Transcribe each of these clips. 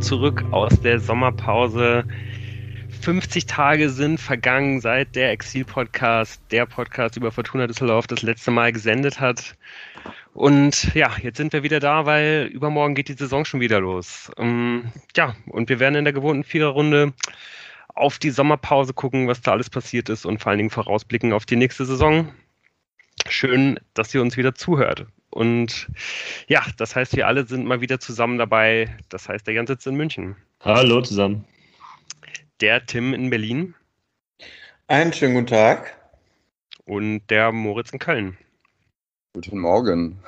Willkommen zurück aus der Sommerpause. 50 Tage sind vergangen, seit der Exil-Podcast, der Podcast über Fortuna Düsseldorf, das letzte Mal gesendet hat. Und ja, jetzt sind wir wieder da, weil übermorgen geht die Saison schon wieder los. Ähm, ja, und wir werden in der gewohnten Viererrunde auf die Sommerpause gucken, was da alles passiert ist und vor allen Dingen vorausblicken auf die nächste Saison. Schön, dass ihr uns wieder zuhört. Und ja, das heißt, wir alle sind mal wieder zusammen dabei. Das heißt, der Jan sitzt in München. Hallo zusammen. Der Tim in Berlin. Einen schönen guten Tag. Und der Moritz in Köln. Guten Morgen.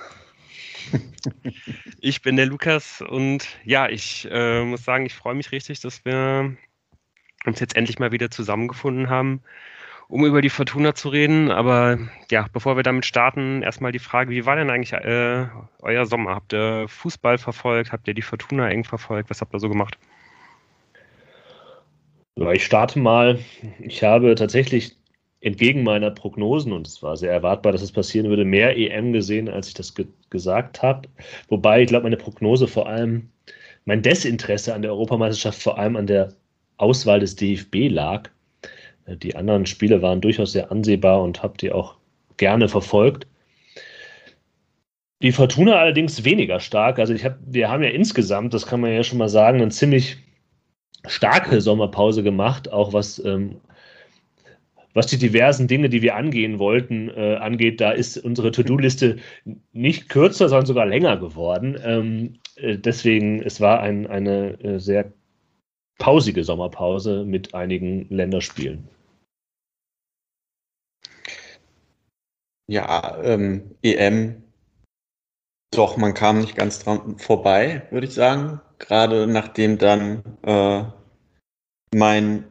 ich bin der Lukas und ja, ich äh, muss sagen, ich freue mich richtig, dass wir uns jetzt endlich mal wieder zusammengefunden haben um über die Fortuna zu reden. Aber ja, bevor wir damit starten, erstmal die Frage, wie war denn eigentlich äh, euer Sommer? Habt ihr Fußball verfolgt? Habt ihr die Fortuna eng verfolgt? Was habt ihr so gemacht? Ich starte mal. Ich habe tatsächlich entgegen meiner Prognosen, und es war sehr erwartbar, dass es passieren würde, mehr EM gesehen, als ich das ge gesagt habe. Wobei ich glaube, meine Prognose vor allem, mein Desinteresse an der Europameisterschaft vor allem an der Auswahl des DFB lag. Äh, die anderen Spiele waren durchaus sehr ansehbar und habe die auch gerne verfolgt. Die Fortuna allerdings weniger stark. Also ich hab, wir haben ja insgesamt, das kann man ja schon mal sagen, eine ziemlich starke Sommerpause gemacht, auch was, ähm, was die diversen Dinge, die wir angehen wollten, äh, angeht. Da ist unsere To-Do-Liste nicht kürzer, sondern sogar länger geworden. Ähm, äh, deswegen, es war ein, eine äh, sehr pausige Sommerpause mit einigen Länderspielen. Ja, ähm, EM, doch, man kam nicht ganz dran vorbei, würde ich sagen. Gerade nachdem dann äh, mein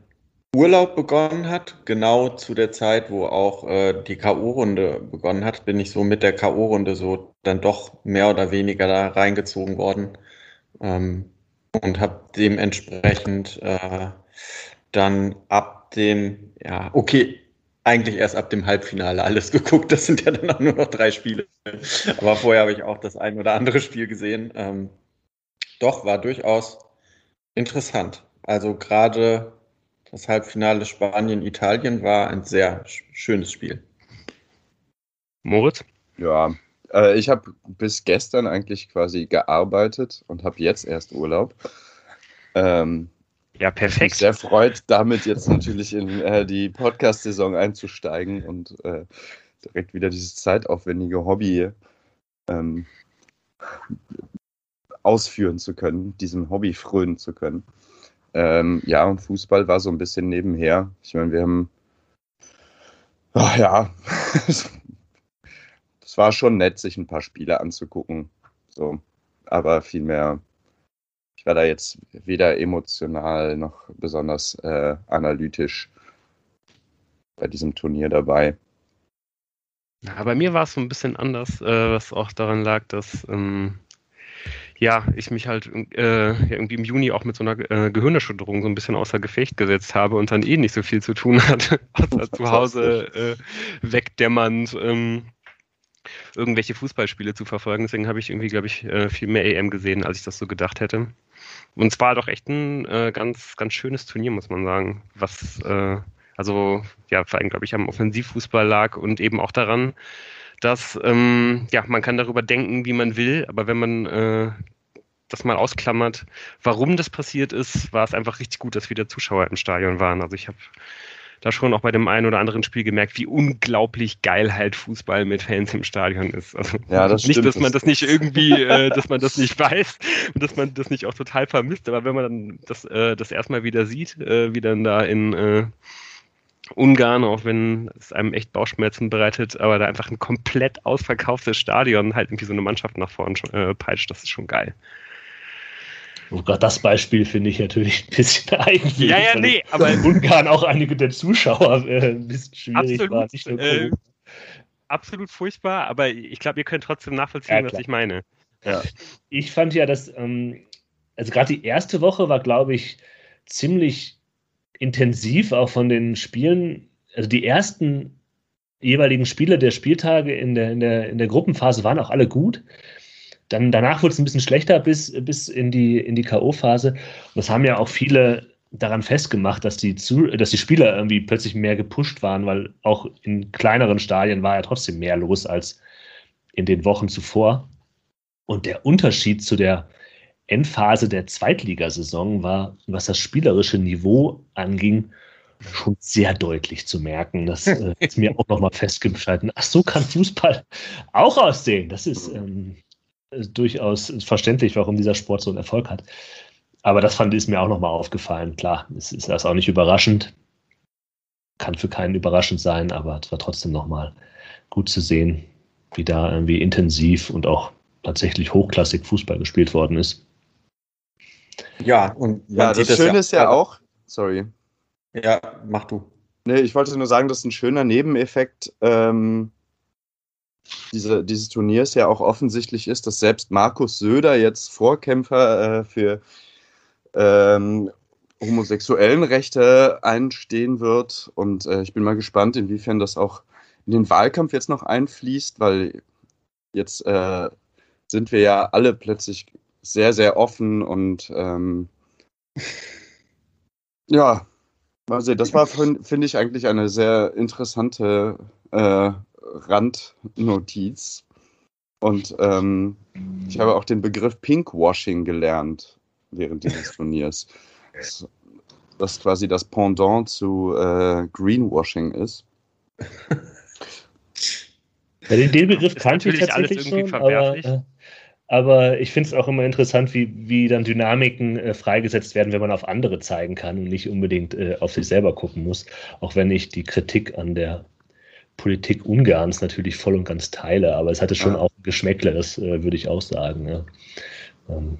Urlaub begonnen hat, genau zu der Zeit, wo auch äh, die K.O.-Runde begonnen hat, bin ich so mit der K.O.-Runde so dann doch mehr oder weniger da reingezogen worden ähm, und habe dementsprechend äh, dann ab dem, ja, okay, eigentlich erst ab dem Halbfinale alles geguckt. Das sind ja dann auch nur noch drei Spiele. Aber vorher habe ich auch das ein oder andere Spiel gesehen. Ähm, doch, war durchaus interessant. Also gerade das Halbfinale Spanien-Italien war ein sehr schönes Spiel. Moritz? Ja, äh, ich habe bis gestern eigentlich quasi gearbeitet und habe jetzt erst Urlaub. Ähm, ja, perfekt. Sehr freut, damit jetzt natürlich in äh, die Podcast-Saison einzusteigen und äh, direkt wieder dieses zeitaufwendige Hobby ähm, ausführen zu können, diesem Hobby frönen zu können. Ähm, ja, und Fußball war so ein bisschen nebenher. Ich meine, wir haben, ach ja, es war schon nett, sich ein paar Spiele anzugucken. So, aber viel mehr ich war da jetzt weder emotional noch besonders äh, analytisch bei diesem Turnier dabei. Ja, bei mir war es so ein bisschen anders, äh, was auch daran lag, dass ähm, ja, ich mich halt äh, irgendwie im Juni auch mit so einer äh, Gehirnerschütterung so ein bisschen außer Gefecht gesetzt habe und dann eh nicht so viel zu tun hatte, außer zu Hause äh, wegdämmernd. Ähm, irgendwelche Fußballspiele zu verfolgen. Deswegen habe ich irgendwie, glaube ich, äh, viel mehr EM gesehen, als ich das so gedacht hätte. Und es war doch echt ein äh, ganz, ganz schönes Turnier, muss man sagen. Was, äh, also, ja, vor allem, glaube ich, am Offensivfußball lag und eben auch daran, dass, ähm, ja, man kann darüber denken, wie man will, aber wenn man äh, das mal ausklammert, warum das passiert ist, war es einfach richtig gut, dass wieder Zuschauer im Stadion waren. Also ich habe da schon auch bei dem einen oder anderen Spiel gemerkt, wie unglaublich geil halt Fußball mit Fans im Stadion ist. Also ja, das nicht, stimmt, dass man das nicht irgendwie, äh, dass man das nicht weiß und dass man das nicht auch total vermisst, aber wenn man dann das, äh, das erstmal wieder sieht, äh, wie dann da in äh, Ungarn, auch wenn es einem echt Bauchschmerzen bereitet, aber da einfach ein komplett ausverkauftes Stadion halt irgendwie so eine Mannschaft nach vorne äh, peitscht, das ist schon geil. Oh Gott, das Beispiel finde ich natürlich ein bisschen eigenwillig. Ja, ja, nee, aber. In Ungarn auch einige der Zuschauer äh, ein bisschen schwierig absolut, war. Nicht nur äh, absolut furchtbar, aber ich glaube, ihr könnt trotzdem nachvollziehen, ja, was ich meine. Ja. Ich fand ja, dass, ähm, also gerade die erste Woche war, glaube ich, ziemlich intensiv, auch von den Spielen. Also die ersten jeweiligen Spiele der Spieltage in der, in der, in der Gruppenphase waren auch alle gut. Dann danach wurde es ein bisschen schlechter bis, bis in die, in die K.O.-Phase. Das haben ja auch viele daran festgemacht, dass die, zu, dass die Spieler irgendwie plötzlich mehr gepusht waren, weil auch in kleineren Stadien war ja trotzdem mehr los als in den Wochen zuvor. Und der Unterschied zu der Endphase der Zweitligasaison war, was das spielerische Niveau anging, schon sehr deutlich zu merken. Das äh, ist mir auch nochmal festgeschalten. Ach, so kann Fußball auch aussehen. Das ist ähm, durchaus verständlich, warum dieser Sport so einen Erfolg hat. Aber das fand ist mir auch nochmal aufgefallen. Klar, es ist das auch nicht überraschend. Kann für keinen überraschend sein, aber es war trotzdem nochmal gut zu sehen, wie da irgendwie intensiv und auch tatsächlich hochklassig Fußball gespielt worden ist. Ja, und ja, das Schöne ja ist ja auch, sorry. Ja, mach du. Nee, ich wollte nur sagen, dass ein schöner Nebeneffekt ähm, diese, dieses Turniers ja auch offensichtlich ist, dass selbst Markus Söder jetzt Vorkämpfer äh, für ähm, homosexuellen Rechte einstehen wird. Und äh, ich bin mal gespannt, inwiefern das auch in den Wahlkampf jetzt noch einfließt, weil jetzt äh, sind wir ja alle plötzlich sehr, sehr offen und ähm, ja, mal sehen. Das war, finde ich, eigentlich eine sehr interessante äh, Randnotiz. Und ähm, ich habe auch den Begriff Pinkwashing gelernt während dieses Turniers. Das, das quasi das Pendant zu äh, Greenwashing ist. Ja, den, den Begriff kannte ich tatsächlich schon, aber, äh, aber ich finde es auch immer interessant, wie, wie dann Dynamiken äh, freigesetzt werden, wenn man auf andere zeigen kann und nicht unbedingt äh, auf sich selber gucken muss. Auch wenn ich die Kritik an der Politik Ungarns natürlich voll und ganz teile, aber es hatte schon ja. auch Geschmäckle, das äh, würde ich auch sagen. Ja. Ähm,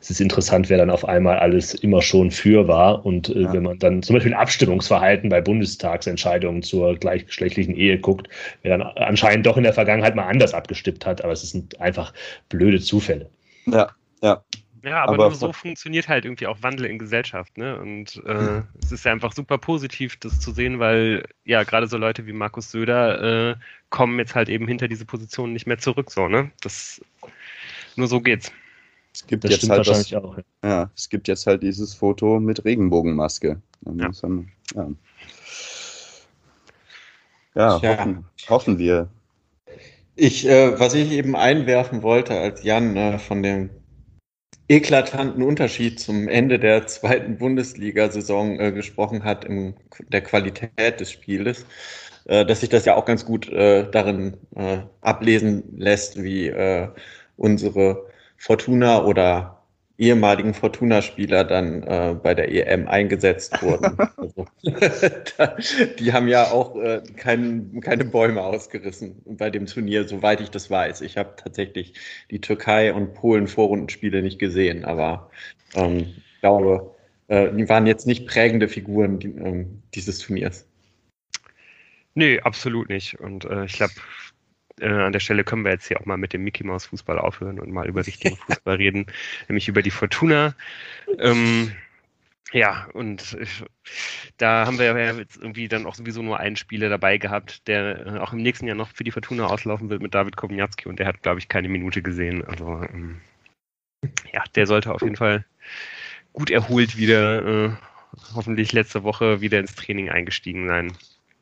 es ist interessant, wer dann auf einmal alles immer schon für war. Und äh, ja. wenn man dann zum Beispiel Abstimmungsverhalten bei Bundestagsentscheidungen zur gleichgeschlechtlichen Ehe guckt, wer dann anscheinend doch in der Vergangenheit mal anders abgestimmt hat, aber es sind einfach blöde Zufälle. Ja, ja. Ja, aber, aber nur so funktioniert halt irgendwie auch Wandel in Gesellschaft, ne? Und äh, hm. es ist ja einfach super positiv, das zu sehen, weil ja gerade so Leute wie Markus Söder äh, kommen jetzt halt eben hinter diese Position nicht mehr zurück, so, ne? Das nur so geht's. Es gibt das jetzt halt das, auch, ja. ja. es gibt jetzt halt dieses Foto mit Regenbogenmaske. Ja, dann, ja. ja hoffen, hoffen, wir. Ich, äh, was ich eben einwerfen wollte, als Jan äh, von dem eklatanten Unterschied zum Ende der zweiten Bundesliga-Saison äh, gesprochen hat in der Qualität des Spieles, äh, dass sich das ja auch ganz gut äh, darin äh, ablesen lässt, wie unsere Fortuna oder ehemaligen Fortuna-Spieler dann äh, bei der EM eingesetzt wurden. also, die haben ja auch äh, kein, keine Bäume ausgerissen bei dem Turnier, soweit ich das weiß. Ich habe tatsächlich die Türkei und Polen Vorrundenspiele nicht gesehen, aber ähm, ich glaube, äh, die waren jetzt nicht prägende Figuren die, ähm, dieses Turniers. Nee, absolut nicht. Und äh, ich glaube, äh, an der Stelle können wir jetzt hier auch mal mit dem Mickey Mouse Fußball aufhören und mal über richtigen Fußball reden, nämlich über die Fortuna. Ähm, ja, und ich, da haben wir ja jetzt irgendwie dann auch sowieso nur einen Spieler dabei gehabt, der äh, auch im nächsten Jahr noch für die Fortuna auslaufen wird mit David Kowniatski und der hat, glaube ich, keine Minute gesehen. Also ähm, ja, der sollte auf jeden Fall gut erholt wieder, äh, hoffentlich letzte Woche wieder ins Training eingestiegen sein.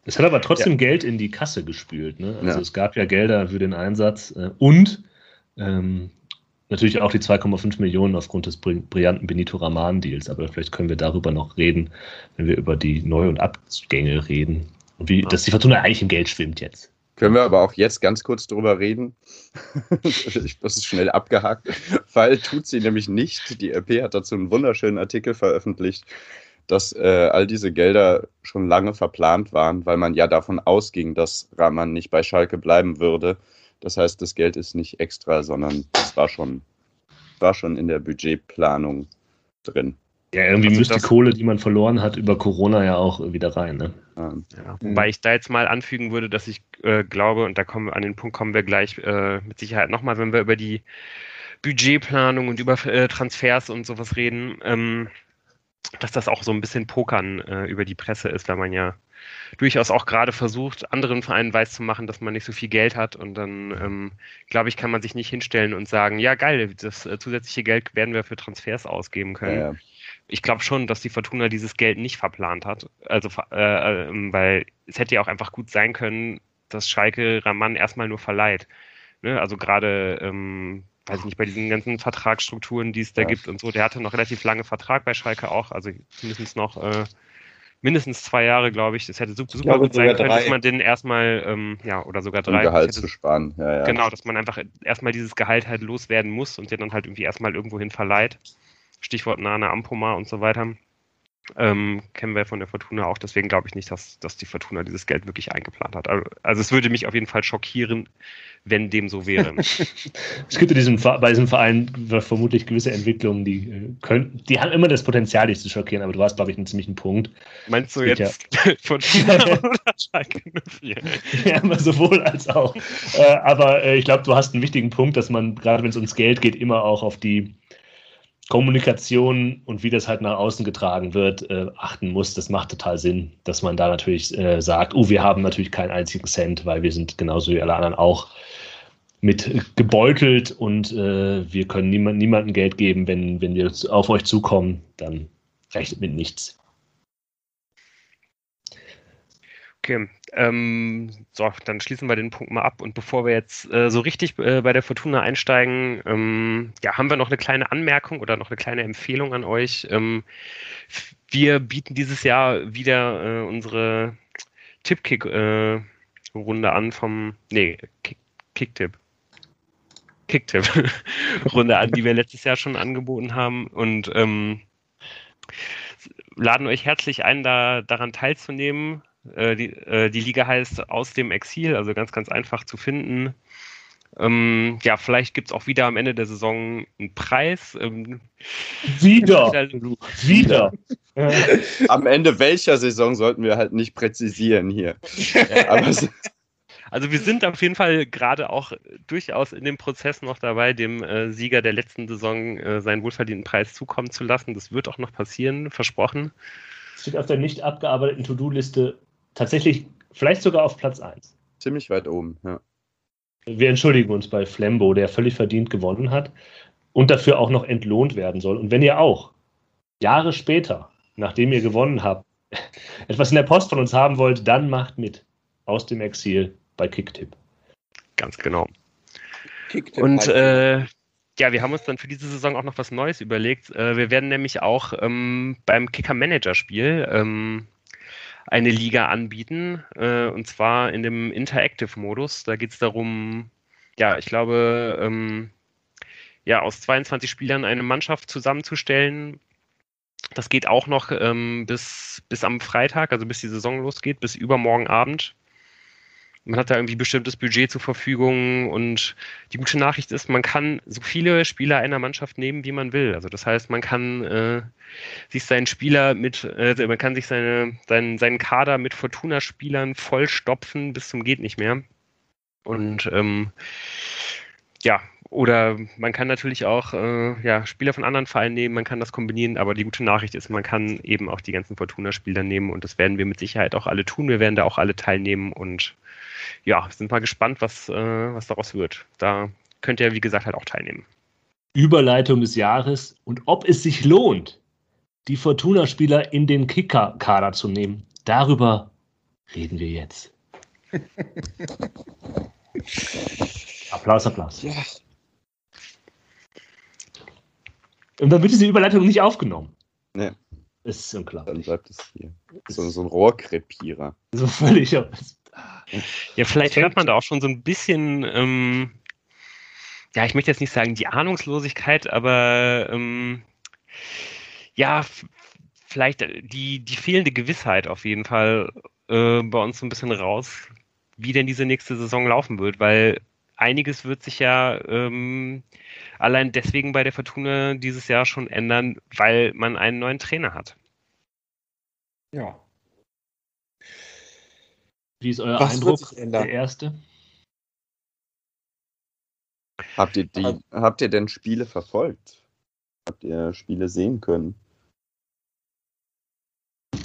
Es hat aber trotzdem ja. Geld in die Kasse gespült. Ne? Also ja. es gab ja Gelder für den Einsatz äh, und ähm, natürlich auch die 2,5 Millionen aufgrund des brillanten Benito Raman-Deals. Aber vielleicht können wir darüber noch reden, wenn wir über die Neu- und Abgänge reden. Und wie, dass die Fortuna eigentlich im Geld schwimmt jetzt. Können wir aber auch jetzt ganz kurz drüber reden. das ist schnell abgehakt, weil tut sie nämlich nicht. Die RP hat dazu einen wunderschönen Artikel veröffentlicht, dass äh, all diese Gelder schon lange verplant waren, weil man ja davon ausging, dass Rahman nicht bei Schalke bleiben würde. Das heißt, das Geld ist nicht extra, sondern das war schon, war schon in der Budgetplanung drin. Ja, irgendwie also müsste die Kohle, die man verloren hat, über Corona ja auch wieder rein. Ne? Ja, wobei ich da jetzt mal anfügen würde, dass ich äh, glaube, und da kommen an den Punkt kommen wir gleich äh, mit Sicherheit nochmal, wenn wir über die Budgetplanung und über äh, Transfers und sowas reden. Ähm, dass das auch so ein bisschen Pokern äh, über die Presse ist, weil man ja durchaus auch gerade versucht, anderen Vereinen weiszumachen, dass man nicht so viel Geld hat. Und dann, ähm, glaube ich, kann man sich nicht hinstellen und sagen, ja geil, das äh, zusätzliche Geld werden wir für Transfers ausgeben können. Ja, ja. Ich glaube schon, dass die Fortuna dieses Geld nicht verplant hat. Also, äh, äh, weil es hätte ja auch einfach gut sein können, dass Schalke Raman erstmal nur verleiht. Ne? Also gerade ähm, weiß ich nicht, bei diesen ganzen Vertragsstrukturen, die es da ja. gibt und so. Der hatte noch relativ lange Vertrag bei Schalke auch, also zumindest noch äh, mindestens zwei Jahre, glaube ich. Es hätte super, super gut sein können, dass man den erstmal, ähm, ja, oder sogar drei. Um Gehalt hätte, zu sparen, ja, ja. Genau, dass man einfach erstmal dieses Gehalt halt loswerden muss und den dann halt irgendwie erstmal irgendwohin verleiht. Stichwort Nana Ampoma und so weiter. Ähm, kennen wir von der Fortuna auch. Deswegen glaube ich nicht, dass, dass die Fortuna dieses Geld wirklich eingeplant hat. Also, also es würde mich auf jeden Fall schockieren, wenn dem so wäre. es gibt in diesem, bei diesem Verein vermutlich gewisse Entwicklungen, die äh, können, die haben immer das Potenzial, dich zu schockieren, aber du hast, glaube ich, einen ziemlichen Punkt. Meinst du jetzt ja. Fortuna oder Schalke 04? Ja, immer sowohl als auch. Äh, aber äh, ich glaube, du hast einen wichtigen Punkt, dass man, gerade wenn es ums Geld geht, immer auch auf die Kommunikation und wie das halt nach außen getragen wird, äh, achten muss. Das macht total Sinn, dass man da natürlich äh, sagt, oh, wir haben natürlich keinen einzigen Cent, weil wir sind genauso wie alle anderen auch mit gebeutelt und äh, wir können niemand, niemandem Geld geben, wenn, wenn wir auf euch zukommen, dann rechnet mit nichts. Okay, ähm, so, dann schließen wir den Punkt mal ab. Und bevor wir jetzt äh, so richtig äh, bei der Fortuna einsteigen, ähm, ja, haben wir noch eine kleine Anmerkung oder noch eine kleine Empfehlung an euch. Ähm, wir bieten dieses Jahr wieder äh, unsere Tippkick-Runde äh, an vom, nee, Kick, Kicktipp. Kicktipp-Runde an, die wir letztes Jahr schon angeboten haben. Und ähm, laden euch herzlich ein, da daran teilzunehmen. Äh, die, äh, die Liga heißt Aus dem Exil, also ganz, ganz einfach zu finden. Ähm, ja, vielleicht gibt es auch wieder am Ende der Saison einen Preis. Ähm, wieder! wieder! am Ende welcher Saison sollten wir halt nicht präzisieren hier. Aber also wir sind auf jeden Fall gerade auch durchaus in dem Prozess noch dabei, dem äh, Sieger der letzten Saison äh, seinen wohlverdienten Preis zukommen zu lassen. Das wird auch noch passieren, versprochen. Es steht auf der nicht abgearbeiteten To-Do-Liste tatsächlich vielleicht sogar auf Platz 1. Ziemlich weit oben, ja. Wir entschuldigen uns bei Flembo, der völlig verdient gewonnen hat und dafür auch noch entlohnt werden soll. Und wenn ihr auch Jahre später, nachdem ihr gewonnen habt, etwas in der Post von uns haben wollt, dann macht mit aus dem Exil bei Kicktip. Ganz genau. Kicktip und äh, ja, wir haben uns dann für diese Saison auch noch was Neues überlegt. Äh, wir werden nämlich auch ähm, beim Kicker-Manager-Spiel ähm, eine Liga anbieten, äh, und zwar in dem Interactive-Modus. Da geht es darum, ja, ich glaube, ähm, ja, aus 22 Spielern eine Mannschaft zusammenzustellen. Das geht auch noch ähm, bis, bis am Freitag, also bis die Saison losgeht, bis übermorgen Abend. Man hat da irgendwie bestimmtes Budget zur Verfügung und die gute Nachricht ist, man kann so viele Spieler einer Mannschaft nehmen, wie man will. Also das heißt, man kann äh, sich seinen Spieler mit, äh, man kann sich seine, seinen, seinen Kader mit Fortuna-Spielern vollstopfen bis zum geht nicht mehr. Und ähm, ja, oder man kann natürlich auch äh, ja, Spieler von anderen Vereinen nehmen, man kann das kombinieren, aber die gute Nachricht ist, man kann eben auch die ganzen Fortuna-Spieler nehmen und das werden wir mit Sicherheit auch alle tun. Wir werden da auch alle teilnehmen und ja, sind mal gespannt, was, äh, was daraus wird. Da könnt ihr, wie gesagt, halt auch teilnehmen. Überleitung des Jahres und ob es sich lohnt, die Fortuna-Spieler in den Kicker-Kader zu nehmen. Darüber reden wir jetzt. Applaus, Applaus. Ja. Und dann wird diese Überleitung nicht aufgenommen. Nee. Ist unglaublich. Dann bleibt es hier. So, so ein Rohrkrepierer. So völlig. Ja, vielleicht hört man da auch schon so ein bisschen, ähm, ja, ich möchte jetzt nicht sagen die Ahnungslosigkeit, aber ähm, ja, vielleicht die, die fehlende Gewissheit auf jeden Fall äh, bei uns so ein bisschen raus, wie denn diese nächste Saison laufen wird, weil einiges wird sich ja ähm, allein deswegen bei der Fortuna dieses Jahr schon ändern, weil man einen neuen Trainer hat. Ja. Wie ist euer Was Eindruck, der erste? Habt ihr, die, habt ihr denn Spiele verfolgt? Habt ihr Spiele sehen können?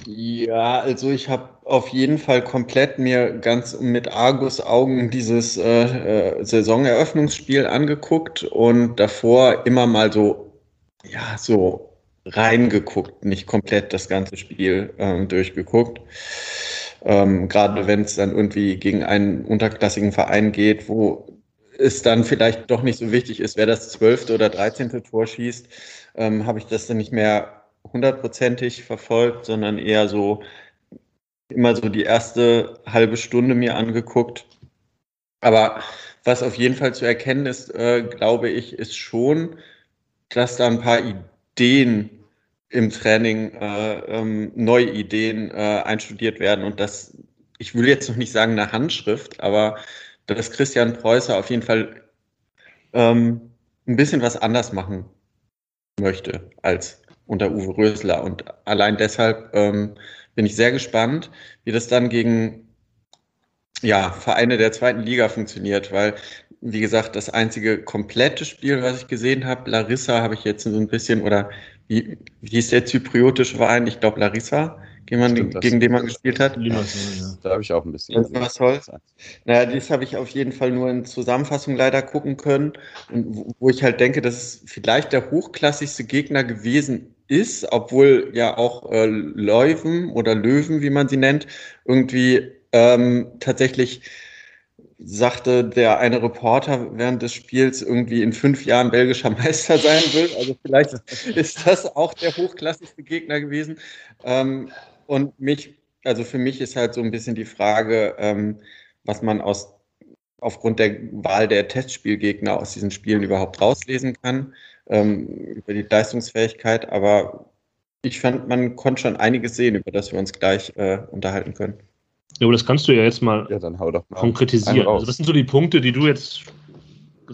Ja, also ich habe auf jeden Fall komplett mir ganz mit Argus Augen dieses äh, äh, Saisoneröffnungsspiel angeguckt und davor immer mal so, ja, so reingeguckt, nicht komplett das ganze Spiel ähm, durchgeguckt. Ähm, Gerade wenn es dann irgendwie gegen einen unterklassigen Verein geht, wo es dann vielleicht doch nicht so wichtig ist, wer das zwölfte oder dreizehnte Tor schießt, ähm, habe ich das dann nicht mehr hundertprozentig verfolgt, sondern eher so immer so die erste halbe Stunde mir angeguckt. Aber was auf jeden Fall zu erkennen ist, äh, glaube ich, ist schon, dass da ein paar Ideen im Training, äh, ähm, neue Ideen äh, einstudiert werden und das, ich will jetzt noch nicht sagen eine Handschrift, aber dass Christian Preußer auf jeden Fall ähm, ein bisschen was anders machen möchte als unter Uwe Rösler. Und allein deshalb ähm, bin ich sehr gespannt, wie das dann gegen ja, Vereine der zweiten Liga funktioniert, weil, wie gesagt, das einzige komplette Spiel, was ich gesehen habe, Larissa habe ich jetzt so ein bisschen, oder wie, wie ist der zypriotische Verein? Ich glaube Larissa, gegen, man, Stimmt, gegen den man gespielt hat. Limassol, ja. Da habe ich auch ein bisschen. Limassol. Naja, dies habe ich auf jeden Fall nur in Zusammenfassung leider gucken können. Und wo, wo ich halt denke, dass es vielleicht der hochklassigste Gegner gewesen ist, obwohl ja auch äh, Löwen oder Löwen, wie man sie nennt, irgendwie ähm, tatsächlich sagte der eine Reporter während des Spiels irgendwie in fünf Jahren belgischer Meister sein will. Also vielleicht ist das auch der hochklassigste Gegner gewesen. Ähm, und mich, also für mich ist halt so ein bisschen die Frage, ähm, was man aus aufgrund der Wahl der Testspielgegner aus diesen Spielen überhaupt rauslesen kann ähm, über die Leistungsfähigkeit. Aber ich fand, man konnte schon einiges sehen, über das wir uns gleich äh, unterhalten können. Ja, aber das kannst du ja jetzt mal, ja, dann hau doch mal konkretisieren. Also was sind so die Punkte, die du jetzt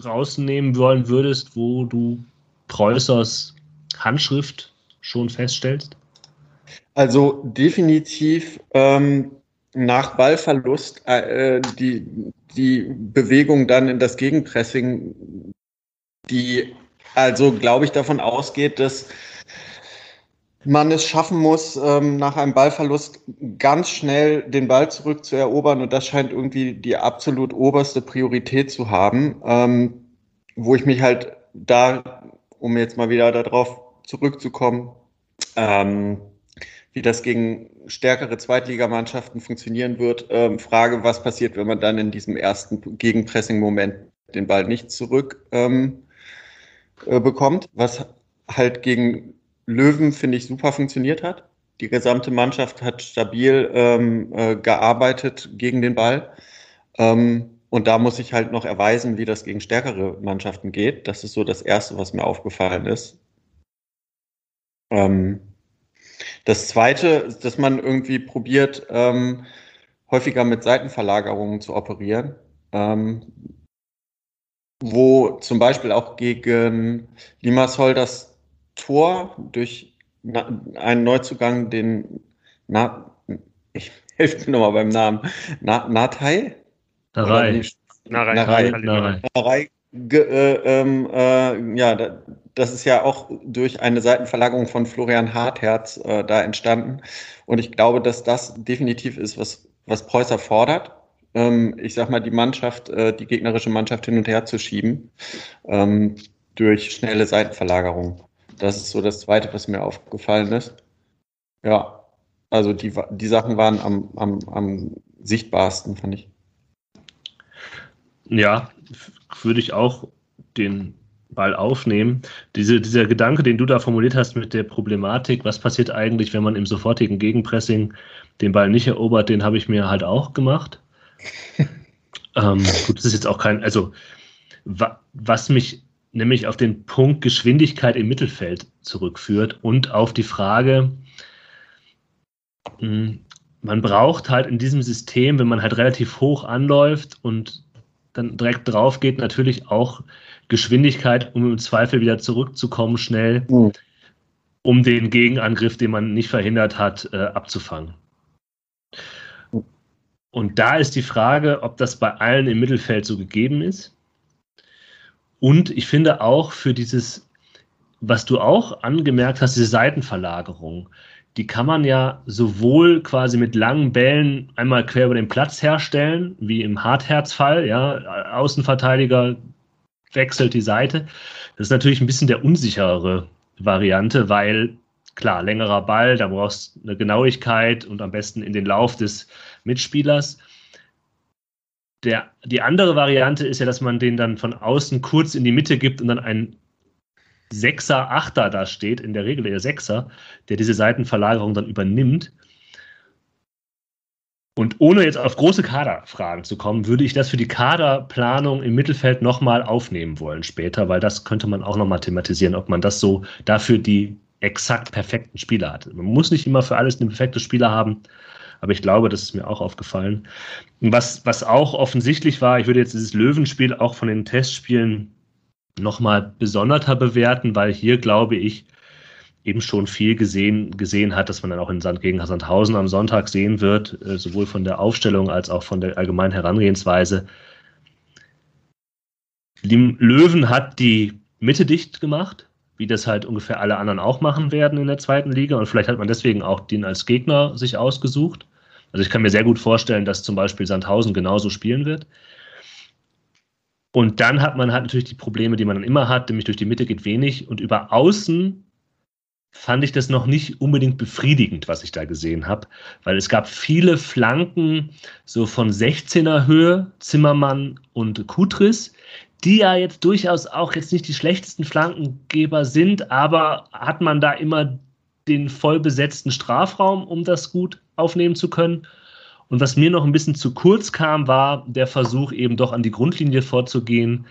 rausnehmen wollen würdest, wo du Preußers Handschrift schon feststellst? Also definitiv ähm, nach Ballverlust äh, die, die Bewegung dann in das Gegenpressing, die also, glaube ich, davon ausgeht, dass man es schaffen muss, ähm, nach einem Ballverlust ganz schnell den Ball zurückzuerobern. Und das scheint irgendwie die absolut oberste Priorität zu haben, ähm, wo ich mich halt da, um jetzt mal wieder darauf zurückzukommen, ähm, wie das gegen stärkere Zweitligamannschaften funktionieren wird, ähm, frage, was passiert, wenn man dann in diesem ersten Gegenpressing-Moment den Ball nicht zurück ähm, äh, bekommt, was halt gegen Löwen, finde ich, super funktioniert hat. Die gesamte Mannschaft hat stabil ähm, äh, gearbeitet gegen den Ball. Ähm, und da muss ich halt noch erweisen, wie das gegen stärkere Mannschaften geht. Das ist so das Erste, was mir aufgefallen ist. Ähm, das Zweite ist, dass man irgendwie probiert, ähm, häufiger mit Seitenverlagerungen zu operieren. Ähm, wo zum Beispiel auch gegen Limassol das Tor durch einen Neuzugang, den Na, ich helfe mir nochmal beim Namen, Na, Natai? Narei. Narei. Narei. Narei. Narei. Äh, ähm, äh, ja, das ist ja auch durch eine Seitenverlagerung von Florian Hartherz äh, da entstanden. Und ich glaube, dass das definitiv ist, was, was Preußer fordert ähm, ich sag mal, die Mannschaft, äh, die gegnerische Mannschaft hin und her zu schieben ähm, durch schnelle Seitenverlagerung. Das ist so das Zweite, was mir aufgefallen ist. Ja, also die, die Sachen waren am, am, am sichtbarsten, fand ich. Ja, würde ich auch den Ball aufnehmen. Diese, dieser Gedanke, den du da formuliert hast mit der Problematik, was passiert eigentlich, wenn man im sofortigen Gegenpressing den Ball nicht erobert, den habe ich mir halt auch gemacht ähm, gut, das ist jetzt auch kein, also wa, was mich nämlich auf den Punkt Geschwindigkeit im Mittelfeld zurückführt und auf die Frage, mh, hm, man braucht halt in diesem System, wenn man halt relativ hoch anläuft und dann direkt drauf geht, natürlich auch Geschwindigkeit, um im Zweifel wieder zurückzukommen schnell, mhm. um den Gegenangriff, den man nicht verhindert hat, äh, abzufangen. Und da ist die Frage, ob das bei allen im Mittelfeld so gegeben ist. Und ich finde auch für dieses, was du auch angemerkt hast, diese Seitenverlagerung, die kann man ja sowohl quasi mit langen Bällen einmal quer über den Platz herstellen, wie im Hartherzfall, ja, Außenverteidiger wechselt die Seite. Das ist natürlich ein bisschen der unsicherere Variante, weil klar, längerer Ball, da brauchst du eine Genauigkeit und am besten in den Lauf des Mitspielers. Der, die andere Variante ist ja, dass man den dann von außen kurz in die Mitte gibt und dann ein Sechser, Achter da steht, in der Regel der Sechser, der diese Seitenverlagerung dann übernimmt. Und ohne jetzt auf große Kaderfragen zu kommen, würde ich das für die Kaderplanung im Mittelfeld nochmal aufnehmen wollen später, weil das könnte man auch nochmal thematisieren, ob man das so dafür die exakt perfekten Spieler hat. Man muss nicht immer für alles einen perfekten Spieler haben, aber ich glaube, das ist mir auch aufgefallen. Was, was auch offensichtlich war, ich würde jetzt dieses Löwenspiel auch von den Testspielen nochmal besonderter bewerten, weil hier, glaube ich, eben schon viel gesehen, gesehen hat, dass man dann auch in Sand gegen Sandhausen am Sonntag sehen wird, äh, sowohl von der Aufstellung als auch von der allgemeinen Herangehensweise. Löwen hat die Mitte dicht gemacht, wie das halt ungefähr alle anderen auch machen werden in der zweiten Liga. Und vielleicht hat man deswegen auch den als Gegner sich ausgesucht. Also ich kann mir sehr gut vorstellen, dass zum Beispiel Sandhausen genauso spielen wird. Und dann hat man halt natürlich die Probleme, die man dann immer hat, nämlich durch die Mitte geht wenig. Und über Außen fand ich das noch nicht unbedingt befriedigend, was ich da gesehen habe, weil es gab viele Flanken so von 16er Höhe, Zimmermann und Kutris, die ja jetzt durchaus auch jetzt nicht die schlechtesten Flankengeber sind, aber hat man da immer den voll besetzten Strafraum, um das gut aufnehmen zu können? Und was mir noch ein bisschen zu kurz kam, war der Versuch, eben doch an die Grundlinie vorzugehen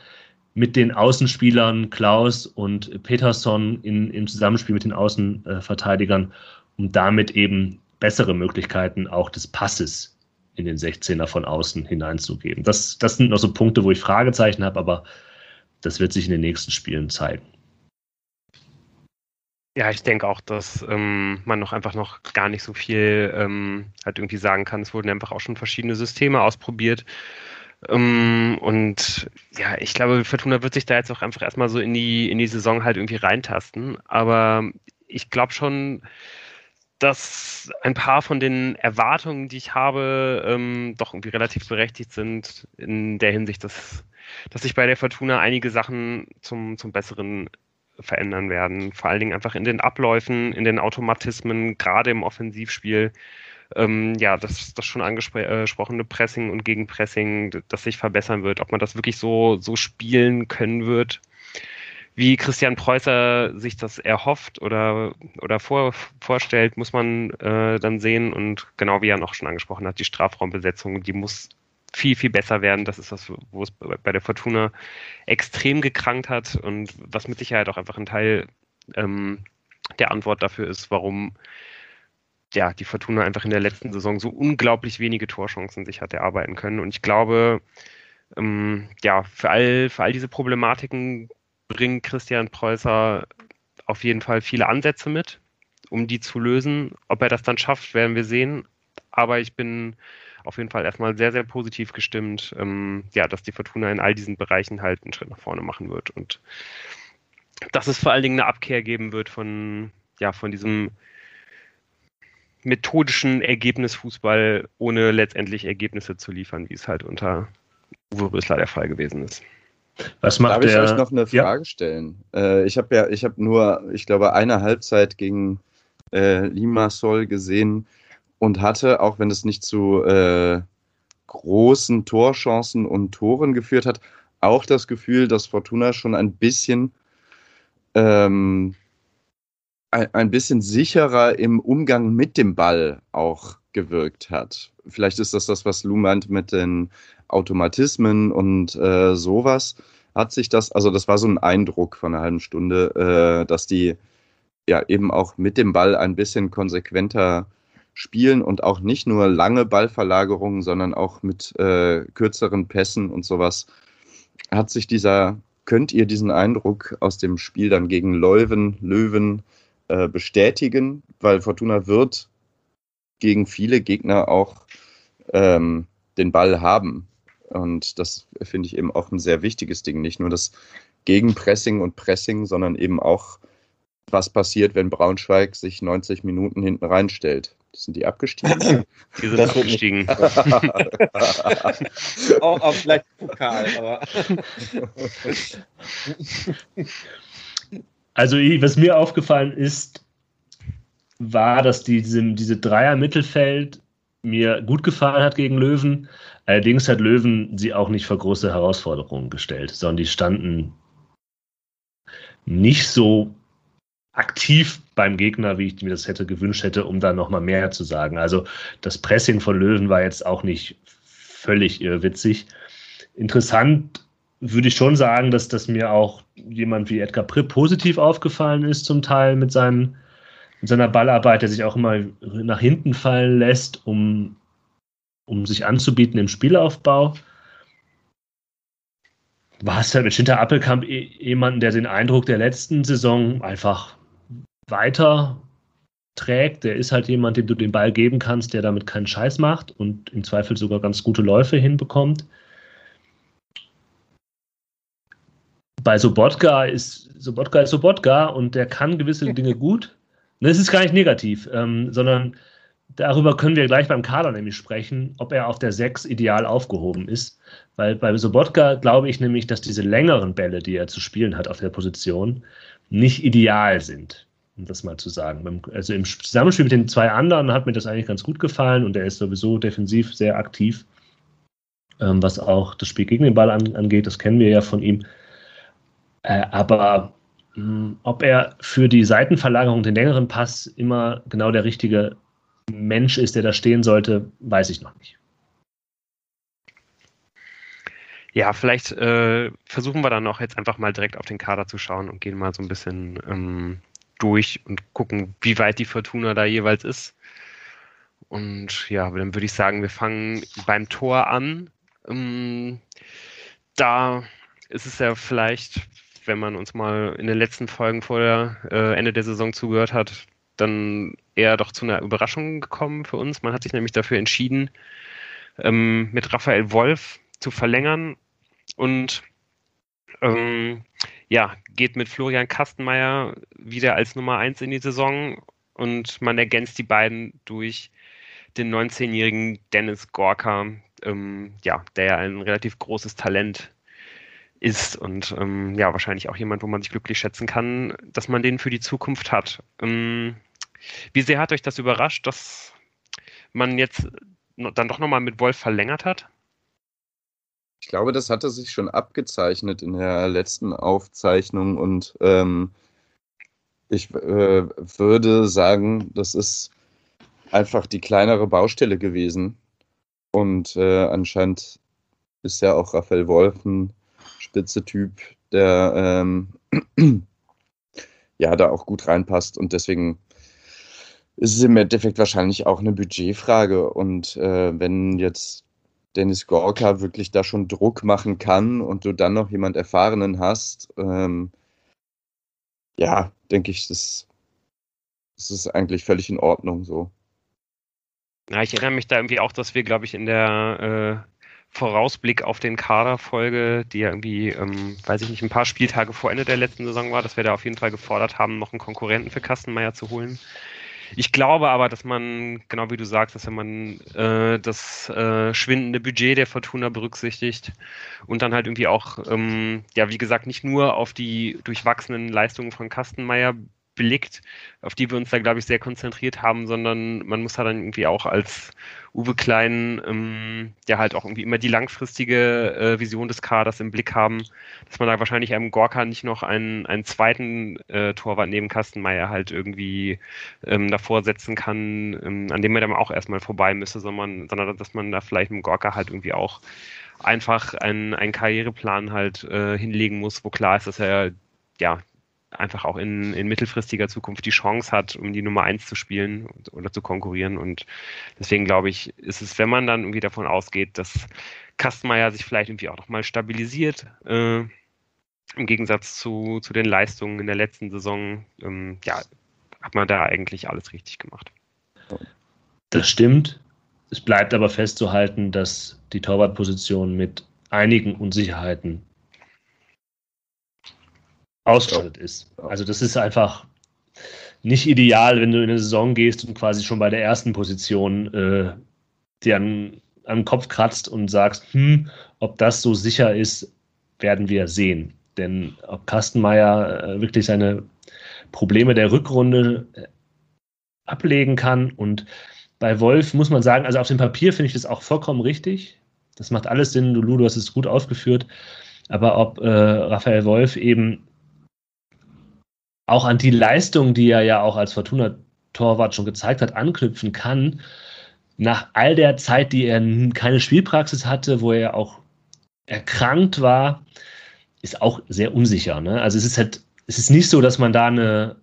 mit den Außenspielern Klaus und Peterson in, im Zusammenspiel mit den Außenverteidigern, um damit eben bessere Möglichkeiten auch des Passes in den 16er von außen hineinzugeben. Das, das sind noch so Punkte, wo ich Fragezeichen habe, aber das wird sich in den nächsten Spielen zeigen. Ja, ich denke auch, dass ähm, man noch einfach noch gar nicht so viel ähm, halt irgendwie sagen kann. Es wurden einfach auch schon verschiedene Systeme ausprobiert. Ähm, und ja, ich glaube, Fortuna wird sich da jetzt auch einfach erstmal so in die, in die Saison halt irgendwie reintasten. Aber ich glaube schon, dass ein paar von den Erwartungen, die ich habe, ähm, doch irgendwie relativ berechtigt sind in der Hinsicht, dass, dass sich bei der Fortuna einige Sachen zum, zum Besseren verändern werden. Vor allen Dingen einfach in den Abläufen, in den Automatismen, gerade im Offensivspiel. Ähm, ja, das, das schon angesprochene Pressing und Gegenpressing, das sich verbessern wird. Ob man das wirklich so, so spielen können wird, wie Christian Preußer sich das erhofft oder, oder vor, vorstellt, muss man äh, dann sehen. Und genau wie er noch schon angesprochen hat, die Strafraumbesetzung, die muss viel, viel besser werden. Das ist das, wo es bei der Fortuna extrem gekrankt hat und was mit Sicherheit auch einfach ein Teil ähm, der Antwort dafür ist, warum ja, die Fortuna einfach in der letzten Saison so unglaublich wenige Torchancen sich hat erarbeiten können. Und ich glaube, ähm, ja, für all, für all diese Problematiken bringt Christian Preußer auf jeden Fall viele Ansätze mit, um die zu lösen. Ob er das dann schafft, werden wir sehen. Aber ich bin auf jeden Fall erstmal sehr, sehr positiv gestimmt, ähm, ja, dass die Fortuna in all diesen Bereichen halt einen Schritt nach vorne machen wird und dass es vor allen Dingen eine Abkehr geben wird von, ja, von diesem methodischen Ergebnisfußball, ohne letztendlich Ergebnisse zu liefern, wie es halt unter Uwe Rösler der Fall gewesen ist. Was macht Darf der? ich euch noch eine Frage ja? stellen? Äh, ich habe ja, ich habe nur, ich glaube, eine Halbzeit gegen äh, Limassol gesehen und hatte, auch wenn es nicht zu äh, großen Torchancen und Toren geführt hat, auch das Gefühl, dass Fortuna schon ein bisschen ähm, ein, bisschen sicherer im Umgang mit dem Ball auch gewirkt hat. Vielleicht ist das das, was Lou meint mit den Automatismen und äh, sowas. Hat sich das, also das war so ein Eindruck von einer halben Stunde, äh, dass die ja eben auch mit dem Ball ein bisschen konsequenter spielen und auch nicht nur lange Ballverlagerungen, sondern auch mit äh, kürzeren Pässen und sowas. Hat sich dieser, könnt ihr diesen Eindruck aus dem Spiel dann gegen Leuven, Löwen äh, bestätigen? Weil Fortuna wird gegen viele Gegner auch ähm, den Ball haben. Und das finde ich eben auch ein sehr wichtiges Ding. Nicht nur das Gegenpressing und Pressing, sondern eben auch was passiert, wenn Braunschweig sich 90 Minuten hinten reinstellt. Sind die abgestiegen? Die sind das abgestiegen. auch, auch vielleicht Pokal, aber. also, was mir aufgefallen ist, war, dass diese, diese Dreier-Mittelfeld mir gut gefallen hat gegen Löwen. Allerdings hat Löwen sie auch nicht vor große Herausforderungen gestellt, sondern die standen nicht so aktiv beim Gegner, wie ich mir das hätte gewünscht hätte, um da nochmal mehr zu sagen. Also das Pressing von Löwen war jetzt auch nicht völlig witzig. Interessant würde ich schon sagen, dass das mir auch jemand wie Edgar Pripp positiv aufgefallen ist, zum Teil mit, seinen, mit seiner Ballarbeit, der sich auch immer nach hinten fallen lässt, um, um sich anzubieten im Spielaufbau. War es ja mit Schinter Appelkamp eh, jemanden, der den Eindruck der letzten Saison einfach weiter trägt. Der ist halt jemand, dem du den Ball geben kannst, der damit keinen Scheiß macht und im Zweifel sogar ganz gute Läufe hinbekommt. Bei Sobotka ist Sobotka ist Sobotka und der kann gewisse Dinge gut. Das ist gar nicht negativ, ähm, sondern darüber können wir gleich beim Kader nämlich sprechen, ob er auf der 6 ideal aufgehoben ist. Weil bei Sobotka glaube ich nämlich, dass diese längeren Bälle, die er zu spielen hat auf der Position, nicht ideal sind um das mal zu sagen. Also im Zusammenspiel mit den zwei anderen hat mir das eigentlich ganz gut gefallen und er ist sowieso defensiv sehr aktiv, ähm, was auch das Spiel gegen den Ball angeht. Das kennen wir ja von ihm. Äh, aber hm, ob er für die Seitenverlagerung, den längeren Pass immer genau der richtige Mensch ist, der da stehen sollte, weiß ich noch nicht. Ja, vielleicht äh, versuchen wir dann auch jetzt einfach mal direkt auf den Kader zu schauen und gehen mal so ein bisschen ähm, durch und gucken, wie weit die Fortuna da jeweils ist. Und ja, dann würde ich sagen, wir fangen beim Tor an. Ähm, da ist es ja vielleicht, wenn man uns mal in den letzten Folgen vor der äh, Ende der Saison zugehört hat, dann eher doch zu einer Überraschung gekommen für uns. Man hat sich nämlich dafür entschieden, ähm, mit Raphael Wolf zu verlängern und ähm, ja, geht mit Florian Kastenmeier wieder als Nummer 1 in die Saison und man ergänzt die beiden durch den 19-jährigen Dennis Gorka, ähm, ja, der ja ein relativ großes Talent ist und ähm, ja, wahrscheinlich auch jemand, wo man sich glücklich schätzen kann, dass man den für die Zukunft hat. Ähm, wie sehr hat euch das überrascht, dass man jetzt dann doch nochmal mit Wolf verlängert hat? Ich glaube, das hatte sich schon abgezeichnet in der letzten Aufzeichnung und ähm, ich äh, würde sagen, das ist einfach die kleinere Baustelle gewesen. Und äh, anscheinend ist ja auch Raphael Wolf ein spitze Typ, der ähm, ja da auch gut reinpasst und deswegen ist es im Endeffekt wahrscheinlich auch eine Budgetfrage. Und äh, wenn jetzt Dennis Gorka wirklich da schon Druck machen kann und du dann noch jemand Erfahrenen hast, ähm, ja, denke ich, das, das ist eigentlich völlig in Ordnung so. Ja, ich erinnere mich da irgendwie auch, dass wir, glaube ich, in der äh, Vorausblick auf den Kader-Folge, die ja irgendwie, ähm, weiß ich nicht, ein paar Spieltage vor Ende der letzten Saison war, dass wir da auf jeden Fall gefordert haben, noch einen Konkurrenten für Kastenmeier zu holen. Ich glaube aber, dass man, genau wie du sagst, dass wenn man äh, das äh, schwindende Budget der Fortuna berücksichtigt und dann halt irgendwie auch, ähm, ja, wie gesagt, nicht nur auf die durchwachsenen Leistungen von Kastenmeier blickt, auf die wir uns da, glaube ich, sehr konzentriert haben, sondern man muss da dann irgendwie auch als Uwe Klein, ähm, der halt auch irgendwie immer die langfristige äh, Vision des Kaders im Blick haben, dass man da wahrscheinlich einem Gorka nicht noch einen, einen zweiten äh, Torwart neben Kastenmeier halt irgendwie ähm, davor setzen kann, ähm, an dem man dann auch erstmal vorbei müsste, sondern, sondern dass man da vielleicht mit Gorka halt irgendwie auch einfach einen, einen Karriereplan halt äh, hinlegen muss, wo klar ist, dass er ja einfach auch in, in mittelfristiger Zukunft die Chance hat, um die Nummer eins zu spielen oder zu konkurrieren. Und deswegen glaube ich, ist es, wenn man dann irgendwie davon ausgeht, dass Kastenmeier sich vielleicht irgendwie auch nochmal stabilisiert, äh, im Gegensatz zu, zu den Leistungen in der letzten Saison, ähm, ja, hat man da eigentlich alles richtig gemacht. Das stimmt. Es bleibt aber festzuhalten, dass die Torwartposition mit einigen Unsicherheiten ausgestattet ist. Also das ist einfach, nicht ideal, wenn du in eine Saison gehst und quasi schon bei der ersten Position äh, dir an, an den Kopf kratzt und sagst, hm, ob das so sicher ist, werden wir sehen. Denn ob Kastenmeier äh, wirklich seine Probleme der Rückrunde äh, ablegen kann und bei Wolf muss man sagen, also auf dem Papier finde ich das auch vollkommen richtig. Das macht alles Sinn. Lulu, du hast es gut ausgeführt. Aber ob äh, Raphael Wolf eben auch an die Leistung, die er ja auch als Fortuna-Torwart schon gezeigt hat, anknüpfen kann, nach all der Zeit, die er keine Spielpraxis hatte, wo er auch erkrankt war, ist auch sehr unsicher. Ne? Also es ist halt, es ist nicht so, dass man da eine,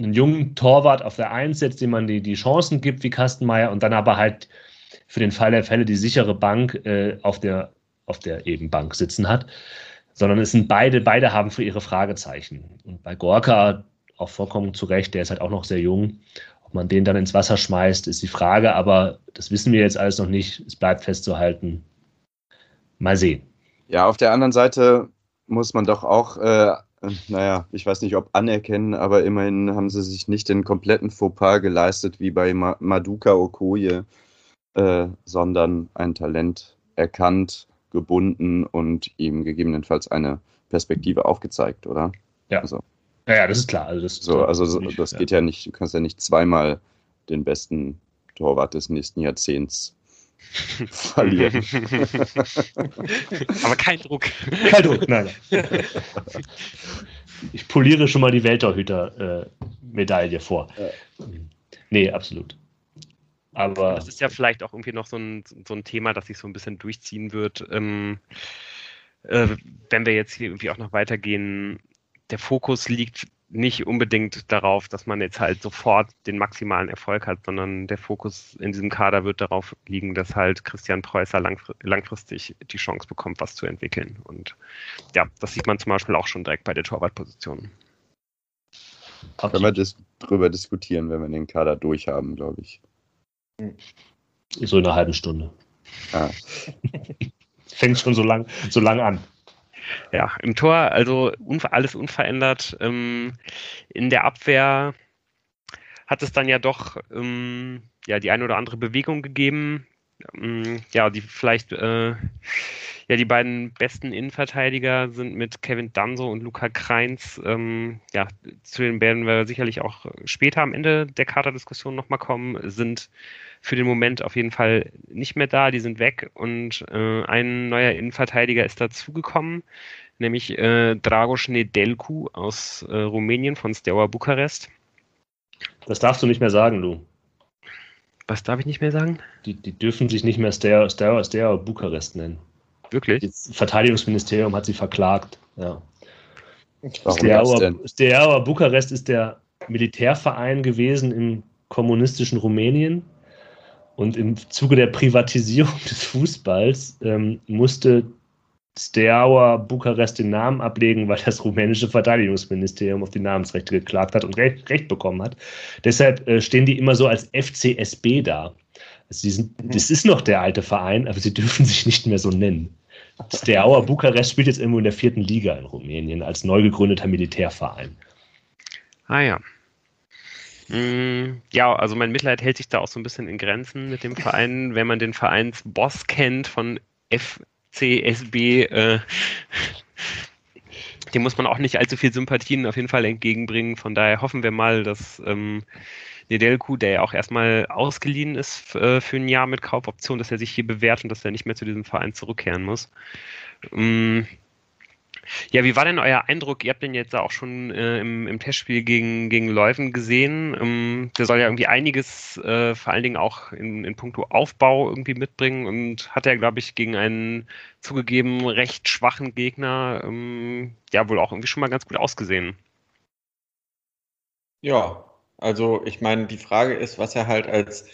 einen jungen Torwart auf der Eins setzt, dem man die, die Chancen gibt wie Kastenmeier und dann aber halt für den Fall der Fälle die sichere Bank äh, auf der auf der eben Bank sitzen hat, sondern es sind beide, beide haben für ihre Fragezeichen. Und bei Gorka auch vollkommen zu Recht, der ist halt auch noch sehr jung. Ob man den dann ins Wasser schmeißt, ist die Frage, aber das wissen wir jetzt alles noch nicht. Es bleibt festzuhalten. Mal sehen. Ja, auf der anderen Seite muss man doch auch äh, naja, ich weiß nicht, ob anerkennen, aber immerhin haben sie sich nicht den kompletten Fauxpas geleistet wie bei Maduka Okoye, äh, sondern ein Talent erkannt, gebunden und ihm gegebenenfalls eine Perspektive aufgezeigt, oder? Ja. Also, ja, ja, das ist klar. Also das, so, also nicht, das geht ja. ja nicht, du kannst ja nicht zweimal den besten Torwart des nächsten Jahrzehnts verlieren. Aber kein Druck. Kein Druck, nein. Ich poliere schon mal die Weltorhüter-Medaille äh, vor. Ja. Nee, absolut. Aber das ist ja vielleicht auch irgendwie noch so ein, so ein Thema, das sich so ein bisschen durchziehen wird. Ähm, äh, wenn wir jetzt hier irgendwie auch noch weitergehen, der Fokus liegt nicht unbedingt darauf, dass man jetzt halt sofort den maximalen Erfolg hat, sondern der Fokus in diesem Kader wird darauf liegen, dass halt Christian Preußer langfristig die Chance bekommt, was zu entwickeln. Und ja, das sieht man zum Beispiel auch schon direkt bei der Torwartposition. Können wir drüber diskutieren, wenn wir den Kader durchhaben, glaube ich. So in einer halben Stunde. Ah. Fängt schon so lang, so lang an. Ja, im Tor, also alles unverändert. Ähm, in der Abwehr hat es dann ja doch ähm, ja, die eine oder andere Bewegung gegeben. Ähm, ja, die vielleicht äh, ja, die beiden besten Innenverteidiger sind mit Kevin Danso und Luca Kreins. Ähm, ja, zu denen werden wir sicherlich auch später am Ende der Kaderdiskussion nochmal kommen, sind für den Moment auf jeden Fall nicht mehr da, die sind weg und äh, ein neuer Innenverteidiger ist dazugekommen, nämlich äh, Dragoš Nedelku aus äh, Rumänien von Steaua Bukarest. Das darfst du nicht mehr sagen, Lu. Was darf ich nicht mehr sagen? Die, die dürfen sich nicht mehr Steaua, Steaua, Steaua Bukarest nennen. Wirklich? Das Verteidigungsministerium hat sie verklagt. Ja. Steaua, Steaua Bukarest ist der Militärverein gewesen im kommunistischen Rumänien und im Zuge der Privatisierung des Fußballs ähm, musste Steaua Bukarest den Namen ablegen, weil das rumänische Verteidigungsministerium auf die Namensrechte geklagt hat und Recht, Recht bekommen hat. Deshalb äh, stehen die immer so als FCSB da. Also sind, mhm. Das ist noch der alte Verein, aber sie dürfen sich nicht mehr so nennen. Steaua Bukarest spielt jetzt irgendwo in der vierten Liga in Rumänien als neu gegründeter Militärverein. Ah ja. Mm, ja, also mein Mitleid hält sich da auch so ein bisschen in Grenzen mit dem Verein. Wenn man den Vereinsboss kennt von FCSB, äh, dem muss man auch nicht allzu viel Sympathien auf jeden Fall entgegenbringen. Von daher hoffen wir mal, dass ähm, Nedelku, der ja auch erstmal ausgeliehen ist äh, für ein Jahr mit Kaufoption, dass er sich hier bewährt und dass er nicht mehr zu diesem Verein zurückkehren muss. Ähm, ja, wie war denn euer Eindruck? Ihr habt den jetzt auch schon äh, im, im, Testspiel gegen, gegen Leuven gesehen. Ähm, der soll ja irgendwie einiges, äh, vor allen Dingen auch in, in puncto Aufbau irgendwie mitbringen und hat ja, glaube ich, gegen einen zugegeben recht schwachen Gegner ähm, ja wohl auch irgendwie schon mal ganz gut ausgesehen. Ja, also ich meine, die Frage ist, was er halt als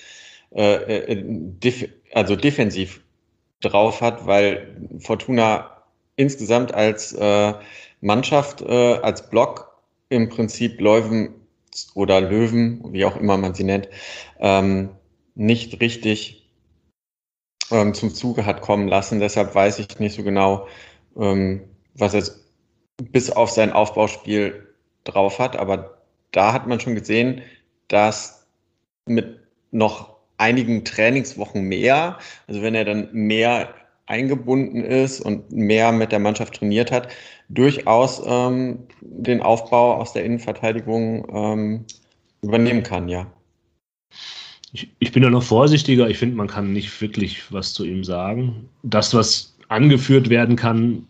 äh, äh def also defensiv drauf hat, weil Fortuna insgesamt als äh, Mannschaft, äh, als Block im Prinzip Löwen oder Löwen, wie auch immer man sie nennt, ähm, nicht richtig ähm, zum Zuge hat kommen lassen. Deshalb weiß ich nicht so genau, ähm, was er bis auf sein Aufbauspiel drauf hat, aber da hat man schon gesehen, dass mit noch einigen Trainingswochen mehr, also wenn er dann mehr eingebunden ist und mehr mit der Mannschaft trainiert hat, durchaus ähm, den Aufbau aus der Innenverteidigung ähm, übernehmen kann, ja. Ich, ich bin da noch vorsichtiger. Ich finde, man kann nicht wirklich was zu ihm sagen. Das, was angeführt werden kann,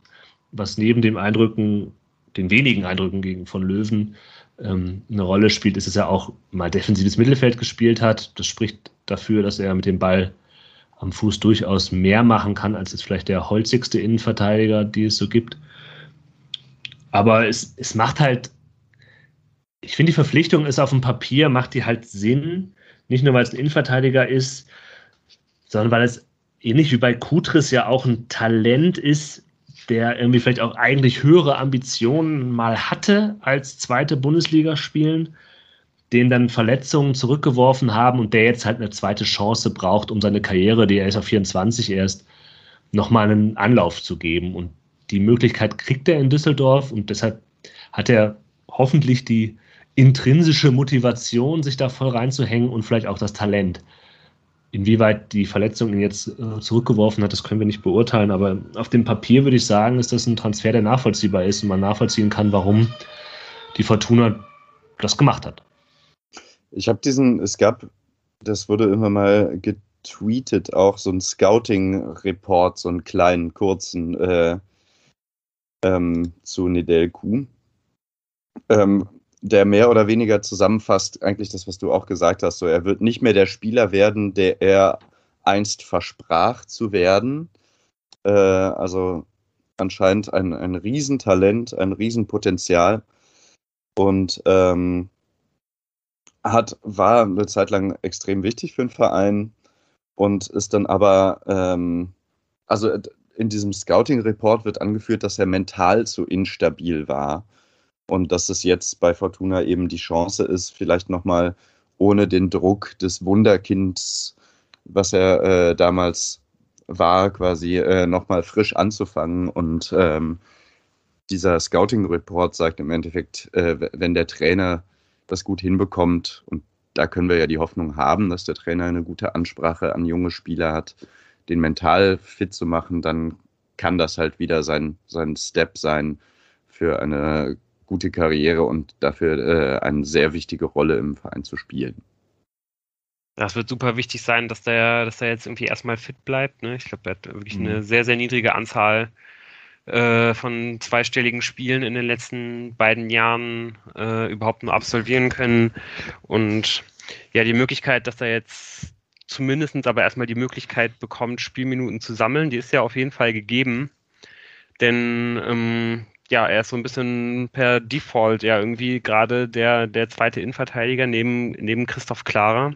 was neben dem Eindrücken, den wenigen Eindrücken gegen von Löwen ähm, eine Rolle spielt, ist, dass er auch mal defensives Mittelfeld gespielt hat. Das spricht dafür, dass er mit dem Ball am Fuß durchaus mehr machen kann, als jetzt vielleicht der holzigste Innenverteidiger, die es so gibt. Aber es, es macht halt, ich finde, die Verpflichtung ist auf dem Papier, macht die halt Sinn, nicht nur weil es ein Innenverteidiger ist, sondern weil es ähnlich wie bei Kutris ja auch ein Talent ist, der irgendwie vielleicht auch eigentlich höhere Ambitionen mal hatte als zweite Bundesliga spielen, den dann Verletzungen zurückgeworfen haben und der jetzt halt eine zweite Chance braucht, um seine Karriere, die er ist auf 24 erst, nochmal einen Anlauf zu geben. Und die Möglichkeit kriegt er in Düsseldorf und deshalb hat er hoffentlich die intrinsische Motivation, sich da voll reinzuhängen und vielleicht auch das Talent. Inwieweit die Verletzung ihn jetzt äh, zurückgeworfen hat, das können wir nicht beurteilen, aber auf dem Papier würde ich sagen, ist das ein Transfer, der nachvollziehbar ist und man nachvollziehen kann, warum die Fortuna das gemacht hat. Ich habe diesen, es gab, das wurde immer mal getweetet, auch so ein Scouting-Report, so einen kleinen, kurzen äh, ähm, zu Nedelku, ähm, der mehr oder weniger zusammenfasst eigentlich das, was du auch gesagt hast. So, er wird nicht mehr der Spieler werden, der er einst versprach zu werden. Äh, also anscheinend ein, ein Riesentalent, ein Riesenpotenzial. Und ähm, hat, war eine Zeit lang extrem wichtig für den Verein und ist dann aber, ähm, also in diesem Scouting-Report wird angeführt, dass er mental zu instabil war und dass es jetzt bei Fortuna eben die Chance ist, vielleicht nochmal ohne den Druck des Wunderkinds, was er äh, damals war, quasi äh, nochmal frisch anzufangen. Und ähm, dieser Scouting-Report sagt im Endeffekt, äh, wenn der Trainer das gut hinbekommt, und da können wir ja die Hoffnung haben, dass der Trainer eine gute Ansprache an junge Spieler hat, den mental fit zu machen, dann kann das halt wieder sein, sein Step sein für eine gute Karriere und dafür äh, eine sehr wichtige Rolle im Verein zu spielen. Das wird super wichtig sein, dass der, dass der jetzt irgendwie erstmal fit bleibt. Ne? Ich glaube, er hat wirklich mhm. eine sehr, sehr niedrige Anzahl äh, von zweistelligen Spielen in den letzten beiden Jahren äh, überhaupt nur absolvieren können. Und ja, die Möglichkeit, dass er jetzt zumindest aber erstmal die Möglichkeit bekommt, Spielminuten zu sammeln, die ist ja auf jeden Fall gegeben. Denn ähm, ja, er ist so ein bisschen per Default ja irgendwie gerade der, der zweite Innenverteidiger neben, neben Christoph Klara,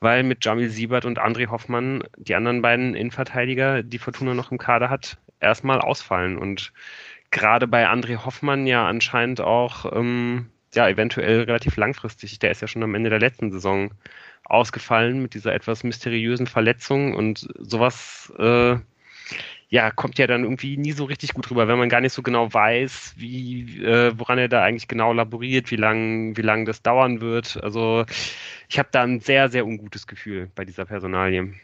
weil mit Jamil Siebert und André Hoffmann die anderen beiden Innenverteidiger, die Fortuna noch im Kader hat, erstmal ausfallen. Und gerade bei André Hoffmann ja anscheinend auch ähm, ja eventuell relativ langfristig, der ist ja schon am Ende der letzten Saison ausgefallen mit dieser etwas mysteriösen Verletzung und sowas äh, ja, kommt ja dann irgendwie nie so richtig gut rüber, wenn man gar nicht so genau weiß, wie, äh, woran er da eigentlich genau laboriert, wie lang, wie lang das dauern wird. Also ich habe da ein sehr, sehr ungutes Gefühl bei dieser Personalie.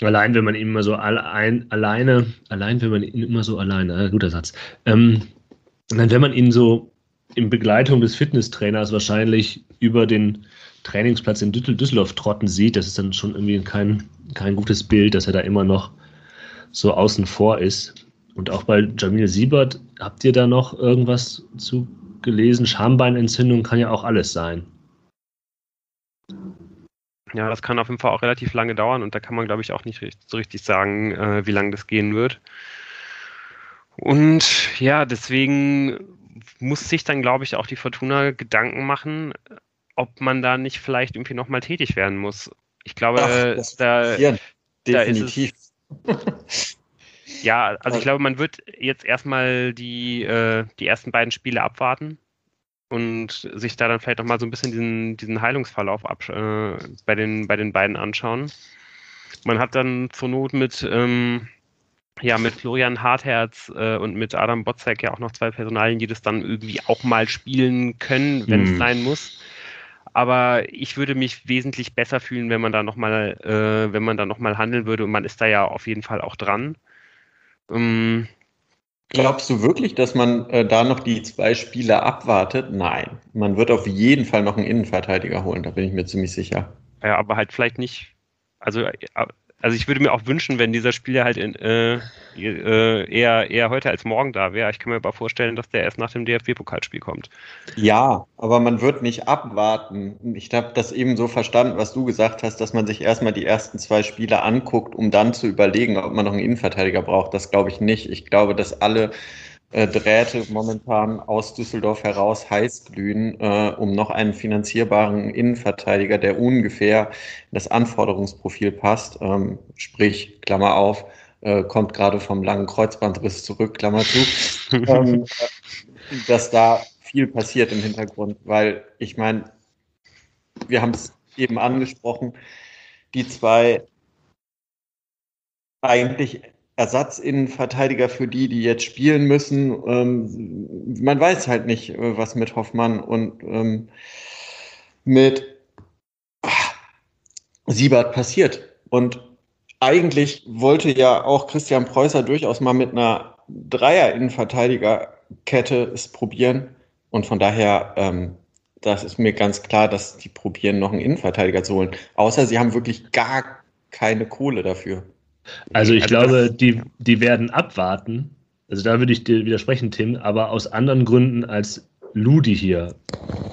Allein, wenn man ihn immer so allein, alleine, allein, wenn man ihn immer so alleine, äh, guter Satz. Ähm, wenn man ihn so in Begleitung des Fitnesstrainers wahrscheinlich über den Trainingsplatz in Düsseldorf trotten sieht, das ist dann schon irgendwie kein, kein gutes Bild, dass er da immer noch so außen vor ist. Und auch bei Jamil Siebert, habt ihr da noch irgendwas zu gelesen? Schambeinentzündung kann ja auch alles sein. Ja, das kann auf jeden Fall auch relativ lange dauern und da kann man, glaube ich, auch nicht so richtig sagen, äh, wie lange das gehen wird. Und ja, deswegen muss sich dann, glaube ich, auch die Fortuna Gedanken machen, ob man da nicht vielleicht irgendwie nochmal tätig werden muss. Ich glaube, Ach, da, da ist es. ja, also ich glaube, man wird jetzt erstmal die, äh, die ersten beiden Spiele abwarten und sich da dann vielleicht nochmal so ein bisschen diesen, diesen Heilungsverlauf äh, bei, den, bei den beiden anschauen. Man hat dann zur Not mit, ähm, ja mit Florian Hartherz äh, und mit Adam Botzek ja auch noch zwei Personalien, die das dann irgendwie auch mal spielen können, wenn es hm. sein muss. Aber ich würde mich wesentlich besser fühlen, wenn man da nochmal, äh, wenn man da noch mal handeln würde und man ist da ja auf jeden Fall auch dran. Ähm, Glaubst du wirklich, dass man äh, da noch die zwei Spiele abwartet? Nein. Man wird auf jeden Fall noch einen Innenverteidiger holen, da bin ich mir ziemlich sicher. Ja, aber halt vielleicht nicht. Also äh, also ich würde mir auch wünschen, wenn dieser Spieler halt in, äh, äh, eher, eher heute als morgen da wäre. Ich kann mir aber vorstellen, dass der erst nach dem DFB-Pokalspiel kommt. Ja, aber man wird nicht abwarten. Ich habe das eben so verstanden, was du gesagt hast, dass man sich erstmal die ersten zwei Spiele anguckt, um dann zu überlegen, ob man noch einen Innenverteidiger braucht. Das glaube ich nicht. Ich glaube, dass alle Drähte momentan aus Düsseldorf heraus heiß glühen, äh, um noch einen finanzierbaren Innenverteidiger, der ungefähr in das Anforderungsprofil passt, ähm, sprich, Klammer auf, äh, kommt gerade vom langen Kreuzbandriss zurück, Klammer zu, ähm, dass da viel passiert im Hintergrund, weil ich meine, wir haben es eben angesprochen, die zwei eigentlich Ersatzinnenverteidiger für die, die jetzt spielen müssen. Ähm, man weiß halt nicht, äh, was mit Hoffmann und ähm, mit ach, Siebert passiert. Und eigentlich wollte ja auch Christian Preußer durchaus mal mit einer Dreier-Innenverteidigerkette es probieren. Und von daher, ähm, das ist mir ganz klar, dass die probieren, noch einen Innenverteidiger zu holen. Außer sie haben wirklich gar keine Kohle dafür. Also ich also glaube, die, die werden abwarten. Also da würde ich dir widersprechen, Tim, aber aus anderen Gründen als Ludi hier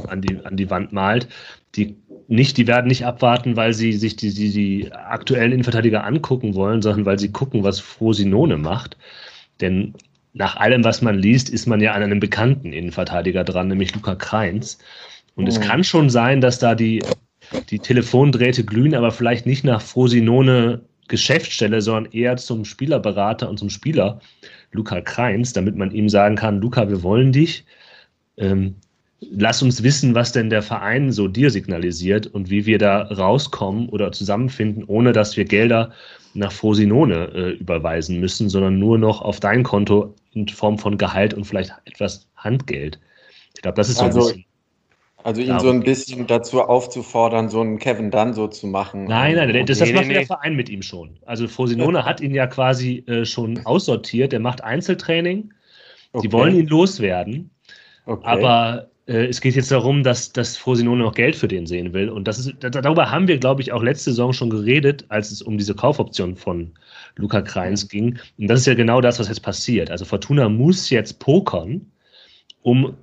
an die, an die Wand malt. Die nicht, die werden nicht abwarten, weil sie sich die, die, die aktuellen Innenverteidiger angucken wollen, sondern weil sie gucken, was Frosinone macht. Denn nach allem, was man liest, ist man ja an einem bekannten Innenverteidiger dran, nämlich Luca Kreins. Und mhm. es kann schon sein, dass da die, die Telefondrähte glühen, aber vielleicht nicht nach Frosinone Geschäftsstelle, sondern eher zum Spielerberater und zum Spieler, Luca Kreins, damit man ihm sagen kann, Luca, wir wollen dich. Ähm, lass uns wissen, was denn der Verein so dir signalisiert und wie wir da rauskommen oder zusammenfinden, ohne dass wir Gelder nach Frosinone äh, überweisen müssen, sondern nur noch auf dein Konto in Form von Gehalt und vielleicht etwas Handgeld. Ich glaube, das ist so also, ein bisschen also ihn so ein bisschen dazu aufzufordern, so einen Kevin Dunn so zu machen. Nein, nein, das, das nee, macht nee, der Verein mit ihm schon. Also Frosinone hat ihn ja quasi äh, schon aussortiert. Er macht Einzeltraining. Okay. Die wollen ihn loswerden. Okay. Aber äh, es geht jetzt darum, dass, dass Frosinone noch Geld für den sehen will. Und das ist, darüber haben wir, glaube ich, auch letzte Saison schon geredet, als es um diese Kaufoption von Luca Kreins mhm. ging. Und das ist ja genau das, was jetzt passiert. Also Fortuna muss jetzt pokern, um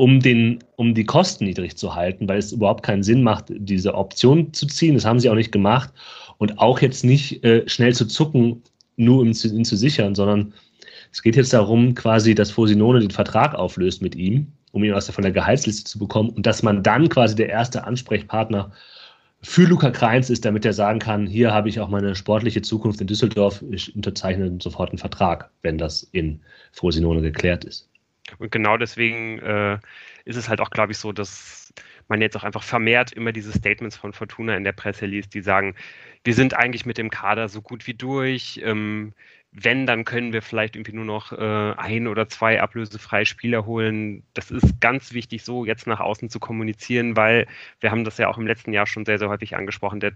um, den, um die Kosten niedrig zu halten, weil es überhaupt keinen Sinn macht, diese Option zu ziehen. Das haben sie auch nicht gemacht. Und auch jetzt nicht äh, schnell zu zucken, nur um ihn zu sichern, sondern es geht jetzt darum, quasi, dass Fosinone den Vertrag auflöst mit ihm, um ihn aus der, von der Gehaltsliste zu bekommen und dass man dann quasi der erste Ansprechpartner für Luca Kreins ist, damit er sagen kann, hier habe ich auch meine sportliche Zukunft in Düsseldorf, ich unterzeichne sofort einen Vertrag, wenn das in Frosinone geklärt ist. Und genau deswegen äh, ist es halt auch, glaube ich, so, dass man jetzt auch einfach vermehrt immer diese Statements von Fortuna in der Presse liest, die sagen, wir sind eigentlich mit dem Kader so gut wie durch. Ähm, wenn, dann können wir vielleicht irgendwie nur noch äh, ein oder zwei ablösefreie Spieler holen. Das ist ganz wichtig, so jetzt nach außen zu kommunizieren, weil wir haben das ja auch im letzten Jahr schon sehr, sehr häufig angesprochen. Der,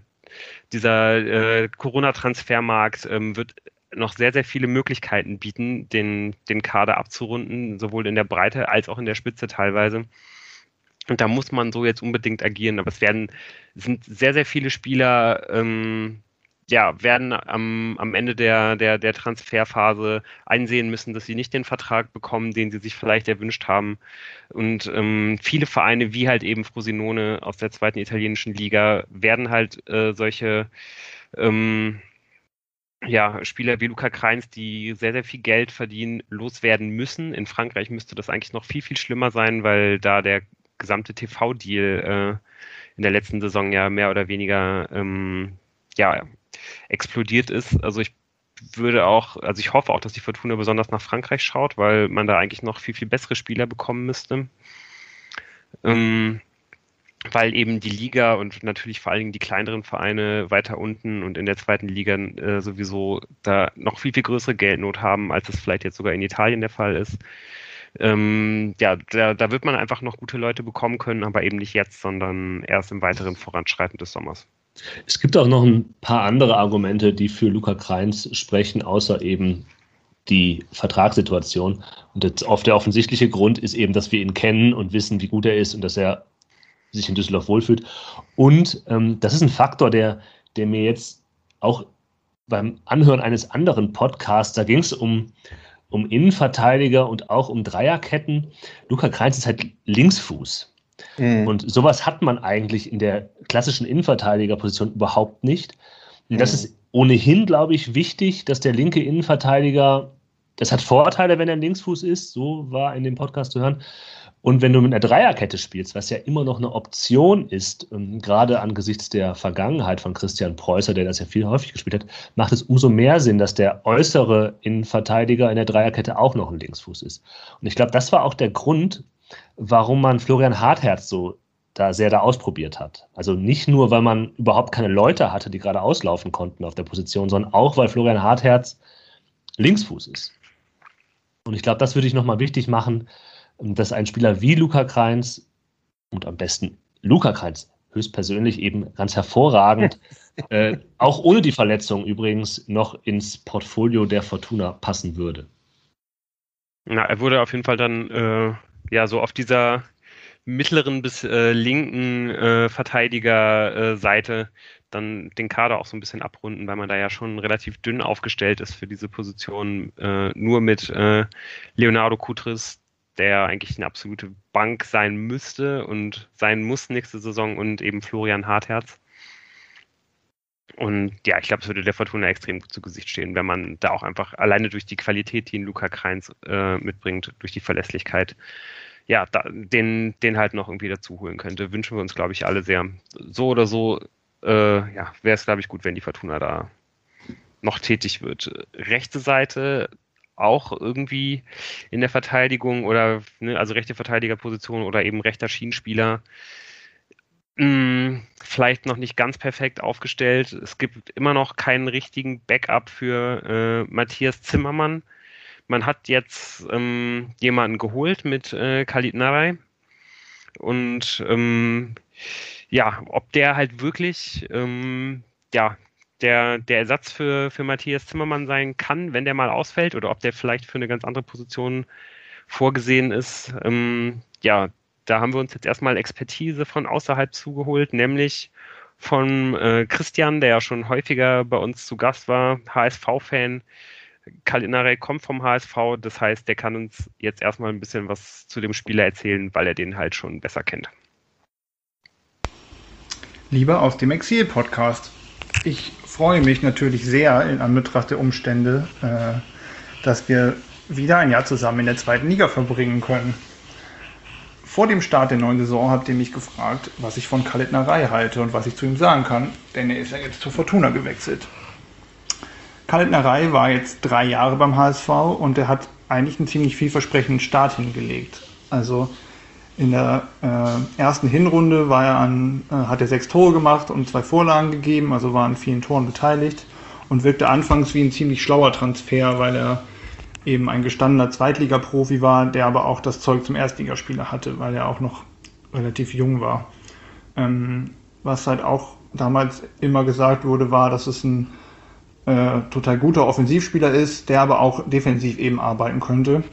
dieser äh, Corona-Transfermarkt ähm, wird noch sehr, sehr viele Möglichkeiten bieten, den, den Kader abzurunden, sowohl in der Breite als auch in der Spitze teilweise. Und da muss man so jetzt unbedingt agieren. Aber es werden, sind sehr, sehr viele Spieler, ähm, ja, werden am, am Ende der, der, der Transferphase einsehen müssen, dass sie nicht den Vertrag bekommen, den sie sich vielleicht erwünscht haben. Und ähm, viele Vereine, wie halt eben Frosinone aus der zweiten italienischen Liga, werden halt äh, solche ähm, ja, Spieler wie Luca Kreins, die sehr, sehr viel Geld verdienen, loswerden müssen. In Frankreich müsste das eigentlich noch viel, viel schlimmer sein, weil da der gesamte TV-Deal äh, in der letzten Saison ja mehr oder weniger ähm, ja, explodiert ist. Also ich würde auch, also ich hoffe auch, dass die Fortuna besonders nach Frankreich schaut, weil man da eigentlich noch viel, viel bessere Spieler bekommen müsste. Ähm, weil eben die Liga und natürlich vor allen Dingen die kleineren Vereine weiter unten und in der zweiten Liga äh, sowieso da noch viel, viel größere Geldnot haben, als es vielleicht jetzt sogar in Italien der Fall ist. Ähm, ja, da, da wird man einfach noch gute Leute bekommen können, aber eben nicht jetzt, sondern erst im weiteren Voranschreiten des Sommers. Es gibt auch noch ein paar andere Argumente, die für Luca Kreins sprechen, außer eben die Vertragssituation. Und das, oft der offensichtliche Grund ist eben, dass wir ihn kennen und wissen, wie gut er ist und dass er sich in Düsseldorf wohlfühlt. Und ähm, das ist ein Faktor, der, der mir jetzt auch beim Anhören eines anderen Podcasts, da ging es um, um Innenverteidiger und auch um Dreierketten. Luca Kreins ist halt Linksfuß. Mhm. Und sowas hat man eigentlich in der klassischen Innenverteidigerposition überhaupt nicht. Und das mhm. ist ohnehin, glaube ich, wichtig, dass der linke Innenverteidiger, das hat Vorteile, wenn er ein Linksfuß ist, so war in dem Podcast zu hören. Und wenn du mit einer Dreierkette spielst, was ja immer noch eine Option ist, ähm, gerade angesichts der Vergangenheit von Christian Preußer, der das ja viel häufig gespielt hat, macht es umso mehr Sinn, dass der äußere Innenverteidiger in der Dreierkette auch noch ein Linksfuß ist. Und ich glaube, das war auch der Grund, warum man Florian Hartherz so da sehr da ausprobiert hat. Also nicht nur, weil man überhaupt keine Leute hatte, die gerade auslaufen konnten auf der Position, sondern auch, weil Florian Hartherz Linksfuß ist. Und ich glaube, das würde ich nochmal wichtig machen, dass ein Spieler wie Luca Kreins und am besten Luca Kreins höchstpersönlich eben ganz hervorragend, äh, auch ohne die Verletzung übrigens, noch ins Portfolio der Fortuna passen würde. Na, er wurde auf jeden Fall dann äh, ja so auf dieser mittleren bis äh, linken äh, Verteidigerseite äh, dann den Kader auch so ein bisschen abrunden, weil man da ja schon relativ dünn aufgestellt ist für diese Position. Äh, nur mit äh, Leonardo Kutris, der eigentlich eine absolute Bank sein müsste und sein muss nächste Saison und eben Florian Hartherz. Und ja, ich glaube, es würde der Fortuna extrem gut zu Gesicht stehen, wenn man da auch einfach alleine durch die Qualität, die ihn Luca Kreins äh, mitbringt, durch die Verlässlichkeit, ja, da, den, den halt noch irgendwie dazu holen könnte. Wünschen wir uns, glaube ich, alle sehr. So oder so, äh, ja, wäre es, glaube ich, gut, wenn die Fortuna da noch tätig wird. Rechte Seite auch irgendwie in der Verteidigung oder ne, also rechte Verteidigerposition oder eben rechter Schienenspieler mh, hm, vielleicht noch nicht ganz perfekt aufgestellt. Es gibt immer noch keinen richtigen Backup für äh, Matthias Zimmermann. Man hat jetzt ähm, jemanden geholt mit äh, Khalid Naray. Und ähm, ja, ob der halt wirklich ähm, ja, der, der Ersatz für, für Matthias Zimmermann sein kann, wenn der mal ausfällt, oder ob der vielleicht für eine ganz andere Position vorgesehen ist. Ähm, ja, da haben wir uns jetzt erstmal Expertise von außerhalb zugeholt, nämlich von äh, Christian, der ja schon häufiger bei uns zu Gast war, HSV-Fan, Kalinarek kommt vom HSV, das heißt, der kann uns jetzt erstmal ein bisschen was zu dem Spieler erzählen, weil er den halt schon besser kennt. Lieber aus dem Exil-Podcast. Ich freue mich natürlich sehr in Anbetracht der Umstände, äh, dass wir wieder ein Jahr zusammen in der zweiten Liga verbringen können. Vor dem Start der neuen Saison habt ihr mich gefragt, was ich von Khaled Narei halte und was ich zu ihm sagen kann, denn er ist ja jetzt zur Fortuna gewechselt. Khaled Narei war jetzt drei Jahre beim HSV und er hat eigentlich einen ziemlich vielversprechenden Start hingelegt. Also in der äh, ersten Hinrunde war er an, äh, hat er sechs Tore gemacht und zwei Vorlagen gegeben, also war an vielen Toren beteiligt und wirkte anfangs wie ein ziemlich schlauer Transfer, weil er eben ein gestandener Zweitligaprofi war, der aber auch das Zeug zum Erstligaspieler hatte, weil er auch noch relativ jung war. Ähm, was halt auch damals immer gesagt wurde, war, dass es ein äh, total guter Offensivspieler ist, der aber auch defensiv eben arbeiten könnte.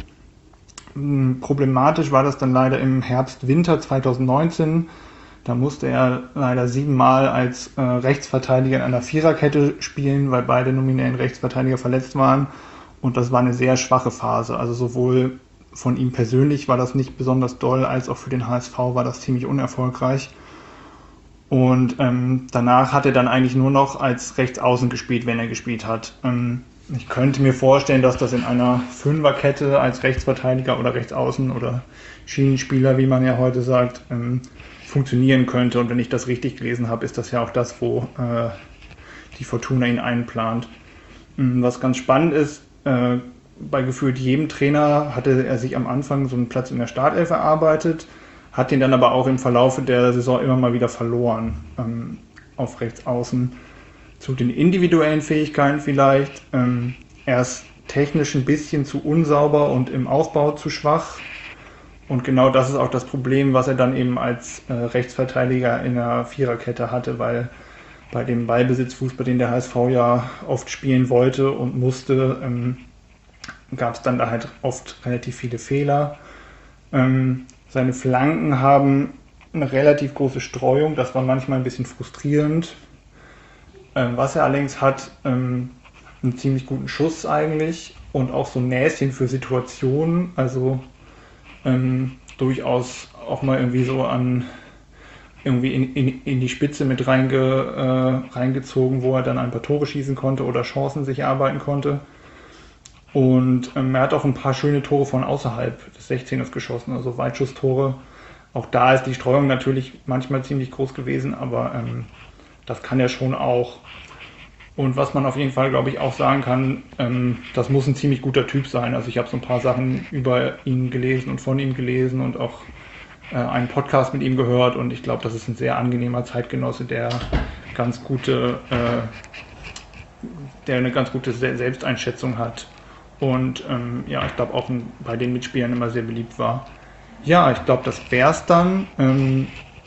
Hm, problematisch war das dann leider im Herbst, Winter 2019. Da musste er leider siebenmal als äh, Rechtsverteidiger in einer Viererkette spielen, weil beide nominellen Rechtsverteidiger verletzt waren. Und das war eine sehr schwache Phase. Also sowohl von ihm persönlich war das nicht besonders doll, als auch für den HSV war das ziemlich unerfolgreich. Und ähm, danach hat er dann eigentlich nur noch als Rechtsaußen gespielt, wenn er gespielt hat. Ähm, ich könnte mir vorstellen, dass das in einer Fünferkette als Rechtsverteidiger oder Rechtsaußen oder Schienenspieler, wie man ja heute sagt, ähm, funktionieren könnte. Und wenn ich das richtig gelesen habe, ist das ja auch das, wo äh, die Fortuna ihn einplant. Ähm, was ganz spannend ist, äh, bei gefühlt jedem Trainer hatte er sich am Anfang so einen Platz in der Startelf erarbeitet hat den dann aber auch im Verlauf der Saison immer mal wieder verloren ähm, auf rechts außen. Zu den individuellen Fähigkeiten vielleicht. Ähm, er ist technisch ein bisschen zu unsauber und im Aufbau zu schwach. Und genau das ist auch das Problem, was er dann eben als äh, Rechtsverteidiger in der Viererkette hatte, weil bei dem Ballbesitzfußball, den der HSV ja oft spielen wollte und musste, ähm, gab es dann da halt oft relativ viele Fehler. Ähm, seine Flanken haben eine relativ große Streuung, das war manchmal ein bisschen frustrierend. Ähm, was er allerdings hat, ähm, einen ziemlich guten Schuss eigentlich und auch so ein Näschen für Situationen, also ähm, durchaus auch mal irgendwie so an irgendwie in, in, in die Spitze mit reinge, äh, reingezogen, wo er dann ein paar Tore schießen konnte oder Chancen sich erarbeiten konnte. Und ähm, er hat auch ein paar schöne Tore von außerhalb des 16ers geschossen, also Weitschusstore. Auch da ist die Streuung natürlich manchmal ziemlich groß gewesen, aber ähm, das kann er schon auch. Und was man auf jeden Fall, glaube ich, auch sagen kann, ähm, das muss ein ziemlich guter Typ sein. Also ich habe so ein paar Sachen über ihn gelesen und von ihm gelesen und auch äh, einen Podcast mit ihm gehört und ich glaube, das ist ein sehr angenehmer Zeitgenosse, der ganz gute, äh, der eine ganz gute Selbsteinschätzung hat und ähm, ja, ich glaube auch bei den Mitspielern immer sehr beliebt war. Ja, ich glaube, das wär's dann. Ähm,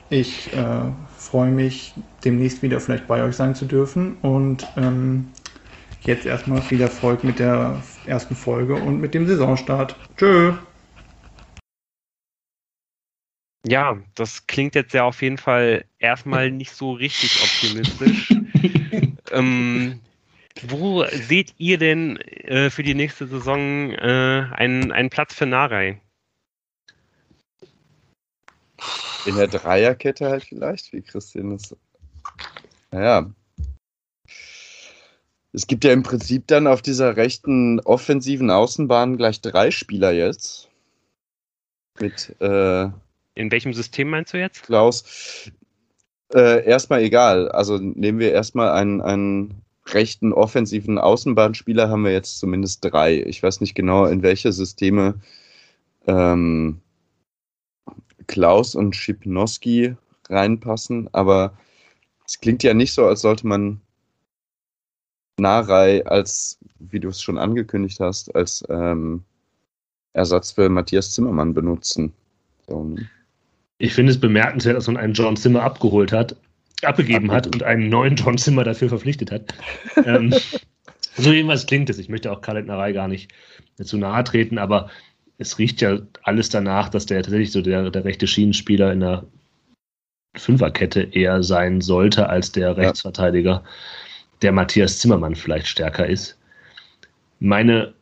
ich äh, freue mich, demnächst wieder vielleicht bei euch sein zu dürfen und ähm, jetzt erstmal viel Erfolg mit der ersten Folge und mit dem Saisonstart. Tschö! Ja, das klingt jetzt ja auf jeden Fall erstmal nicht so richtig optimistisch. ähm, wo seht ihr denn äh, für die nächste Saison äh, einen, einen Platz für Narei? In der Dreierkette halt vielleicht, wie Christian das. Naja. Es gibt ja im Prinzip dann auf dieser rechten offensiven Außenbahn gleich drei Spieler jetzt. Mit äh, in welchem System meinst du jetzt? Klaus. Äh, erstmal egal. Also nehmen wir erstmal einen, einen rechten offensiven Außenbahnspieler, haben wir jetzt zumindest drei. Ich weiß nicht genau, in welche Systeme ähm, Klaus und Schipnowski reinpassen, aber es klingt ja nicht so, als sollte man Narei als, wie du es schon angekündigt hast, als ähm, Ersatz für Matthias Zimmermann benutzen. So. Ne? Ich finde es bemerkenswert, dass man einen John Zimmer abgeholt hat, abgegeben hat und einen neuen John Zimmer dafür verpflichtet hat. ähm, so jedenfalls klingt es. Ich möchte auch Khaled Narei gar nicht zu nahe treten, aber es riecht ja alles danach, dass der tatsächlich so der, der rechte Schienenspieler in der Fünferkette eher sein sollte als der Rechtsverteidiger, der Matthias Zimmermann vielleicht stärker ist. Meine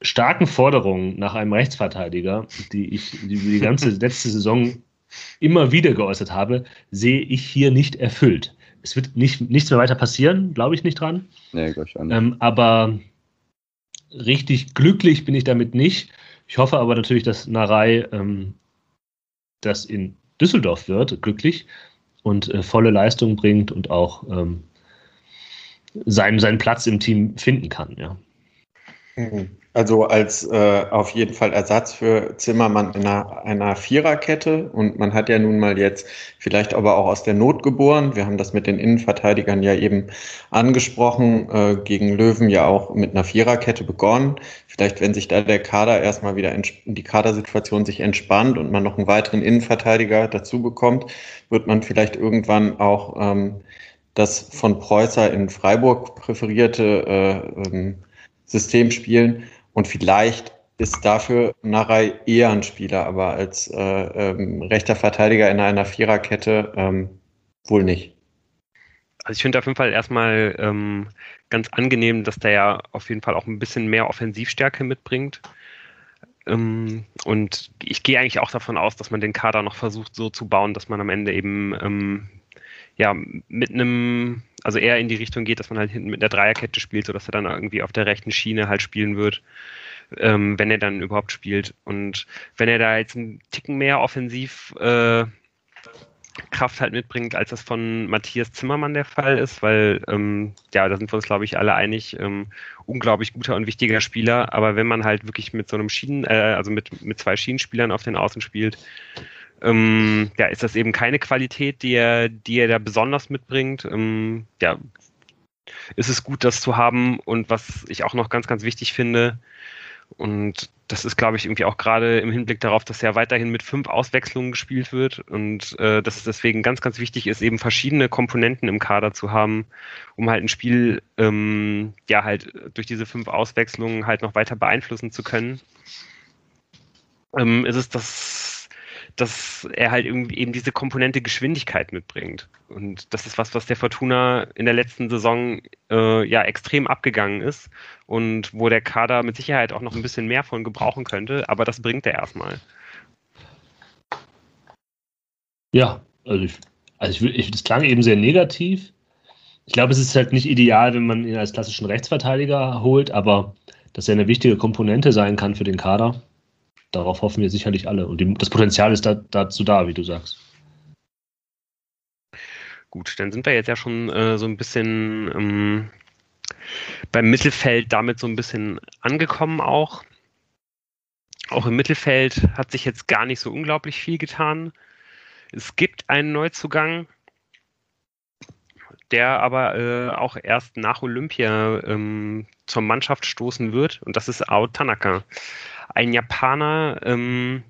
starken Forderungen nach einem Rechtsverteidiger, die ich die, die ganze letzte Saison immer wieder geäußert habe, sehe ich hier nicht erfüllt. Es wird nicht, nichts mehr weiter passieren, glaube ich nicht dran. Nee, ich nicht. Ähm, aber richtig glücklich bin ich damit nicht. Ich hoffe aber natürlich, dass Narei ähm, das in Düsseldorf wird, glücklich und äh, volle Leistung bringt und auch ähm, seinen, seinen Platz im Team finden kann. Ja. Mhm. Also als äh, auf jeden Fall Ersatz für Zimmermann in einer, einer Viererkette. Und man hat ja nun mal jetzt vielleicht aber auch aus der Not geboren. Wir haben das mit den Innenverteidigern ja eben angesprochen, äh, gegen Löwen ja auch mit einer Viererkette begonnen. Vielleicht, wenn sich da der Kader erstmal wieder die Kadersituation sich entspannt und man noch einen weiteren Innenverteidiger dazu bekommt, wird man vielleicht irgendwann auch ähm, das von Preußer in Freiburg präferierte äh, ähm, System spielen. Und vielleicht ist dafür Narei eher ein Spieler, aber als äh, ähm, rechter Verteidiger in einer Viererkette ähm, wohl nicht. Also ich finde auf jeden Fall erstmal ähm, ganz angenehm, dass der ja auf jeden Fall auch ein bisschen mehr Offensivstärke mitbringt. Ähm, und ich gehe eigentlich auch davon aus, dass man den Kader noch versucht so zu bauen, dass man am Ende eben ähm, ja mit einem also eher in die Richtung geht, dass man halt hinten mit einer Dreierkette spielt, sodass er dann irgendwie auf der rechten Schiene halt spielen wird, ähm, wenn er dann überhaupt spielt. Und wenn er da jetzt einen Ticken mehr offensiv äh, Kraft halt mitbringt, als das von Matthias Zimmermann der Fall ist, weil ähm, ja, da sind wir uns, glaube ich, alle einig, ähm, unglaublich guter und wichtiger Spieler, aber wenn man halt wirklich mit so einem Schienen, äh, also mit, mit zwei Schienenspielern auf den Außen spielt, ähm, ja, ist das eben keine Qualität, die er, die er da besonders mitbringt. Ähm, ja, ist es gut, das zu haben. Und was ich auch noch ganz, ganz wichtig finde, und das ist, glaube ich, irgendwie auch gerade im Hinblick darauf, dass ja weiterhin mit fünf Auswechslungen gespielt wird und äh, dass es deswegen ganz, ganz wichtig ist, eben verschiedene Komponenten im Kader zu haben, um halt ein Spiel ähm, ja halt durch diese fünf Auswechslungen halt noch weiter beeinflussen zu können. Ähm, ist es das dass er halt eben diese Komponente Geschwindigkeit mitbringt. Und das ist was, was der Fortuna in der letzten Saison äh, ja extrem abgegangen ist und wo der Kader mit Sicherheit auch noch ein bisschen mehr von gebrauchen könnte, aber das bringt er erstmal. Ja, also ich, also ich, ich, das klang eben sehr negativ. Ich glaube, es ist halt nicht ideal, wenn man ihn als klassischen Rechtsverteidiger holt, aber dass er eine wichtige Komponente sein kann für den Kader darauf hoffen wir sicherlich alle. Und die, das Potenzial ist da, dazu da, wie du sagst. Gut, dann sind wir jetzt ja schon äh, so ein bisschen ähm, beim Mittelfeld damit so ein bisschen angekommen auch. Auch im Mittelfeld hat sich jetzt gar nicht so unglaublich viel getan. Es gibt einen Neuzugang, der aber äh, auch erst nach Olympia ähm, zur Mannschaft stoßen wird. Und das ist Ao Tanaka ein Japaner. Ähm,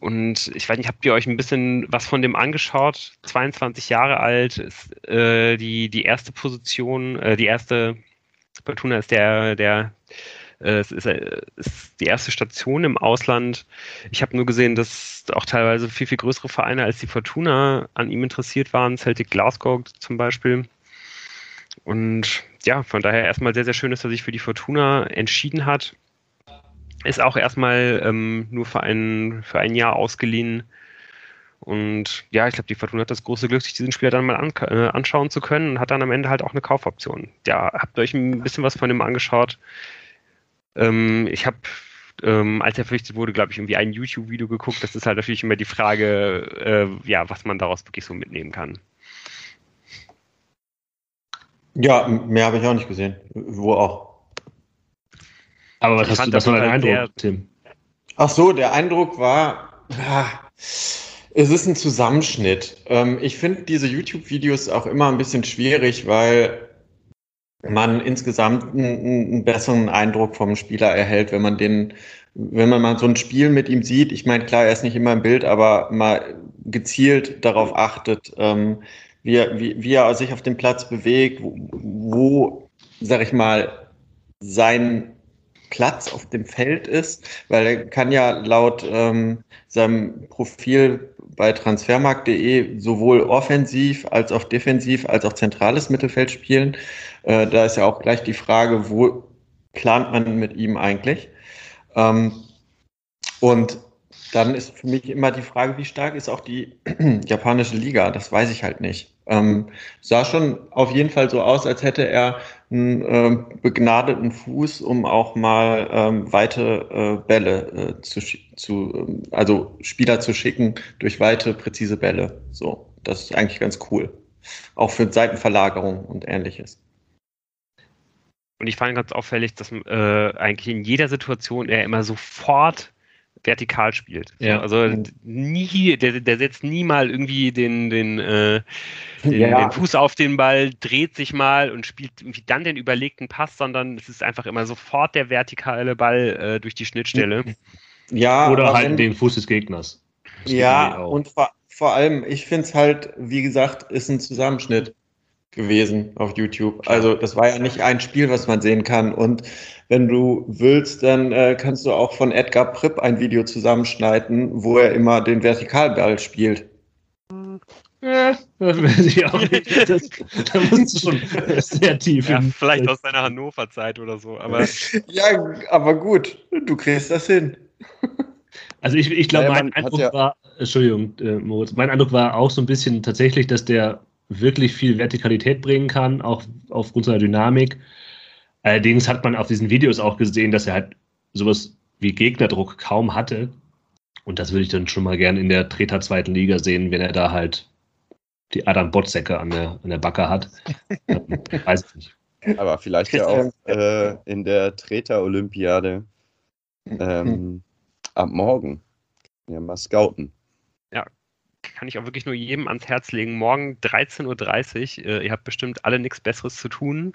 und ich weiß nicht, habt ihr euch ein bisschen was von dem angeschaut? 22 Jahre alt, ist äh, die, die erste Position, äh, die erste Fortuna ist der, der äh, ist, äh, ist, die erste Station im Ausland. Ich habe nur gesehen, dass auch teilweise viel, viel größere Vereine als die Fortuna an ihm interessiert waren, Celtic Glasgow zum Beispiel. Und ja, von daher erstmal sehr, sehr schön, dass er sich für die Fortuna entschieden hat. Ist auch erstmal ähm, nur für ein, für ein Jahr ausgeliehen. Und ja, ich glaube, die Fortuna hat das große Glück, sich diesen Spieler dann mal an, äh, anschauen zu können und hat dann am Ende halt auch eine Kaufoption. Ja, habt ihr euch ein bisschen was von dem angeschaut? Ähm, ich habe, ähm, als er verpflichtet wurde, glaube ich, irgendwie ein YouTube-Video geguckt. Das ist halt natürlich immer die Frage, äh, ja, was man daraus wirklich so mitnehmen kann. Ja, mehr habe ich auch nicht gesehen. Wo auch. Aber was hast du, das war dein Eindruck, Tim? Ach so, der Eindruck war, ah, es ist ein Zusammenschnitt. Ähm, ich finde diese YouTube-Videos auch immer ein bisschen schwierig, weil man insgesamt einen, einen, besseren Eindruck vom Spieler erhält, wenn man den, wenn man mal so ein Spiel mit ihm sieht. Ich meine, klar, er ist nicht immer im Bild, aber mal gezielt darauf achtet, ähm, wie, er, wie, wie er sich auf dem Platz bewegt, wo, wo sag ich mal, sein Platz auf dem Feld ist, weil er kann ja laut ähm, seinem Profil bei transfermarkt.de sowohl offensiv als auch defensiv als auch zentrales Mittelfeld spielen. Äh, da ist ja auch gleich die Frage, wo plant man mit ihm eigentlich? Ähm, und dann ist für mich immer die Frage, wie stark ist auch die japanische Liga? Das weiß ich halt nicht. Ähm, sah schon auf jeden Fall so aus, als hätte er einen ähm, begnadeten Fuß, um auch mal ähm, weite äh, Bälle äh, zu, zu ähm, also Spieler zu schicken durch weite, präzise Bälle. So, das ist eigentlich ganz cool. Auch für Seitenverlagerung und ähnliches. Und ich fand ganz auffällig, dass äh, eigentlich in jeder Situation er immer sofort vertikal spielt. Ja. Also nie, der, der setzt nie mal irgendwie den, den, äh, den, ja. den, Fuß auf den Ball, dreht sich mal und spielt irgendwie dann den überlegten Pass, sondern es ist einfach immer sofort der vertikale Ball äh, durch die Schnittstelle. Ja, oder halt den Fuß des Gegners. ja, und vor, vor allem, ich finde es halt, wie gesagt, ist ein Zusammenschnitt gewesen auf YouTube. Also das war ja nicht ein Spiel, was man sehen kann. Und wenn du willst, dann äh, kannst du auch von Edgar Pripp ein Video zusammenschneiden, wo er immer den Vertikalball spielt. Ja, das weiß ich auch nicht. Das, da musst du schon sehr tief. Ja, vielleicht aus deiner Hannover-Zeit oder so. Aber ja, aber gut, du kriegst das hin. Also ich, ich glaube, mein Eindruck ja war, Entschuldigung, äh, Moritz, mein Eindruck war auch so ein bisschen tatsächlich, dass der wirklich viel Vertikalität bringen kann, auch aufgrund seiner Dynamik. Allerdings hat man auf diesen Videos auch gesehen, dass er halt sowas wie Gegnerdruck kaum hatte. Und das würde ich dann schon mal gerne in der Treter zweiten Liga sehen, wenn er da halt die Adam Botzecke an der, an der Backe hat. Weiß ich nicht. Aber vielleicht ja auch äh, in der Treter-Olympiade ähm, ab morgen. Ja, mal scouten. Kann ich auch wirklich nur jedem ans Herz legen. Morgen 13.30 Uhr. Äh, ihr habt bestimmt alle nichts Besseres zu tun.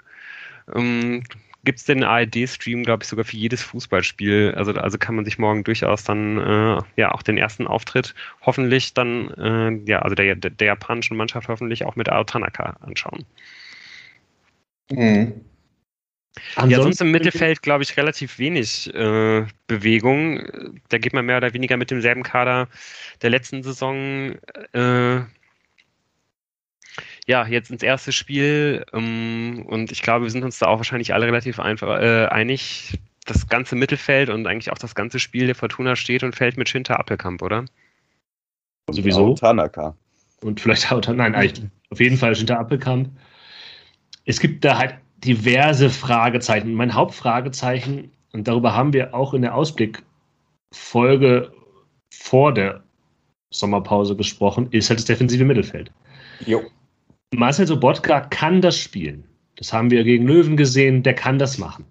Ähm, Gibt es den ARD-Stream, glaube ich, sogar für jedes Fußballspiel. Also, also kann man sich morgen durchaus dann äh, ja auch den ersten Auftritt hoffentlich dann, äh, ja, also der, der, der, japanischen Mannschaft hoffentlich auch mit Ao Tanaka anschauen. Mhm. Ja, sonst im Mittelfeld, glaube ich, relativ wenig äh, Bewegung. Da geht man mehr oder weniger mit demselben Kader der letzten Saison äh, ja, jetzt ins erste Spiel. Ähm, und ich glaube, wir sind uns da auch wahrscheinlich alle relativ einfach äh, einig. Das ganze Mittelfeld und eigentlich auch das ganze Spiel der Fortuna steht und fällt mit Shinta Appelkamp, oder? Und Sowieso. Tanaka. Und vielleicht auch, nein, eigentlich auf jeden Fall Shinta Appelkamp. Es gibt da halt diverse Fragezeichen. Mein Hauptfragezeichen, und darüber haben wir auch in der Ausblickfolge vor der Sommerpause gesprochen, ist halt das defensive Mittelfeld. Jo. Marcel Sobotka kann das spielen. Das haben wir gegen Löwen gesehen, der kann das machen.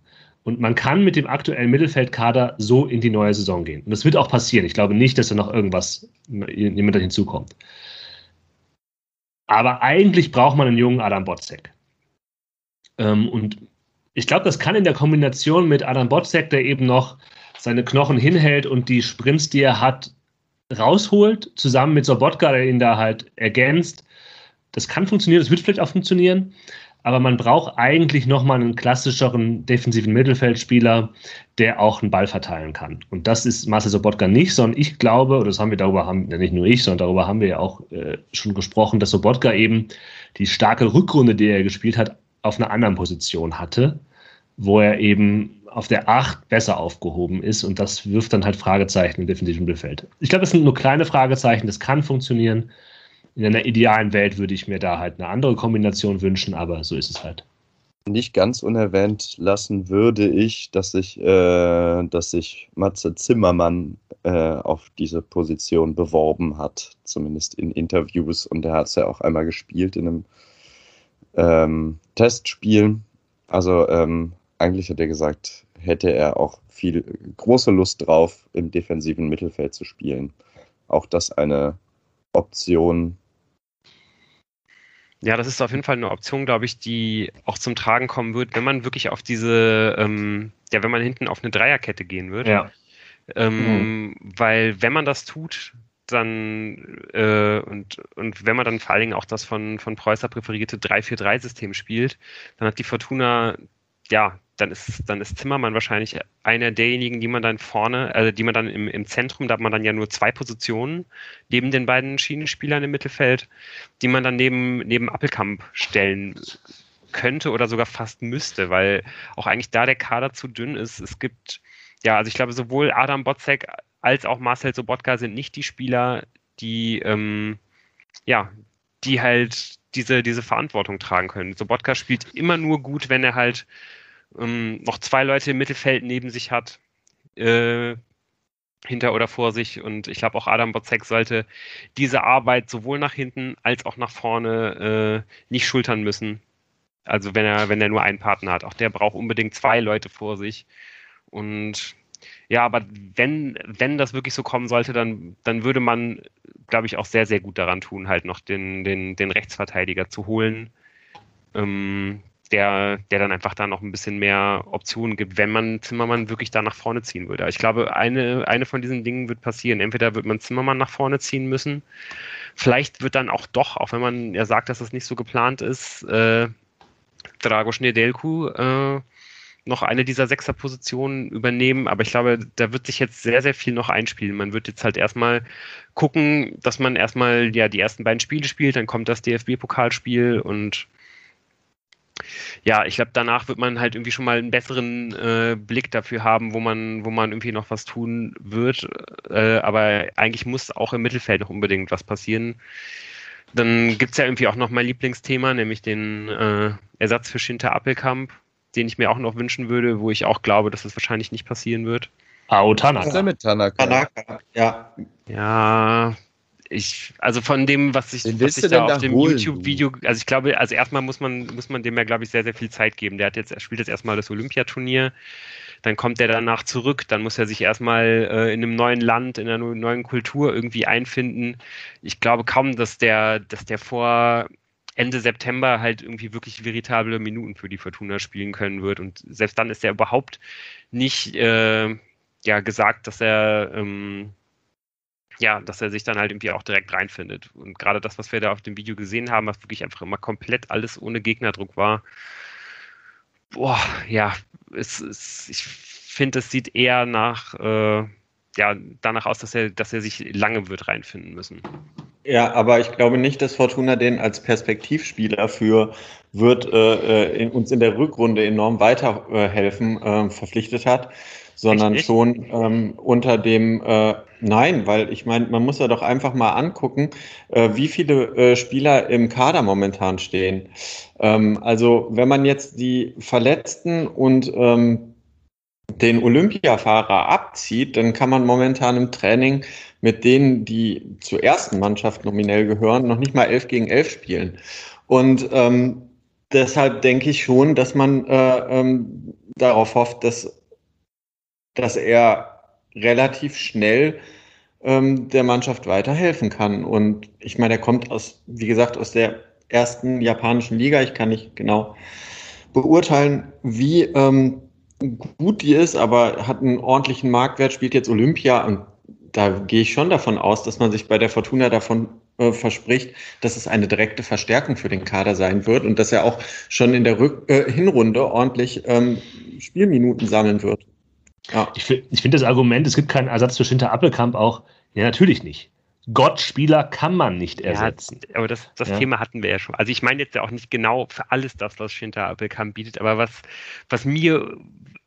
Und man kann mit dem aktuellen Mittelfeldkader so in die neue Saison gehen. Und das wird auch passieren. Ich glaube nicht, dass da noch irgendwas, jemand hinzukommt. Aber eigentlich braucht man einen jungen Adam Botzek. Ähm, und ich glaube, das kann in der Kombination mit Adam Botzek, der eben noch seine Knochen hinhält und die Sprints, die er hat, rausholt, zusammen mit Sobotka, der ihn da halt ergänzt. Das kann funktionieren, das wird vielleicht auch funktionieren, aber man braucht eigentlich nochmal einen klassischeren defensiven Mittelfeldspieler, der auch einen Ball verteilen kann. Und das ist Marcel Sobotka nicht, sondern ich glaube, oder das haben wir darüber, haben, nicht nur ich, sondern darüber haben wir ja auch äh, schon gesprochen, dass Sobotka eben die starke Rückrunde, die er gespielt hat, auf einer anderen Position hatte, wo er eben auf der 8 besser aufgehoben ist und das wirft dann halt Fragezeichen im defensiven Mittelfeld. Ich glaube, das sind nur kleine Fragezeichen, das kann funktionieren. In einer idealen Welt würde ich mir da halt eine andere Kombination wünschen, aber so ist es halt. Nicht ganz unerwähnt lassen würde ich, dass sich, äh, sich Matze Zimmermann äh, auf diese Position beworben hat, zumindest in Interviews. Und er hat es ja auch einmal gespielt in einem ähm, Testspiel. Also ähm, eigentlich hat er gesagt, hätte er auch viel große Lust drauf, im defensiven Mittelfeld zu spielen. Auch das eine Option. Ja, das ist auf jeden Fall eine Option, glaube ich, die auch zum Tragen kommen wird, wenn man wirklich auf diese, ähm, ja, wenn man hinten auf eine Dreierkette gehen wird. Ja. Ähm, mhm. Weil wenn man das tut, dann äh, und, und wenn man dann vor allen Dingen auch das von, von Preußer präferierte 3-4-3-System spielt, dann hat die Fortuna, ja, dann ist, dann ist Zimmermann wahrscheinlich einer derjenigen, die man dann vorne, also die man dann im, im Zentrum, da hat man dann ja nur zwei Positionen neben den beiden Schienenspielern im Mittelfeld, die man dann neben, neben Appelkamp stellen könnte oder sogar fast müsste, weil auch eigentlich da der Kader zu dünn ist. Es gibt, ja, also ich glaube, sowohl Adam Botzek als auch Marcel Sobotka sind nicht die Spieler, die, ähm, ja, die halt diese, diese Verantwortung tragen können. Sobotka spielt immer nur gut, wenn er halt ähm, noch zwei Leute im Mittelfeld neben sich hat, äh, hinter oder vor sich. Und ich glaube, auch Adam Bozek sollte diese Arbeit sowohl nach hinten als auch nach vorne äh, nicht schultern müssen. Also wenn er, wenn er nur einen Partner hat. Auch der braucht unbedingt zwei Leute vor sich. Und ja, aber wenn, wenn das wirklich so kommen sollte, dann, dann würde man, glaube ich, auch sehr, sehr gut daran tun, halt noch den, den, den Rechtsverteidiger zu holen, ähm, der, der dann einfach da noch ein bisschen mehr Optionen gibt, wenn man Zimmermann wirklich da nach vorne ziehen würde. Ich glaube, eine, eine von diesen Dingen wird passieren. Entweder wird man Zimmermann nach vorne ziehen müssen, vielleicht wird dann auch doch, auch wenn man ja sagt, dass das nicht so geplant ist, äh, Drago Schnedelku äh, noch eine dieser Sechserpositionen übernehmen, aber ich glaube, da wird sich jetzt sehr, sehr viel noch einspielen. Man wird jetzt halt erstmal gucken, dass man erstmal ja die ersten beiden Spiele spielt, dann kommt das DFB-Pokalspiel und ja, ich glaube, danach wird man halt irgendwie schon mal einen besseren äh, Blick dafür haben, wo man, wo man irgendwie noch was tun wird. Äh, aber eigentlich muss auch im Mittelfeld noch unbedingt was passieren. Dann gibt es ja irgendwie auch noch mein Lieblingsthema, nämlich den äh, Ersatz für Schinter Appelkamp den ich mir auch noch wünschen würde, wo ich auch glaube, dass es wahrscheinlich nicht passieren wird. Ao Tanaka. Was ist mit Tanaka? Tanaka, ja. Ja, ich, also von dem, was ich, was ich da auf dem YouTube-Video, also ich glaube, also erstmal muss man, muss man dem ja, glaube ich, sehr, sehr viel Zeit geben. Der hat jetzt, er spielt jetzt erstmal das Olympiaturnier. dann kommt er danach zurück, dann muss er sich erstmal äh, in einem neuen Land, in einer neuen Kultur irgendwie einfinden. Ich glaube kaum, dass der, dass der vor Ende September halt irgendwie wirklich veritable Minuten für die Fortuna spielen können wird. Und selbst dann ist er überhaupt nicht äh, ja, gesagt, dass er ähm, ja, dass er sich dann halt irgendwie auch direkt reinfindet. Und gerade das, was wir da auf dem Video gesehen haben, was wirklich einfach immer komplett alles ohne Gegnerdruck war, boah, ja, es, es, ich finde, es sieht eher nach, äh, ja, danach aus, dass er, dass er sich lange wird reinfinden müssen. Ja, aber ich glaube nicht, dass Fortuna den als Perspektivspieler für wird äh, äh in, uns in der Rückrunde enorm weiterhelfen äh, verpflichtet hat, sondern schon ähm, unter dem äh, Nein, weil ich meine, man muss ja doch einfach mal angucken, äh, wie viele äh, Spieler im Kader momentan stehen. Ähm, also wenn man jetzt die Verletzten und ähm, den Olympiafahrer abzieht, dann kann man momentan im Training mit denen, die zur ersten Mannschaft nominell gehören, noch nicht mal elf gegen elf spielen. Und ähm, deshalb denke ich schon, dass man äh, ähm, darauf hofft, dass, dass er relativ schnell ähm, der Mannschaft weiterhelfen kann. Und ich meine, er kommt aus, wie gesagt, aus der ersten japanischen Liga. Ich kann nicht genau beurteilen, wie ähm, gut die ist, aber hat einen ordentlichen Marktwert, spielt jetzt Olympia und da gehe ich schon davon aus, dass man sich bei der Fortuna davon äh, verspricht, dass es eine direkte Verstärkung für den Kader sein wird und dass er auch schon in der Rück äh, Hinrunde ordentlich ähm, Spielminuten sammeln wird. Ja. Ich, ich finde das Argument, es gibt keinen Ersatz für Schinter Appelkamp auch, ja, natürlich nicht. Gottspieler kann man nicht ersetzen. Ja, aber das, das ja. Thema hatten wir ja schon. Also ich meine jetzt ja auch nicht genau für alles das, was Schinter Appelkamp bietet, aber was, was mir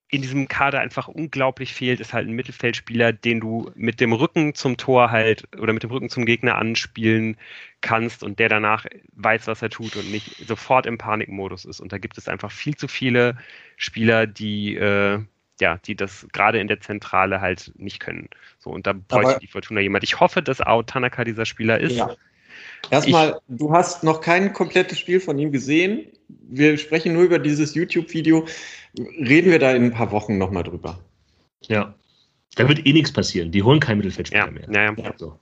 in diesem Kader einfach unglaublich fehlt, ist halt ein Mittelfeldspieler, den du mit dem Rücken zum Tor halt oder mit dem Rücken zum Gegner anspielen kannst und der danach weiß, was er tut und nicht sofort im Panikmodus ist. Und da gibt es einfach viel zu viele Spieler, die äh, ja, die das gerade in der Zentrale halt nicht können. So, und da bräuchte Aber, die Fortuna jemand. Ich hoffe, dass Ao Tanaka dieser Spieler ist. Ja. Erstmal, du hast noch kein komplettes Spiel von ihm gesehen. Wir sprechen nur über dieses YouTube-Video. Reden wir da in ein paar Wochen nochmal drüber. Ja. Da wird eh nichts passieren. Die holen kein Mittelfeldspieler ja, mehr. Ja, ja. So.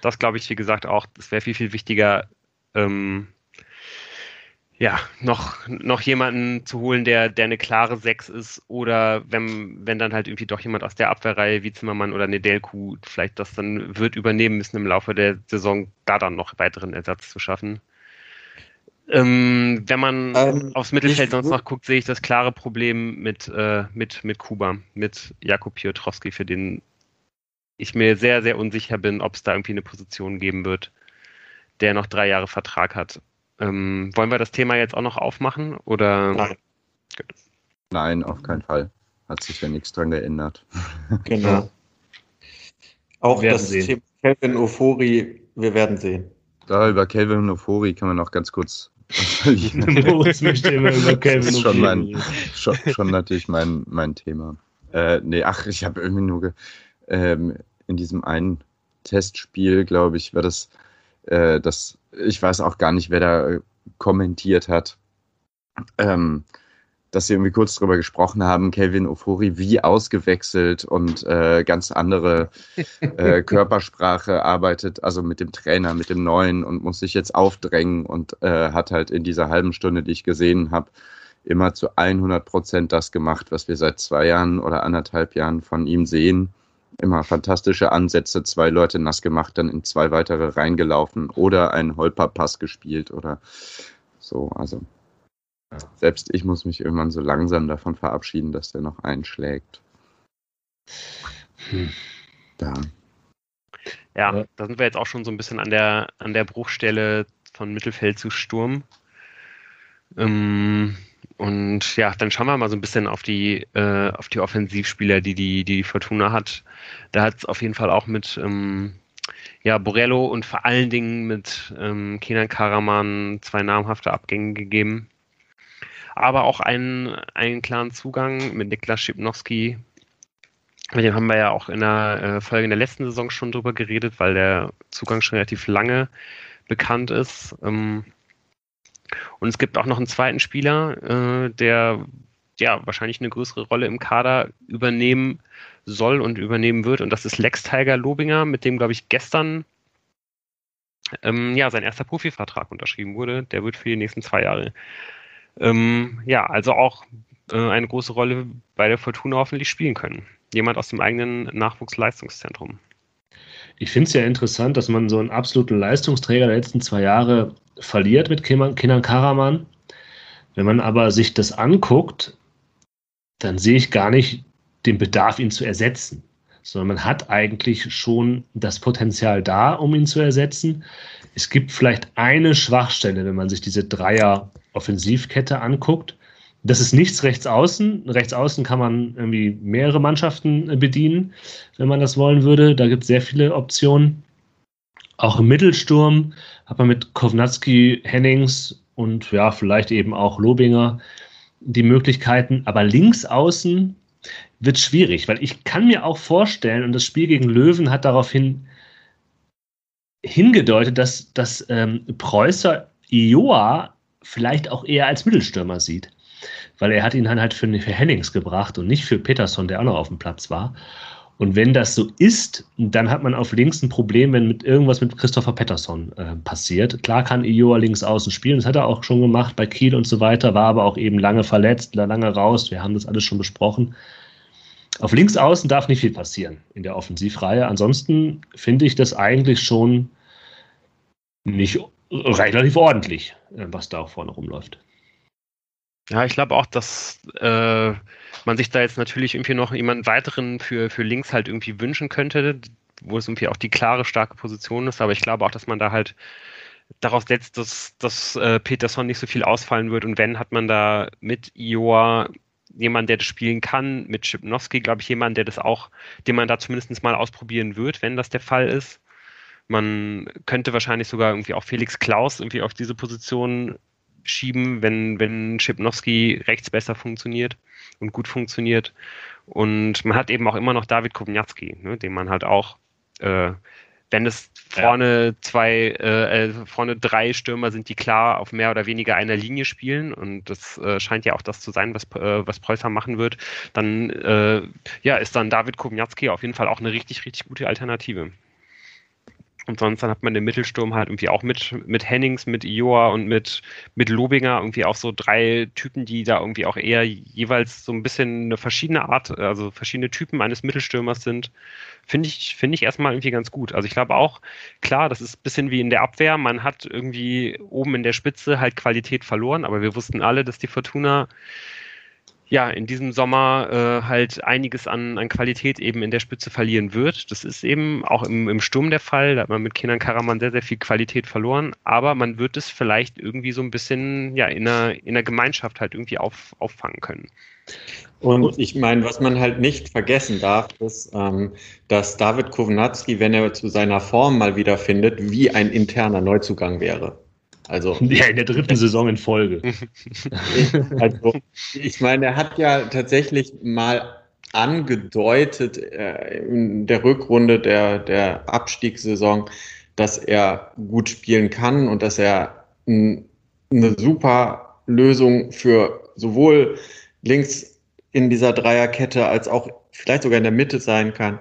Das glaube ich, wie gesagt, auch, das wäre viel, viel wichtiger, ähm, ja, noch, noch jemanden zu holen, der, der eine klare Sechs ist oder wenn, wenn dann halt irgendwie doch jemand aus der Abwehrreihe wie Zimmermann oder Nedelku vielleicht das dann wird übernehmen müssen im Laufe der Saison, da dann noch weiteren Ersatz zu schaffen. Ähm, wenn man ähm, aufs Mittelfeld sonst noch guckt, sehe ich das klare Problem mit, äh, mit, mit Kuba, mit Jakub Piotrowski, für den ich mir sehr, sehr unsicher bin, ob es da irgendwie eine Position geben wird, der noch drei Jahre Vertrag hat. Ähm, wollen wir das Thema jetzt auch noch aufmachen? Oder? Nein. Nein, auf keinen Fall. Hat sich ja nichts dran geändert. Genau. Auch das sehen. Thema Kelvin Ofori, wir werden sehen. Da über Kelvin Ofori kann man noch ganz kurz. Moritz möchte immer über Kelvin das ist schon, mein, schon, schon, natürlich mein, mein Thema. Äh, nee, ach, ich habe irgendwie nur ähm, in diesem einen Testspiel, glaube ich, war das äh, das, ich weiß auch gar nicht, wer da äh, kommentiert hat, ähm, dass sie irgendwie kurz drüber gesprochen haben, Kelvin Ofori wie ausgewechselt und äh, ganz andere äh, Körpersprache arbeitet, also mit dem Trainer, mit dem Neuen und muss sich jetzt aufdrängen und äh, hat halt in dieser halben Stunde, die ich gesehen habe, immer zu 100 Prozent das gemacht, was wir seit zwei Jahren oder anderthalb Jahren von ihm sehen immer fantastische Ansätze, zwei Leute nass gemacht, dann in zwei weitere reingelaufen oder einen Holperpass gespielt oder so. Also selbst ich muss mich irgendwann so langsam davon verabschieden, dass der noch einschlägt. Hm. Da. Ja, da sind wir jetzt auch schon so ein bisschen an der, an der Bruchstelle von Mittelfeld zu Sturm. Ähm, und ja, dann schauen wir mal so ein bisschen auf die, äh, auf die Offensivspieler, die die, die Fortuna hat. Da hat es auf jeden Fall auch mit ähm, ja, Borello und vor allen Dingen mit ähm, Kenan Karaman zwei namhafte Abgänge gegeben. Aber auch einen, einen klaren Zugang mit Niklas Schipnowski. Mit dem haben wir ja auch in der äh, Folge in der letzten Saison schon drüber geredet, weil der Zugang schon relativ lange bekannt ist. Ähm, und es gibt auch noch einen zweiten Spieler, äh, der ja wahrscheinlich eine größere Rolle im Kader übernehmen soll und übernehmen wird. Und das ist Lex Tiger Lobinger, mit dem, glaube ich, gestern ähm, ja, sein erster Profivertrag unterschrieben wurde. Der wird für die nächsten zwei Jahre. Ähm, ja, also auch äh, eine große Rolle bei der Fortuna hoffentlich spielen können. Jemand aus dem eigenen Nachwuchsleistungszentrum. Ich finde es ja interessant, dass man so einen absoluten Leistungsträger der letzten zwei Jahre verliert mit Kenan Karaman. Wenn man aber sich das anguckt, dann sehe ich gar nicht den Bedarf, ihn zu ersetzen sondern man hat eigentlich schon das Potenzial da, um ihn zu ersetzen. Es gibt vielleicht eine Schwachstelle, wenn man sich diese Dreier-Offensivkette anguckt. Das ist nichts rechts außen. Rechts außen kann man irgendwie mehrere Mannschaften bedienen, wenn man das wollen würde. Da gibt es sehr viele Optionen. Auch im Mittelsturm hat man mit Kovnatski, Hennings und ja, vielleicht eben auch Lobinger die Möglichkeiten. Aber links außen wird schwierig, weil ich kann mir auch vorstellen, und das Spiel gegen Löwen hat daraufhin hingedeutet, dass, dass ähm, Preußer Ioa vielleicht auch eher als Mittelstürmer sieht. Weil er hat ihn dann halt für, für Hennings gebracht und nicht für Peterson, der auch noch auf dem Platz war. Und wenn das so ist, dann hat man auf links ein Problem, wenn mit irgendwas mit Christopher Pettersson äh, passiert. Klar kann Ioa links außen spielen, das hat er auch schon gemacht bei Kiel und so weiter, war aber auch eben lange verletzt, lange raus. Wir haben das alles schon besprochen. Auf links außen darf nicht viel passieren in der Offensivreihe. Ansonsten finde ich das eigentlich schon nicht relativ ordentlich, äh, was da auch vorne rumläuft. Ja, ich glaube auch, dass äh, man sich da jetzt natürlich irgendwie noch jemanden weiteren für, für links halt irgendwie wünschen könnte, wo es irgendwie auch die klare, starke Position ist. Aber ich glaube auch, dass man da halt daraus setzt, dass, dass äh, Peterson nicht so viel ausfallen wird. Und wenn, hat man da mit Ioa jemanden, der das spielen kann, mit Schipnowski, glaube ich, jemanden, der das auch, den man da zumindest mal ausprobieren wird, wenn das der Fall ist. Man könnte wahrscheinlich sogar irgendwie auch Felix Klaus irgendwie auf diese Position schieben, wenn, wenn Schipnowski rechts besser funktioniert und gut funktioniert. Und man hat eben auch immer noch David Kowniatski, ne, den man halt auch, äh, wenn es vorne ja. zwei, äh, äh, vorne drei Stürmer sind, die klar auf mehr oder weniger einer Linie spielen, und das äh, scheint ja auch das zu sein, was, äh, was Preußer machen wird, dann äh, ja, ist dann David Kowniatski auf jeden Fall auch eine richtig, richtig gute Alternative. Und sonst dann hat man den Mittelsturm halt irgendwie auch mit, mit Hennings, mit Ioa und mit, mit Lobinger irgendwie auch so drei Typen, die da irgendwie auch eher jeweils so ein bisschen eine verschiedene Art, also verschiedene Typen eines Mittelstürmers sind. Finde ich, finde ich erstmal irgendwie ganz gut. Also ich glaube auch, klar, das ist ein bisschen wie in der Abwehr. Man hat irgendwie oben in der Spitze halt Qualität verloren, aber wir wussten alle, dass die Fortuna ja, in diesem Sommer äh, halt einiges an, an Qualität eben in der Spitze verlieren wird. Das ist eben auch im, im Sturm der Fall. Da hat man mit Kenan Karaman sehr, sehr viel Qualität verloren. Aber man wird es vielleicht irgendwie so ein bisschen ja, in, einer, in einer Gemeinschaft halt irgendwie auf, auffangen können. Und ich meine, was man halt nicht vergessen darf, ist, ähm, dass David Kownatski, wenn er zu seiner Form mal wieder findet, wie ein interner Neuzugang wäre. Also, ja, in der dritten Saison in Folge. also, ich meine, er hat ja tatsächlich mal angedeutet äh, in der Rückrunde der, der Abstiegssaison, dass er gut spielen kann und dass er eine super Lösung für sowohl links in dieser Dreierkette als auch vielleicht sogar in der Mitte sein kann.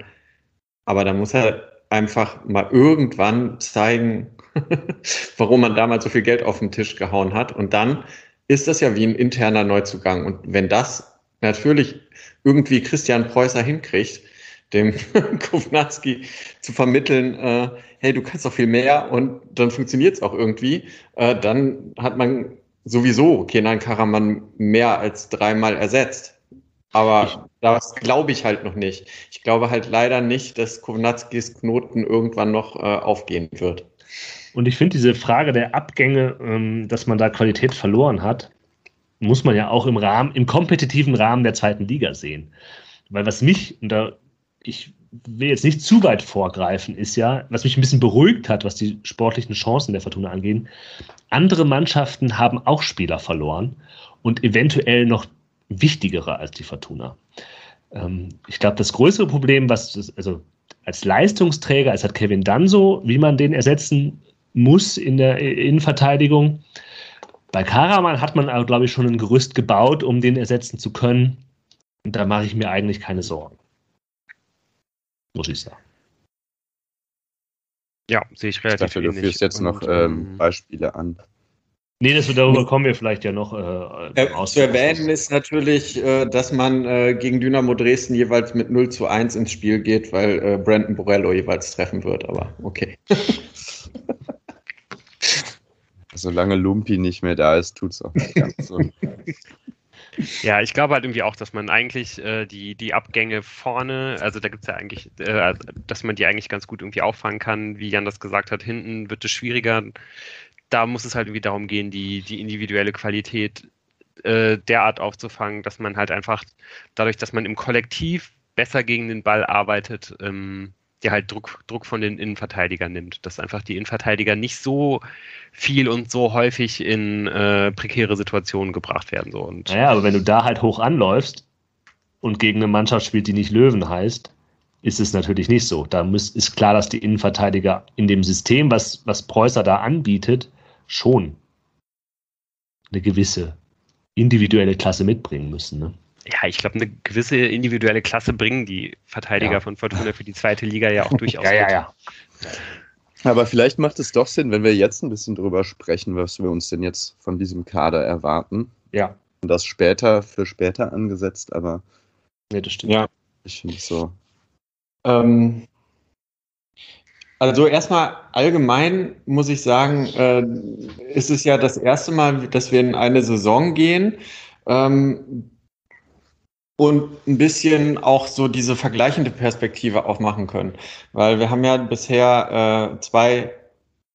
Aber da muss er einfach mal irgendwann zeigen, warum man damals so viel Geld auf den Tisch gehauen hat. Und dann ist das ja wie ein interner Neuzugang. Und wenn das natürlich irgendwie Christian Preußer hinkriegt, dem Kovnatski zu vermitteln, äh, hey, du kannst doch viel mehr und dann funktioniert es auch irgendwie, äh, dann hat man sowieso Kenan Karaman mehr als dreimal ersetzt. Aber das glaube ich halt noch nicht. Ich glaube halt leider nicht, dass Kovnatskis Knoten irgendwann noch äh, aufgehen wird. Und ich finde diese Frage der Abgänge, ähm, dass man da Qualität verloren hat, muss man ja auch im Rahmen, im kompetitiven Rahmen der zweiten Liga sehen. Weil was mich, und da, ich will jetzt nicht zu weit vorgreifen, ist ja, was mich ein bisschen beruhigt hat, was die sportlichen Chancen der Fortuna angeht, andere Mannschaften haben auch Spieler verloren und eventuell noch wichtigere als die Fortuna. Ähm, ich glaube, das größere Problem, was also als Leistungsträger, als hat Kevin Danso, wie man den ersetzen muss in der Innenverteidigung. Bei Karaman hat man, glaube ich, schon ein Gerüst gebaut, um den ersetzen zu können. Und da mache ich mir eigentlich keine Sorgen. Muss ich sagen. Ja, sehe ich Ich relativ dachte, du ähnlich. führst jetzt noch Und, ähm, Beispiele an. Nee, das, darüber kommen wir vielleicht ja noch äh, Äh, im zu erwähnen ist natürlich, äh, dass man äh, gegen Dynamo Dresden jeweils mit 0 zu 1 ins Spiel geht, weil äh, Brandon Borello jeweils treffen wird, aber okay. Solange Lumpi nicht mehr da ist, tut's auch nicht ganz so. Ja, ich glaube halt irgendwie auch, dass man eigentlich äh, die, die Abgänge vorne, also da gibt es ja eigentlich, äh, dass man die eigentlich ganz gut irgendwie auffangen kann. Wie Jan das gesagt hat, hinten wird es schwieriger. Da muss es halt irgendwie darum gehen, die, die individuelle Qualität äh, derart aufzufangen, dass man halt einfach dadurch, dass man im Kollektiv besser gegen den Ball arbeitet, ähm, der halt Druck, Druck von den Innenverteidigern nimmt. Dass einfach die Innenverteidiger nicht so viel und so häufig in äh, prekäre Situationen gebracht werden. So. Und Naja, aber wenn du da halt hoch anläufst und gegen eine Mannschaft spielt, die nicht Löwen heißt, ist es natürlich nicht so. Da muss, ist klar, dass die Innenverteidiger in dem System, was, was Preußer da anbietet, schon eine gewisse individuelle Klasse mitbringen müssen. Ne? Ja, ich glaube, eine gewisse individuelle Klasse bringen die Verteidiger Ja. von Fortuna für die zweite Liga ja auch durchaus. mit. ja. Aber vielleicht macht es doch Sinn, wenn wir jetzt ein bisschen drüber sprechen, was wir uns denn jetzt von diesem Kader erwarten. Ja, Und das später für später angesetzt, aber nee, das stimmt. Ja. ich finde es so. Ähm, also erstmal allgemein muss ich sagen, äh, ist es ja das erste Mal, dass wir in eine Saison gehen ähm, und ein bisschen auch so diese vergleichende Perspektive aufmachen können. Weil wir haben ja bisher äh, zwei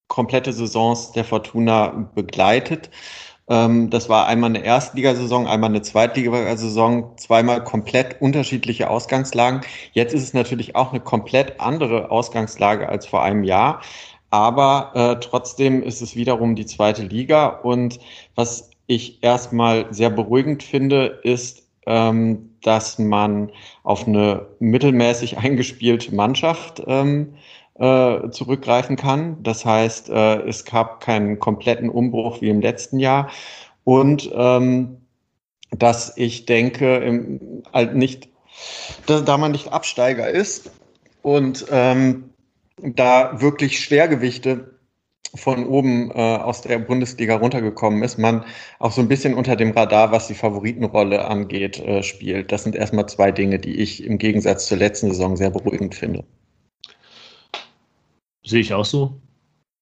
komplette Saisons der Fortuna begleitet. Ähm, das war einmal eine Erstligasaison, einmal eine Zweitligasaison, zweimal komplett unterschiedliche Ausgangslagen. Jetzt ist es natürlich auch eine komplett andere Ausgangslage als vor einem Jahr. Aber äh, trotzdem ist es wiederum die zweite Liga. Und was ich erstmal sehr beruhigend finde, ist, ähm, dass man auf eine mittelmäßig eingespielte Mannschaft ähm, äh, zurückgreifen kann. Das heißt, äh, es gab keinen kompletten Umbruch wie im letzten Jahr. Und ähm, dass ich denke, im, halt nicht, da, da man nicht Absteiger ist und ähm, da wirklich Schwergewichte von oben äh, aus der Bundesliga runtergekommen ist, man auch so ein bisschen unter dem Radar, was die Favoritenrolle angeht, äh, spielt. Das sind erstmal zwei Dinge, die ich im Gegensatz zur letzten Saison sehr beruhigend finde. Sehe ich auch so.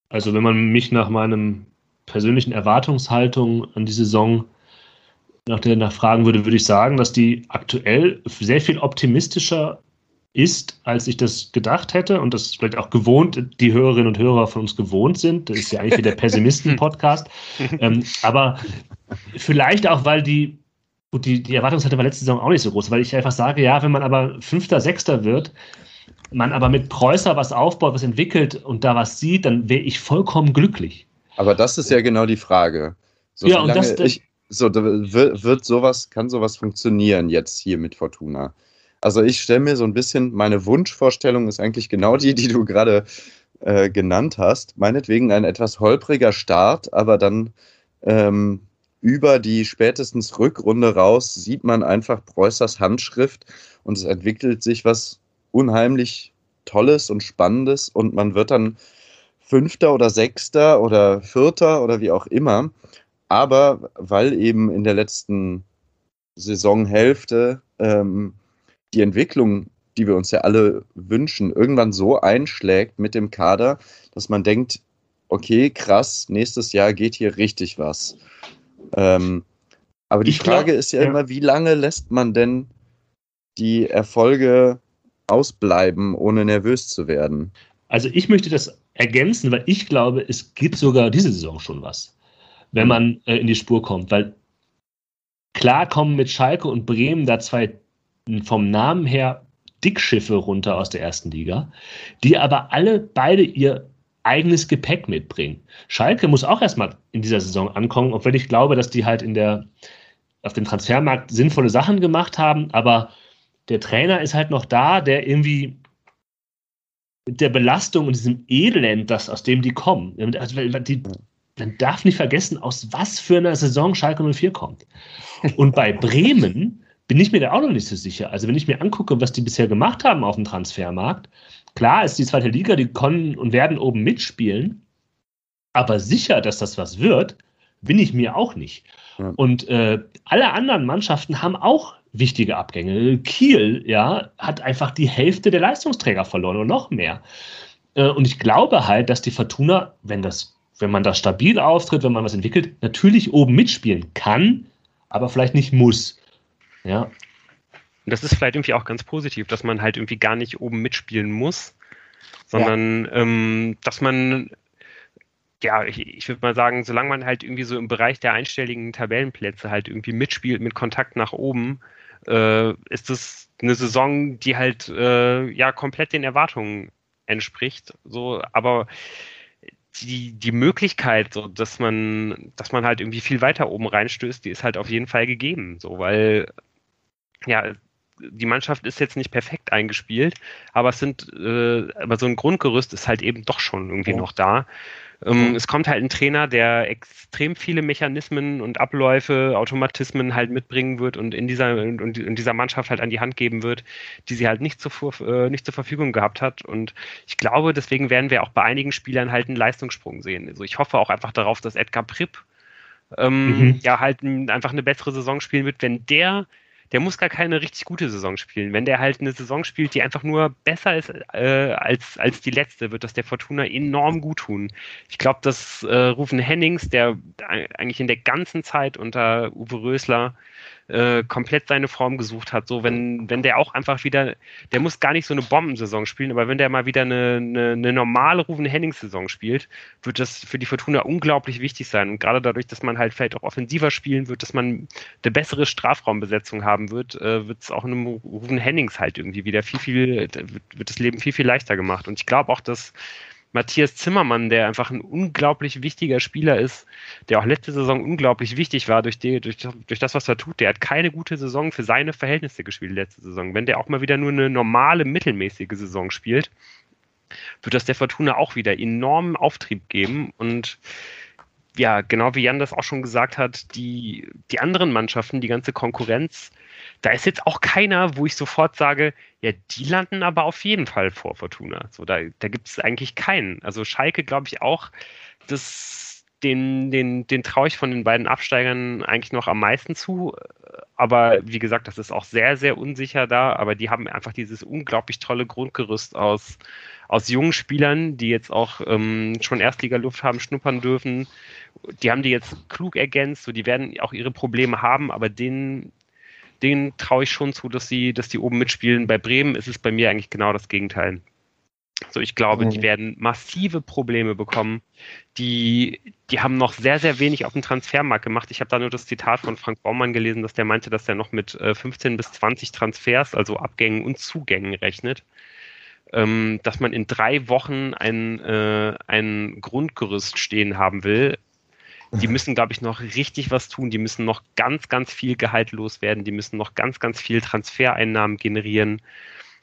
Also wenn man mich nach meinem persönlichen Erwartungshaltung an die Saison nach der nachfragen würde, würde ich sagen, dass die aktuell sehr viel optimistischer ist, als ich das gedacht hätte und das vielleicht auch gewohnt, die Hörerinnen und Hörer von uns gewohnt sind. Das ist ja eigentlich wie der Pessimisten-Podcast. ähm, aber vielleicht auch, weil die, gut, die, die Erwartungshaltung war letzte Saison auch nicht so groß, weil ich einfach sage, ja, wenn man aber Fünfter, Sechster wird, man aber mit Preußer was aufbaut, was entwickelt und da was sieht, dann wäre ich vollkommen glücklich. Aber das ist ja genau die Frage. So, Ja, und lange das- ich, so, wird, wird sowas, kann sowas funktionieren jetzt hier mit Fortuna? Also ich stelle mir so ein bisschen, meine Wunschvorstellung ist eigentlich genau die, die du gerade äh, genannt hast. Meinetwegen ein etwas holpriger Start, aber dann ähm, über die spätestens Rückrunde raus sieht man einfach Preußers Handschrift und es entwickelt sich was unheimlich Tolles und Spannendes und man wird dann Fünfter oder Sechster oder Vierter oder wie auch immer. Aber weil eben in der letzten Saisonhälfte ähm, die Entwicklung, die wir uns ja alle wünschen, irgendwann so einschlägt mit dem Kader, dass man denkt, okay, krass, nächstes Jahr geht hier richtig was. Ähm, aber die Ich glaub- Frage ist ja, ja. immer, wie lange lässt man denn die Erfolge ausbleiben, ohne nervös zu werden? Also ich möchte das ergänzen, weil ich glaube, es gibt sogar diese Saison schon was, wenn man äh, in die Spur kommt. Weil klar kommen mit Schalke und Bremen da zwei vom Namen her Dickschiffe runter aus der ersten Liga, die aber alle beide ihr eigenes Gepäck mitbringen. Schalke muss auch erstmal in dieser Saison ankommen, obwohl ich glaube, dass die halt in der, auf dem Transfermarkt sinnvolle Sachen gemacht haben, aber der Trainer ist halt noch da, der irgendwie mit der Belastung und diesem Elend, das aus dem die kommen. Also, die, man darf nicht vergessen, aus was für einer Saison Schalke 04 kommt. Und bei Bremen bin ich mir da auch noch nicht so sicher. Also wenn ich mir angucke, was die bisher gemacht haben auf dem Transfermarkt, klar ist die zweite Liga, die können und werden oben mitspielen, aber sicher, dass das was wird, bin ich mir auch nicht. Ja. Und äh, alle anderen Mannschaften haben auch wichtige Abgänge. Kiel, ja, hat einfach die Hälfte der Leistungsträger verloren und noch mehr. Äh, und ich glaube halt, dass die Fortuna, wenn das, wenn man da stabil auftritt, wenn man was entwickelt, natürlich oben mitspielen kann, aber vielleicht nicht muss. Ja. Und das ist vielleicht irgendwie auch ganz positiv, dass man halt irgendwie gar nicht oben mitspielen muss, sondern ja. ähm, dass man ja, ich, ich würde mal sagen, solange man halt irgendwie so im Bereich der einstelligen Tabellenplätze halt irgendwie mitspielt mit Kontakt nach oben, äh, ist das eine Saison, die halt äh, ja komplett den Erwartungen entspricht. So, aber die, die Möglichkeit, so, dass man, dass man halt irgendwie viel weiter oben reinstößt, die ist halt auf jeden Fall gegeben. So, weil ja, die Mannschaft ist jetzt nicht perfekt eingespielt, aber es sind, äh, aber so ein Grundgerüst ist halt eben doch schon irgendwie oh. noch da. Ähm, es kommt halt ein Trainer, der extrem viele Mechanismen und Abläufe, Automatismen halt mitbringen wird und in dieser, und in dieser Mannschaft halt an die Hand geben wird, die sie halt nicht, zuvor, äh, nicht zur Verfügung gehabt hat. Und ich glaube, deswegen werden wir auch bei einigen Spielern halt einen Leistungssprung sehen. Also ich hoffe auch einfach darauf, dass Edgar Pripp ähm, mhm. ja halt einfach eine bessere Saison spielen wird, wenn der der muss gar keine richtig gute Saison spielen. Wenn der halt eine Saison spielt, die einfach nur besser ist äh, als, als die letzte, wird das der Fortuna enorm gut tun. Ich glaube, dass äh, Rufen Hennings, der eigentlich in der ganzen Zeit unter Uwe Rösler äh, komplett seine Form gesucht hat. So, wenn, wenn der auch einfach wieder, der muss gar nicht so eine Bombensaison spielen, aber wenn der mal wieder eine, eine, eine normale Rufen Hennings-Saison spielt, wird das für die Fortuna unglaublich wichtig sein. Und gerade dadurch, dass man halt vielleicht auch offensiver spielen wird, dass man eine bessere Strafraumbesetzung haben wird, äh, wird es auch einem Rufen Hennings halt irgendwie wieder viel, viel, wird, wird das Leben viel, viel leichter gemacht. Und ich glaube auch, dass Matthias Zimmermann, der einfach ein unglaublich wichtiger Spieler ist, der auch letzte Saison unglaublich wichtig war durch, die, durch, durch das, was er tut. Der hat keine gute Saison für seine Verhältnisse gespielt letzte Saison. Wenn der auch mal wieder nur eine normale, mittelmäßige Saison spielt, wird das der Fortuna auch wieder enormen Auftrieb geben und ja, genau wie Jan das auch schon gesagt hat, die, die anderen Mannschaften, die ganze Konkurrenz, da ist jetzt auch keiner, wo ich sofort sage, ja, die landen aber auf jeden Fall vor Fortuna. So, da, da gibt es eigentlich keinen. Also Schalke, glaube ich, auch, das, den, den, den traue ich von den beiden Absteigern eigentlich noch am meisten zu. Aber wie gesagt, das ist auch sehr, sehr unsicher da. Aber die haben einfach dieses unglaublich tolle Grundgerüst aus, aus jungen Spielern, die jetzt auch ähm, schon Erstligaluft haben schnuppern dürfen. Die haben die jetzt klug ergänzt, so die werden auch ihre Probleme haben, aber denen denen traue ich schon zu, dass sie, dass die oben mitspielen. Bei Bremen ist es bei mir eigentlich genau das Gegenteil. So, ich glaube, mhm. die werden massive Probleme bekommen. Die, die haben noch sehr, sehr wenig auf dem Transfermarkt gemacht. Ich habe da nur das Zitat von Frank Baumann gelesen, dass der meinte, dass er noch mit äh, 15 bis 20 Transfers, also Abgängen und Zugängen rechnet. Ähm, dass man in drei Wochen ein, äh, ein Grundgerüst stehen haben will, die müssen, glaube ich, noch richtig was tun. Die müssen noch ganz, ganz viel Gehalt loswerden. Die müssen noch ganz, ganz viel Transfereinnahmen generieren.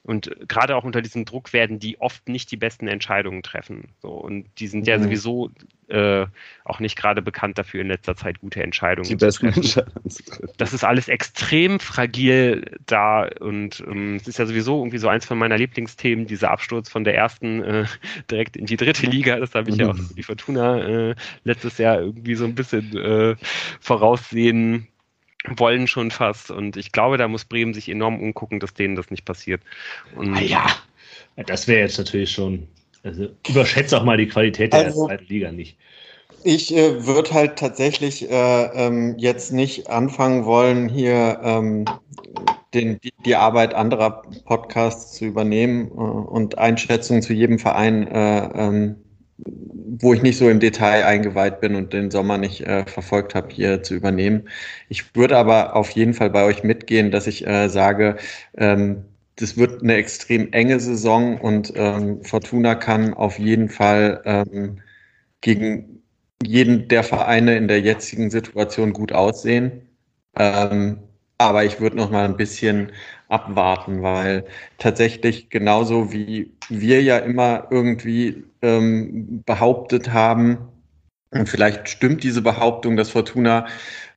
Und gerade auch unter diesem Druck werden die oft nicht die besten Entscheidungen treffen. So, und die sind ja mhm. sowieso äh, auch nicht gerade bekannt dafür, in letzter Zeit gute Entscheidungen die zu besten treffen. Entscheidungen zu treffen. Das ist alles extrem fragil da und ähm, es ist ja sowieso irgendwie so eins von meiner Lieblingsthemen, dieser Absturz von der ersten äh, direkt in die dritte Liga. Das habe ich mhm. ja auch mhm. die Fortuna äh, letztes Jahr irgendwie so ein bisschen äh, voraussehen wollen schon fast. Und ich glaube, da muss Bremen sich enorm umgucken, dass denen das nicht passiert. Und ah ja, das wäre jetzt natürlich schon. Also überschätze auch mal die Qualität der also, zweiten Liga nicht. Ich äh, würde halt tatsächlich äh, ähm, jetzt nicht anfangen wollen, hier ähm, den, die, die, Arbeit anderer Podcasts zu übernehmen äh, und Einschätzungen zu jedem Verein äh, ähm, wo ich nicht so im Detail eingeweiht bin und den Sommer nicht äh, verfolgt habe, hier zu übernehmen. Ich würde aber auf jeden Fall bei euch mitgehen, dass ich äh, sage, ähm, das wird eine extrem enge Saison und ähm, Fortuna kann auf jeden Fall ähm, gegen jeden der Vereine in der jetzigen Situation gut aussehen. Ähm, aber ich würde noch mal ein bisschen abwarten, weil tatsächlich genauso wie wir ja immer irgendwie ähm, behauptet haben, Und vielleicht stimmt diese Behauptung, dass Fortuna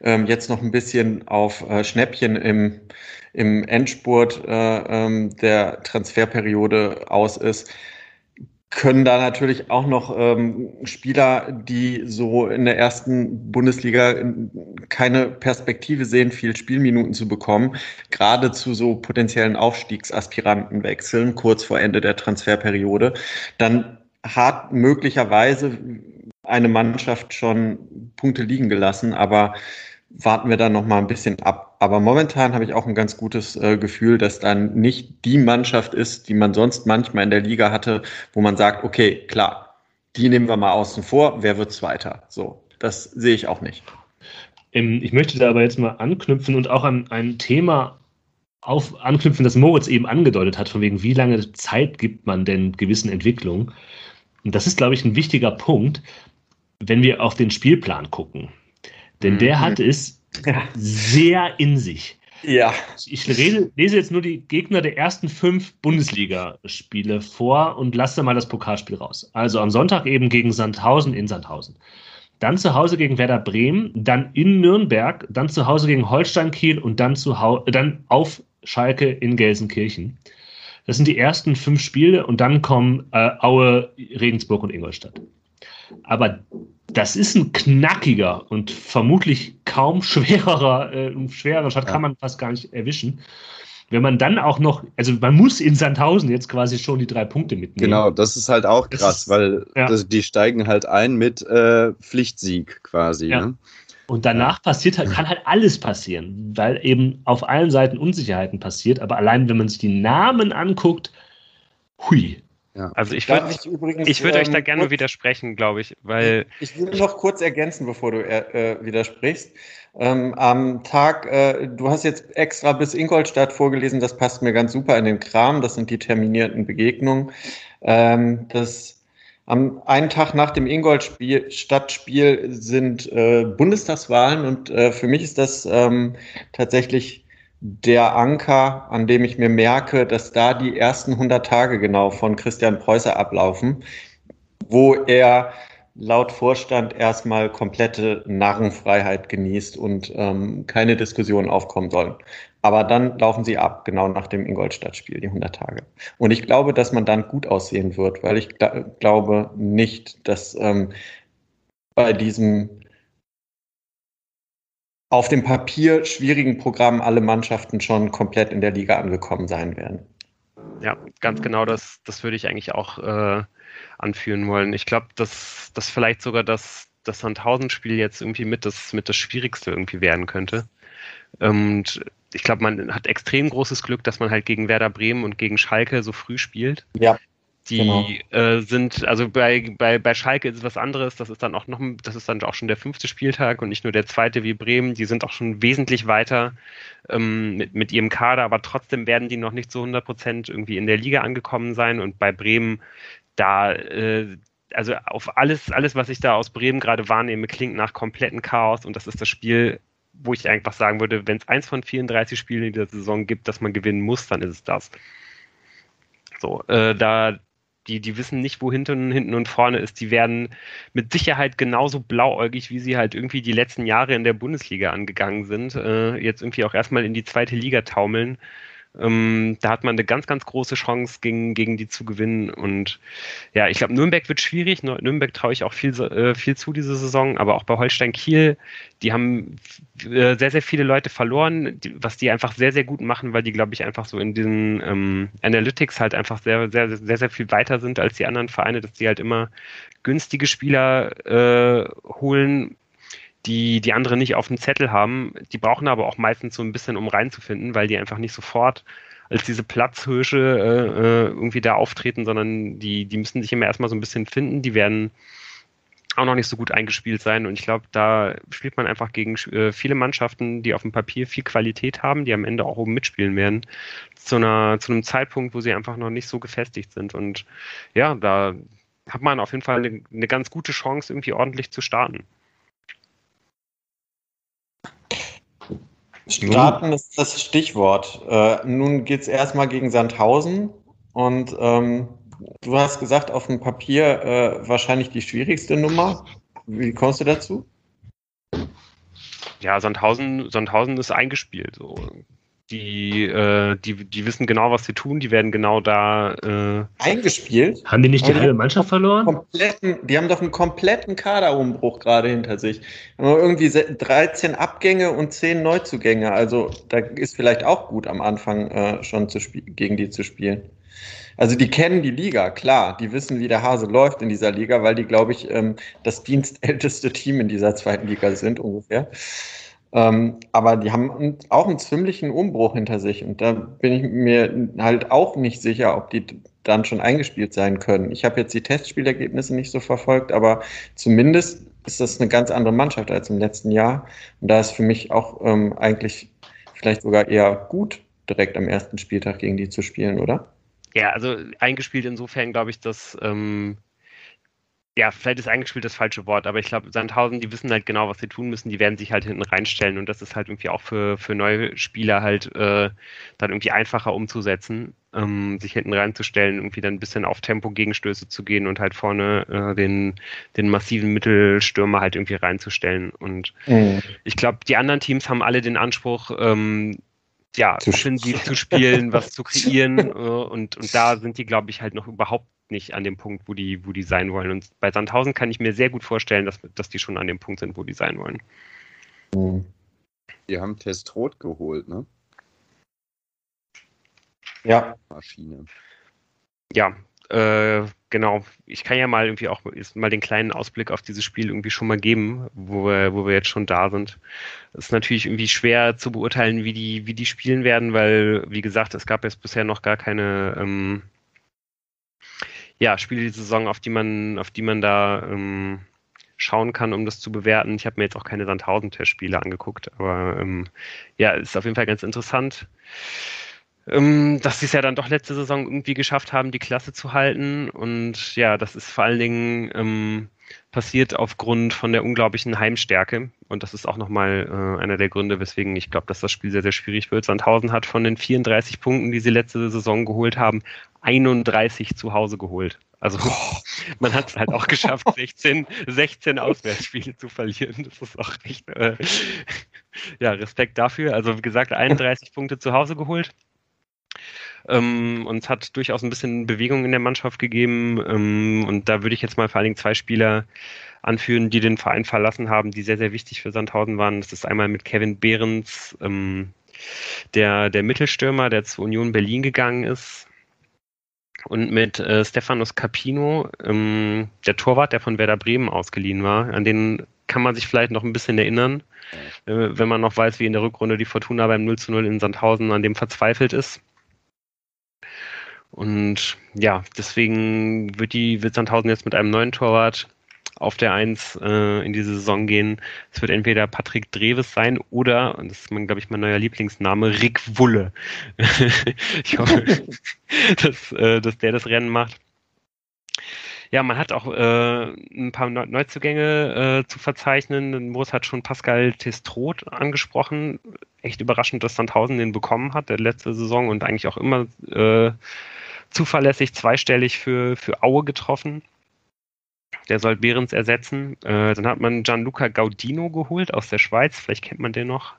ähm, jetzt noch ein bisschen auf äh, Schnäppchen im, im Endspurt äh, ähm, der Transferperiode aus ist können da natürlich auch noch ähm, Spieler, die so in der ersten Bundesliga keine Perspektive sehen, viel Spielminuten zu bekommen, gerade zu so potenziellen Aufstiegsaspiranten wechseln, kurz vor Ende der Transferperiode, dann hat möglicherweise eine Mannschaft schon Punkte liegen gelassen, aber warten wir dann noch mal ein bisschen ab. Aber momentan habe ich auch ein ganz gutes äh, Gefühl, dass dann nicht die Mannschaft ist, die man sonst manchmal in der Liga hatte, wo man sagt, okay, klar, die nehmen wir mal außen vor, wer wird Zweiter? So, das sehe ich auch nicht. Ähm, ich möchte da aber jetzt mal anknüpfen und auch an ein Thema auf, anknüpfen, das Moritz eben angedeutet hat, von wegen, wie lange Zeit gibt man denn gewissen Entwicklungen? Und das ist, glaube ich, ein wichtiger Punkt, wenn wir auf den Spielplan gucken. Denn mhm. der hat es sehr in sich. Ja. Ich rede, lese jetzt nur die Gegner der ersten fünf Bundesligaspiele vor und lasse mal das Pokalspiel raus. Also am Sonntag eben gegen Sandhausen in Sandhausen. Dann zu Hause gegen Werder Bremen, dann in Nürnberg, dann zu Hause gegen Holstein Kiel und dann, zu dann auf Schalke in Gelsenkirchen. Das sind die ersten fünf Spiele und dann kommen äh, Aue, Regensburg und Ingolstadt. Aber das ist ein knackiger und vermutlich kaum schwererer, äh, schwerer Stadt ja. kann man fast gar nicht erwischen. Wenn man dann auch noch, also man muss in Sandhausen jetzt quasi schon die drei Punkte mitnehmen. Genau, das ist halt auch krass, ist, weil ja. das, die steigen halt ein mit äh, Pflichtsieg quasi. Ja. Ne? Und danach passiert halt, kann halt alles passieren, weil eben auf allen Seiten Unsicherheiten passiert. Aber allein, wenn man sich die Namen anguckt, hui, ja. Also ich würde ich würd ähm, euch da ähm, gerne kurz, widersprechen, glaube ich, weil. Ich will noch kurz ergänzen, bevor du äh, widersprichst. Ähm, am Tag, äh, du hast jetzt extra bis Ingolstadt vorgelesen, das passt mir ganz super in den Kram, das sind die terminierten Begegnungen. Ähm, das am einen Tag nach dem Ingolstadt-Spiel sind äh, Bundestagswahlen und äh, für mich ist das ähm, tatsächlich der Anker, an dem ich mir merke, dass da die ersten 100 Tage genau von Christian Preußer ablaufen, wo er laut Vorstand erstmal komplette Narrenfreiheit genießt und ähm, keine Diskussionen aufkommen sollen. Aber dann laufen sie ab, genau nach dem Ingolstadt-Spiel, die 100 Tage. Und ich glaube, dass man dann gut aussehen wird, weil ich glaube nicht, dass ähm, bei diesem auf dem Papier schwierigen Programm alle Mannschaften schon komplett in der Liga angekommen sein werden. Ja, ganz genau, das, das würde ich eigentlich auch äh, anführen wollen. Ich glaube, dass das vielleicht sogar das, das Sandhausen-Spiel jetzt irgendwie mit das, mit das Schwierigste irgendwie werden könnte. Und ich glaube, man hat extrem großes Glück, dass man halt gegen Werder Bremen und gegen Schalke so früh spielt. Ja. Die genau. äh, sind, also bei, bei, bei Schalke ist es was anderes, das ist dann auch noch, das ist dann auch schon der fünfte Spieltag und nicht nur der zweite wie Bremen, die sind auch schon wesentlich weiter ähm, mit, mit ihrem Kader, aber trotzdem werden die noch nicht zu 100 Prozent irgendwie in der Liga angekommen sein. Und bei Bremen, da, äh, also auf alles, alles, was ich da aus Bremen gerade wahrnehme, klingt nach kompletten Chaos. Und das ist das Spiel, wo ich einfach sagen würde, wenn es eins von 34 Spielen in der Saison gibt, dass man gewinnen muss, dann ist es das. So, äh, da, die, die wissen nicht, wo hinten, hinten und vorne ist. Die werden mit Sicherheit genauso blauäugig, wie sie halt irgendwie die letzten Jahre in der Bundesliga angegangen sind, äh, jetzt irgendwie auch erstmal in die zweite Liga taumeln ähm, da hat man eine ganz, ganz große Chance, gegen, gegen die zu gewinnen. Und ja, ich glaube, Nürnberg wird schwierig. Nürnberg traue ich auch viel, äh, viel zu diese Saison, aber auch bei Holstein Kiel, die haben äh, sehr, sehr viele Leute verloren, die, was die einfach sehr, sehr gut machen, weil die, glaube ich, einfach so in diesen ähm, Analytics halt einfach sehr, sehr, sehr, sehr viel weiter sind als die anderen Vereine, dass die halt immer günstige Spieler äh, holen, die die andere nicht auf dem Zettel haben. Die brauchen aber auch meistens so ein bisschen, um reinzufinden, weil die einfach nicht sofort als diese Platzhirsche äh, äh, irgendwie da auftreten, sondern die, die müssen sich immer erstmal so ein bisschen finden. Die werden auch noch nicht so gut eingespielt sein. Und ich glaube, da spielt man einfach gegen äh, viele Mannschaften, die auf dem Papier viel Qualität haben, die am Ende auch oben mitspielen werden, zu, einer, zu einem Zeitpunkt, wo sie einfach noch nicht so gefestigt sind. Und ja, da hat man auf jeden Fall eine, eine ganz gute Chance, irgendwie ordentlich zu starten. Starten ist das Stichwort. Äh, nun geht es erstmal gegen Sandhausen und ähm, du hast gesagt, auf dem Papier äh, wahrscheinlich die schwierigste Nummer. Wie kommst du dazu? Ja, Sandhausen, Sandhausen ist eingespielt. So. Die, äh, die, die wissen genau, was sie tun, die werden genau da. Äh Eingespielt? Haben die nicht die halbe Mannschaft verloren? Kompletten, die haben doch einen kompletten Kaderumbruch gerade hinter sich. Irgendwie 13 Abgänge und 10 Neuzugänge. Also da ist vielleicht auch gut am Anfang äh, schon zu gegen die zu spielen. Also die kennen die Liga, klar. Die wissen, wie der Hase läuft in dieser Liga, weil die, glaube ich, ähm, das dienstälteste Team in dieser zweiten Liga sind ungefähr. Ähm, aber die haben auch einen ziemlichen Umbruch hinter sich. Und da bin ich mir halt auch nicht sicher, ob die dann schon eingespielt sein können. Ich habe jetzt die Testspielergebnisse nicht so verfolgt, aber zumindest ist das eine ganz andere Mannschaft als im letzten Jahr. Und da ist für mich auch ähm, eigentlich vielleicht sogar eher gut, direkt am ersten Spieltag gegen die zu spielen, oder? Ja, also eingespielt insofern glaube ich, dass ähm, ja, vielleicht ist eingespielt das falsche Wort, aber ich glaube, Sandhausen, die wissen halt genau, was sie tun müssen, die werden sich halt hinten reinstellen und das ist halt irgendwie auch für, für neue Spieler halt äh, dann irgendwie einfacher umzusetzen, ähm, sich hinten reinzustellen, irgendwie dann ein bisschen auf Tempo Gegenstöße zu gehen und halt vorne äh, den, den massiven Mittelstürmer halt irgendwie reinzustellen. Und mhm. ich glaube, die anderen Teams haben alle den Anspruch, ähm, ja, zu offensiv zu spielen, was zu kreieren. Äh, und, und da sind die, glaube ich, halt noch überhaupt nicht an dem Punkt, wo die, wo die sein wollen. Und bei Sandhausen kann ich mir sehr gut vorstellen, dass, dass die schon an dem Punkt sind, wo die sein wollen. Die haben Testrot geholt, ne? Ja. Maschine. Ja, äh, genau. Ich kann ja mal irgendwie auch mal den kleinen Ausblick auf dieses Spiel irgendwie schon mal geben, wo wir, wo wir jetzt schon da sind. Es ist natürlich irgendwie schwer zu beurteilen, wie die, wie die spielen werden, weil, wie gesagt, es gab jetzt bisher noch gar keine ähm, ja, Spiele die Saison, auf die man, auf die man da ähm, schauen kann, um das zu bewerten. Ich habe mir jetzt auch keine Sandhausen-Testspiele angeguckt, aber ähm, ja, ist auf jeden Fall ganz interessant. Ähm, dass sie es ja dann doch letzte Saison irgendwie geschafft haben, die Klasse zu halten. Und ja, das ist vor allen Dingen ähm, passiert aufgrund von der unglaublichen Heimstärke. Und das ist auch nochmal äh, einer der Gründe, weswegen ich glaube, dass das Spiel sehr, sehr schwierig wird. Sandhausen hat von den 34 Punkten, die sie letzte Saison geholt haben, 31 zu Hause geholt. Also man hat es halt auch geschafft, 16, 16 Auswärtsspiele zu verlieren. Das ist auch echt, äh, ja, Respekt dafür. Also wie gesagt, 31 Punkte zu Hause geholt. Ähm, und es hat durchaus ein bisschen Bewegung in der Mannschaft gegeben. Ähm, und da würde ich jetzt mal vor allen Dingen zwei Spieler anführen, die den Verein verlassen haben, die sehr, sehr wichtig für Sandhausen waren. Das ist einmal mit Kevin Behrens, ähm, der, der Mittelstürmer, der zu Union Berlin gegangen ist. Und mit äh, Stefanos Capino, ähm, der Torwart, der von Werder Bremen ausgeliehen war, an den kann man sich vielleicht noch ein bisschen erinnern, äh, wenn man noch weiß, wie in der Rückrunde die Fortuna beim 0 zu 0 in Sandhausen an dem verzweifelt ist. Und ja, deswegen wird die wird Sandhausen jetzt mit einem neuen Torwart auf der 1 äh, in diese Saison gehen. Es wird entweder Patrick Dreves sein oder, und das ist, mein, glaube ich, mein neuer Lieblingsname, Rick Wulle. ich hoffe, dass, äh, dass der das Rennen macht. Ja, man hat auch äh, ein paar Neuzugänge äh, zu verzeichnen. Moos hat schon Pascal Testrot angesprochen. Echt überraschend, dass Sandhausen den bekommen hat, der letzte Saison und eigentlich auch immer äh, zuverlässig zweistellig für, für Aue getroffen. Der soll Behrens ersetzen. Äh, dann hat man Gianluca Gaudino geholt aus der Schweiz. Vielleicht kennt man den noch,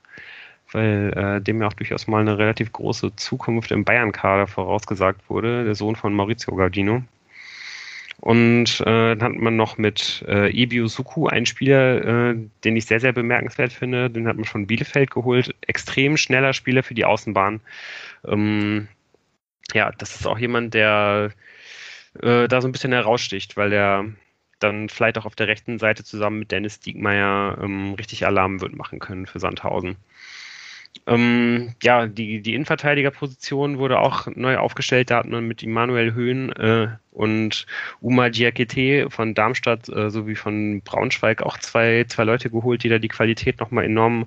weil äh, dem ja auch durchaus mal eine relativ große Zukunft im Bayern-Kader vorausgesagt wurde. Der Sohn von Maurizio Gaudino. Und äh, dann hat man noch mit äh, Ebio Suku einen Spieler, äh, den ich sehr, sehr bemerkenswert finde. Den hat man von Bielefeld geholt. Extrem schneller Spieler für die Außenbahn. Ähm, ja, das ist auch jemand, der äh, da so ein bisschen heraussticht, weil er dann vielleicht auch auf der rechten Seite zusammen mit Dennis Diekmeyer ähm, richtig Alarm wird machen können für Sandhausen. Ähm, ja, die, die Innenverteidigerposition wurde auch neu aufgestellt. Da hat man mit Immanuel Höhn äh, und Uma Diakete von Darmstadt äh, sowie von Braunschweig auch zwei, zwei Leute geholt, die da die Qualität nochmal enorm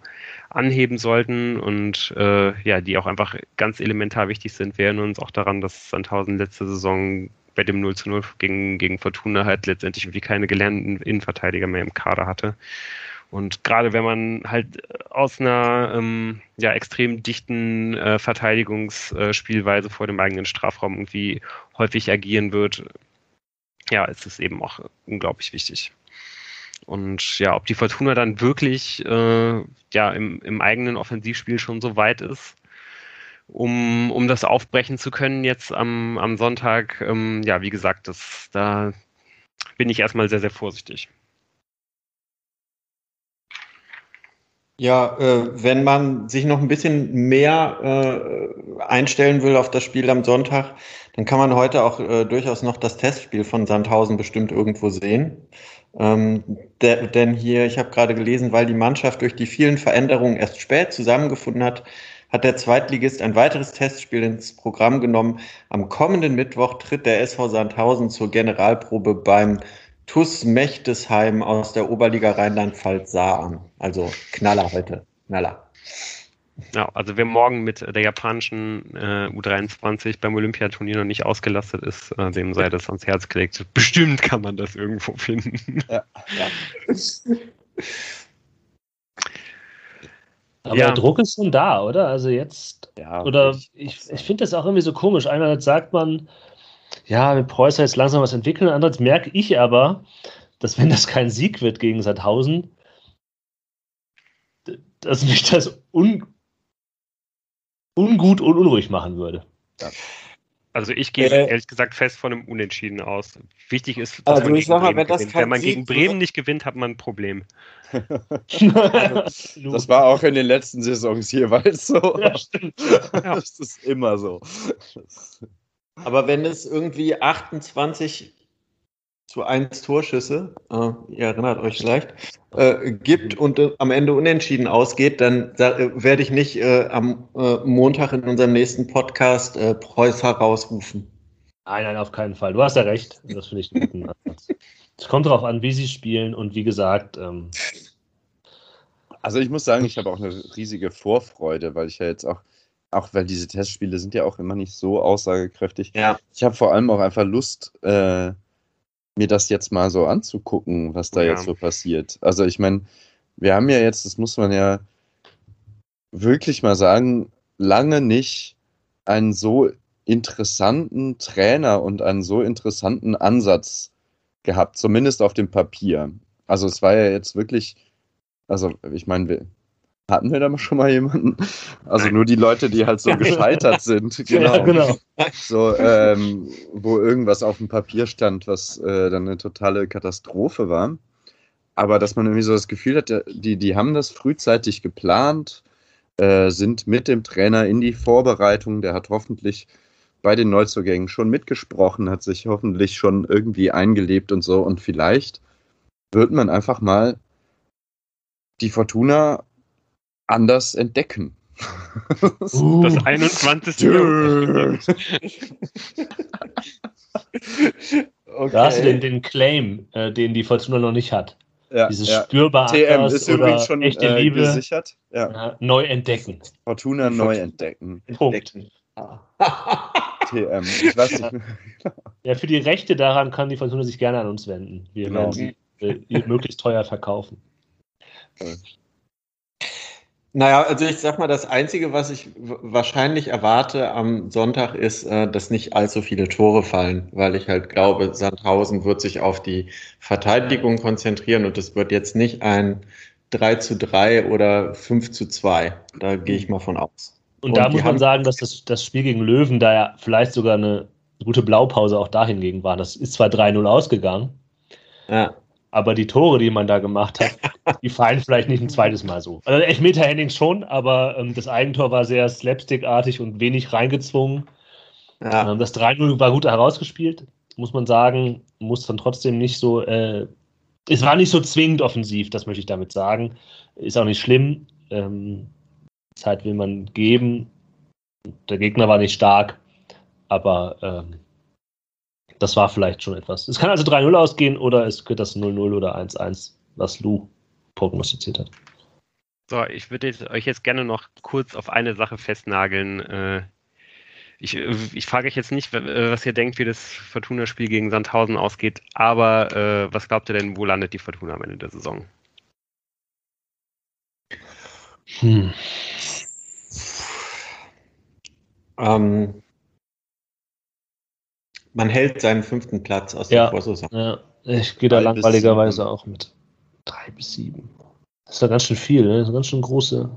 anheben sollten und äh, ja, die auch einfach ganz elementar wichtig sind. Wir erinnern uns auch daran, dass Sandhausen letzte Saison bei dem 0 zu 0 gegen, gegen Fortuna halt letztendlich irgendwie keine gelernten Innenverteidiger mehr im Kader hatte. Und gerade wenn man halt aus einer ähm, ja, extrem dichten äh, Verteidigungsspielweise vor dem eigenen Strafraum irgendwie häufig agieren wird, ja, ist es eben auch unglaublich wichtig. Und ja, ob die Fortuna dann wirklich äh, ja, im, im eigenen Offensivspiel schon so weit ist, um, um das aufbrechen zu können jetzt am, am Sonntag, ähm, ja, wie gesagt, das, da bin ich erstmal sehr, sehr vorsichtig. Ja, äh, wenn man sich noch ein bisschen mehr äh, einstellen will auf das Spiel am Sonntag, dann kann man heute auch äh, durchaus noch das Testspiel von Sandhausen bestimmt irgendwo sehen. Ähm, de denn hier, ich habe gerade gelesen, weil die Mannschaft durch die vielen Veränderungen erst spät zusammengefunden hat, hat der Zweitligist ein weiteres Testspiel ins Programm genommen. Am kommenden Mittwoch tritt der SV Sandhausen zur Generalprobe beim TUS Mechtesheim aus der Oberliga Rheinland-Pfalz Saar an. Also Knaller heute. Knaller. Ja, also wer morgen mit der japanischen äh, U23 beim Olympiaturnier noch nicht ausgelastet ist, äh, dem sei das ans Herz gelegt. Bestimmt kann man das irgendwo finden. Ja. ja. Aber ja. der Druck ist schon da, oder? Also jetzt, ja, oder ich, ich finde das auch irgendwie so komisch. Einerseits sagt man, ja, wir Preußer jetzt langsam was entwickeln. Andererseits merke ich aber, dass wenn das kein Sieg wird gegen Sandhausen, dass mich das un ungut und unruhig machen würde. Ja. Also ich gehe äh, ehrlich gesagt fest von einem Unentschieden aus. Wichtig ist, dass also man gegen mal, wenn, wenn, man gegen Bremen nicht gewinnt, hat man ein Problem. also, das war auch in den letzten Saisons jeweils so. Ja, stimmt. Das ist immer so. Aber wenn es irgendwie 28 zu 1 Torschüsse, äh, ihr erinnert euch vielleicht, äh, gibt und äh, am Ende unentschieden ausgeht, dann äh, werde ich nicht äh, am äh, Montag in unserem nächsten Podcast äh, Preußer rausrufen. Nein, nein, auf keinen Fall. Du hast ja recht. Das finde ich einen guten Ansatz. Es kommt darauf an, wie sie spielen und wie gesagt. Ähm, also ich muss sagen, ich habe auch eine riesige Vorfreude, weil ich ja jetzt auch auch weil diese Testspiele sind ja auch immer nicht so aussagekräftig. Ja. Ich habe vor allem auch einfach Lust, äh, mir das jetzt mal so anzugucken, was da ja. jetzt so passiert. Also ich meine, wir haben ja jetzt, das muss man ja wirklich mal sagen, lange nicht einen so interessanten Trainer und einen so interessanten Ansatz gehabt, zumindest auf dem Papier. Also es war ja jetzt wirklich, also ich meine, hatten wir da schon mal jemanden? Also nur die Leute, die halt so gescheitert sind. Genau. Ja, genau. So, ähm, wo irgendwas auf dem Papier stand, was äh, dann eine totale Katastrophe war. Aber dass man irgendwie so das Gefühl hat, die, die haben das frühzeitig geplant, äh, sind mit dem Trainer in die Vorbereitung, der hat hoffentlich bei den Neuzugängen schon mitgesprochen, hat sich hoffentlich schon irgendwie eingelebt und so. Und vielleicht wird man einfach mal die Fortuna anders entdecken. Uh, das 21. okay. Da hast du den, den Claim, äh, den die Fortuna noch nicht hat. Ja, Dieses ja. spürbar TM ist übrigens schon echte äh, Liebe gesichert. Ja. neu entdecken. Fortuna neu entdecken. Punkt. TM. Ich weiß nicht. Ja, für die Rechte daran kann die Fortuna sich gerne an uns wenden. Wir genau. werden sie äh, möglichst teuer verkaufen. Naja, also ich sag mal, das Einzige, was ich wahrscheinlich erwarte am Sonntag, ist, äh, dass nicht allzu viele Tore fallen, weil ich halt glaube, Sandhausen wird sich auf die Verteidigung konzentrieren und es wird jetzt nicht ein 3 zu 3 oder 5 zu 2. Da gehe ich mal von aus. Und, und da muss man sagen, dass das, das Spiel gegen Löwen da ja vielleicht sogar eine gute Blaupause auch dahingegen war. Das ist zwar 3-0 ausgegangen. Ja. Aber die Tore, die man da gemacht hat, die fallen vielleicht nicht ein zweites Mal so. Also Elfmeter Henning schon, aber ähm, das Eigentor war sehr slapstickartig und wenig reingezwungen. Ja. Ähm, das 3-0 war gut herausgespielt, muss man sagen. Muss dann trotzdem nicht so. Äh, es war nicht so zwingend offensiv, das möchte ich damit sagen. Ist auch nicht schlimm. Ähm, Zeit will man geben. Der Gegner war nicht stark, aber ähm, das war vielleicht schon etwas. Es kann also 3-0 ausgehen oder es wird das 0-0 oder 1-1, was Lou prognostiziert hat. So, ich würde euch jetzt gerne noch kurz auf eine Sache festnageln. Äh, ich, ich frage euch jetzt nicht, was ihr denkt, wie das Fortuna-Spiel gegen Sandhausen ausgeht, aber äh, was glaubt ihr denn, wo landet die Fortuna am Ende der Saison? Hm. Ähm, man hält seinen fünften Platz aus der Vorsaison. Ja, ich gehe da langweiligerweise auch mit. drei bis sieben. Das ist ja ganz schön viel, ne? Das ist ganz schön große.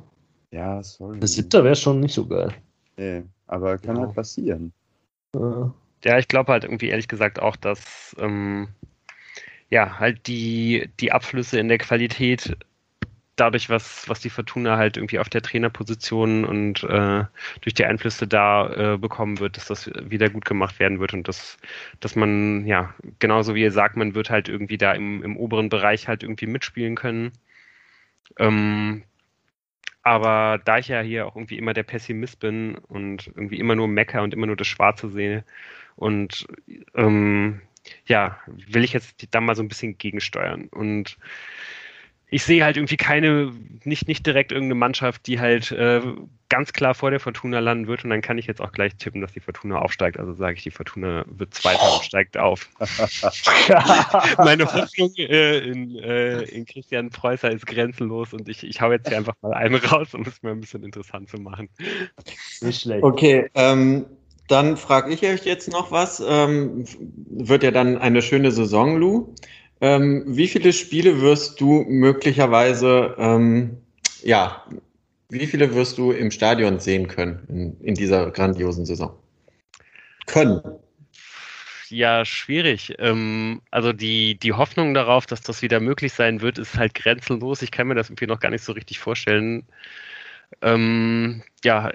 Ja, sorry. Ein siebter wäre schon nicht so geil. Nee, aber kann Ja. halt passieren. Ja, ich glaube halt irgendwie ehrlich gesagt auch, dass ähm, ja halt die, die Abflüsse in der Qualität dadurch, was, was die Fortuna halt irgendwie auf der Trainerposition und äh, durch die Einflüsse da äh, bekommen wird, dass das wieder gut gemacht werden wird und dass, dass man, ja, genauso wie ihr sagt, man wird halt irgendwie da im, im oberen Bereich halt irgendwie mitspielen können. Ähm, aber da ich ja hier auch irgendwie immer der Pessimist bin und irgendwie immer nur Mecker und immer nur das Schwarze sehe und ähm, ja, will ich jetzt da mal so ein bisschen gegensteuern. Und ich sehe halt irgendwie keine, nicht, nicht direkt irgendeine Mannschaft, die halt äh, ganz klar vor der Fortuna landen wird. Und dann kann ich jetzt auch gleich tippen, dass die Fortuna aufsteigt. Also sage ich, die Fortuna wird Zweiter und steigt auf. Meine Hoffnung äh, in, äh, in Christian Preußer ist grenzenlos und ich, ich hau jetzt hier einfach mal einen raus, um es mir ein bisschen interessant zu machen. nicht schlecht. Okay, ähm, dann frage ich euch jetzt noch was. Ähm, wird ja dann eine schöne Saison, Lou. Ähm, wie viele Spiele wirst du möglicherweise, ähm, ja, wie viele wirst du im Stadion sehen können in, in dieser grandiosen Saison? Können. Ja, schwierig. Ähm, also die, die Hoffnung darauf, dass das wieder möglich sein wird, ist halt grenzenlos. Ich kann mir das irgendwie noch gar nicht so richtig vorstellen. Ähm, ja,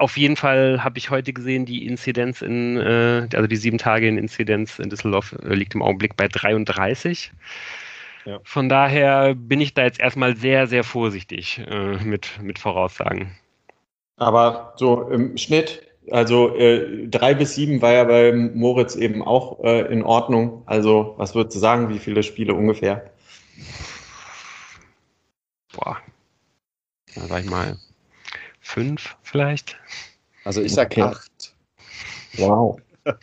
auf jeden Fall habe ich heute gesehen, die Inzidenz in, äh, also die sieben Tage in Inzidenz in Düsseldorf äh, liegt im Augenblick bei 33. Ja. Von daher bin ich da jetzt erstmal sehr, sehr vorsichtig äh, mit, mit Voraussagen. Aber so im Schnitt, also äh, drei bis sieben war ja bei Moritz eben auch äh, in Ordnung. Also was würdest du sagen, wie viele Spiele ungefähr? Boah, da sag ich mal fünf vielleicht. Also ich sag Okay. acht. Wow.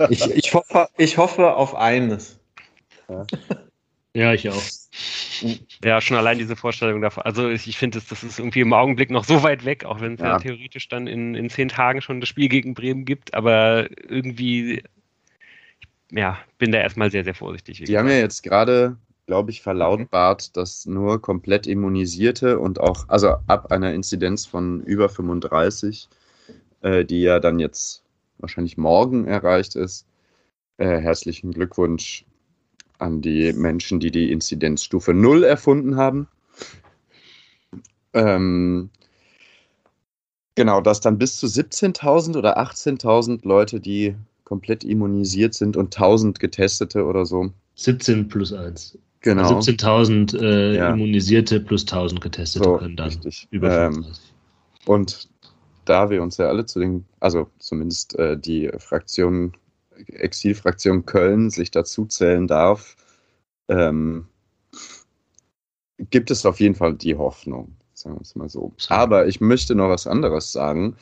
Ich, ich, hoffe, ich hoffe auf eines. Ja, ich auch. Ja, schon allein diese Vorstellung davon. Also ich, ich finde, das, das ist irgendwie im Augenblick noch so weit weg, auch wenn es ja. Ja. theoretisch dann in, in zehn Tagen schon das Spiel gegen Bremen gibt. Aber irgendwie, ja, bin da erstmal sehr, sehr vorsichtig. Die haben ja jetzt gerade, glaube ich, verlautbart, dass nur komplett Immunisierte und auch, also ab einer Inzidenz von über 35, äh, die ja dann jetzt wahrscheinlich morgen erreicht ist, äh, herzlichen Glückwunsch an die Menschen, die die Inzidenzstufe 0 erfunden haben. Ähm, genau, dass dann bis zu 17.000 oder 18.000 Leute, die komplett immunisiert sind und 1000 Getestete oder so. 17 plus 1. Genau. 17.000 äh, Ja. Immunisierte plus 1000 Getestete So, können dann richtig. über Ähm, 35. Und da wir uns ja alle zu den, also zumindest äh, die Fraktion, Exilfraktion Köln sich dazu zählen darf, ähm, gibt es auf jeden Fall die Hoffnung, sagen wir es mal. So. Aber ich möchte noch was anderes sagen,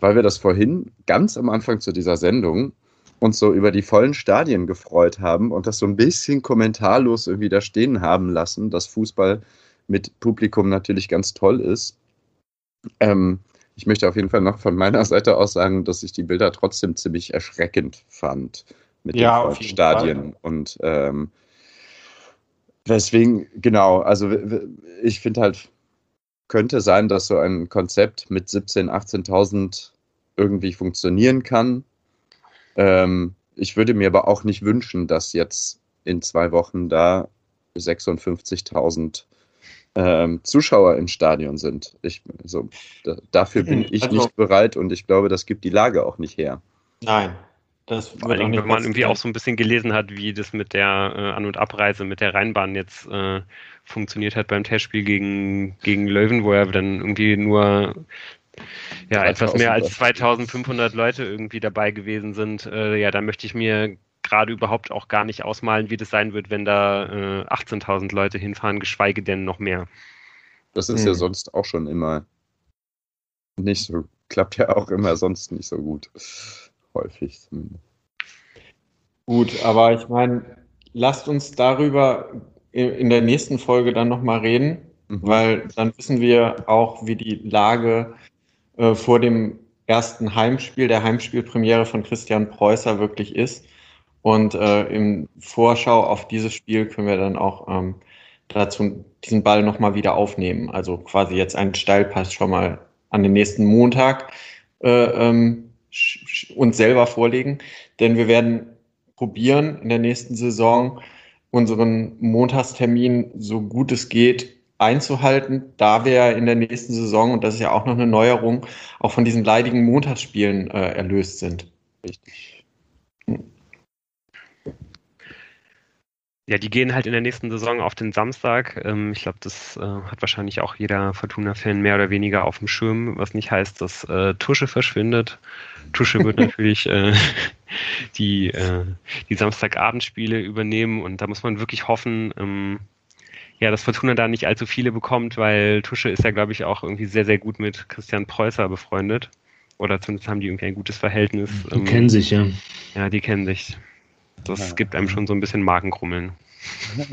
weil wir das vorhin ganz am Anfang zu dieser Sendung uns so über die vollen Stadien gefreut haben und das so ein bisschen kommentarlos irgendwie da stehen haben lassen, dass Fußball mit Publikum natürlich ganz toll ist. Ähm, ich möchte auf jeden Fall noch von meiner Seite aus sagen, dass ich die Bilder trotzdem ziemlich erschreckend fand mit Ja, den Stadien. Und ähm, weswegen, genau, also ich finde halt, könnte sein, dass so ein Konzept mit 17.000, 18.000 irgendwie funktionieren kann. Ähm, ich würde mir aber auch nicht wünschen, dass jetzt in zwei Wochen da 56.000 ähm, Zuschauer im Stadion sind. Ich, so, da, dafür bin ich Also- nicht bereit und ich glaube, das gibt die Lage auch nicht her. Nein. Das Vor nicht wenn man irgendwie auch so ein bisschen gelesen hat, wie das mit der äh, An- und Abreise mit der Rheinbahn jetzt äh, funktioniert hat beim Testspiel gegen, gegen Löwen, wo ja dann irgendwie nur ja, etwas mehr als 2500 Leute irgendwie dabei gewesen sind. Äh, ja, da möchte ich mir gerade überhaupt auch gar nicht ausmalen, wie das sein wird, wenn da äh, 18.000 Leute hinfahren, geschweige denn noch mehr. Das ist Hm. ja sonst auch schon immer nicht so, klappt ja auch immer sonst nicht so gut. Häufig zumindest. Gut, aber ich meine, lasst uns darüber in in der nächsten Folge dann nochmal reden, Mhm. weil dann wissen wir auch, wie die Lage äh, vor dem ersten Heimspiel, der Heimspielpremiere von Christian Preußer wirklich ist. Und äh, im Vorschau auf dieses Spiel können wir dann auch ähm, dazu diesen Ball nochmal wieder aufnehmen. Also quasi jetzt einen Steilpass schon mal an den nächsten Montag äh, ähm, uns selber vorlegen. Denn wir werden probieren, in der nächsten Saison unseren Montagstermin so gut es geht einzuhalten, da wir in der nächsten Saison, und das ist ja auch noch eine Neuerung, auch von diesen leidigen Montagsspielen äh, erlöst sind. Richtig. Ja, die gehen halt in der nächsten Saison auf den Samstag. Ähm, ich glaube, das äh, hat wahrscheinlich auch jeder Fortuna-Fan mehr oder weniger auf dem Schirm, was nicht heißt, dass äh, Tusche verschwindet. Tusche wird natürlich äh, die, äh, die Samstagabendspiele übernehmen und da muss man wirklich hoffen, ähm, ja, dass Fortuna da nicht allzu viele bekommt, weil Tusche ist ja, glaube ich, auch irgendwie sehr, sehr gut mit Christian Preußer befreundet. Oder zumindest haben die irgendwie ein gutes Verhältnis. Die ähm, kennen sich, ja. Ja, die kennen sich. Das gibt einem schon so ein bisschen Magenkrummeln.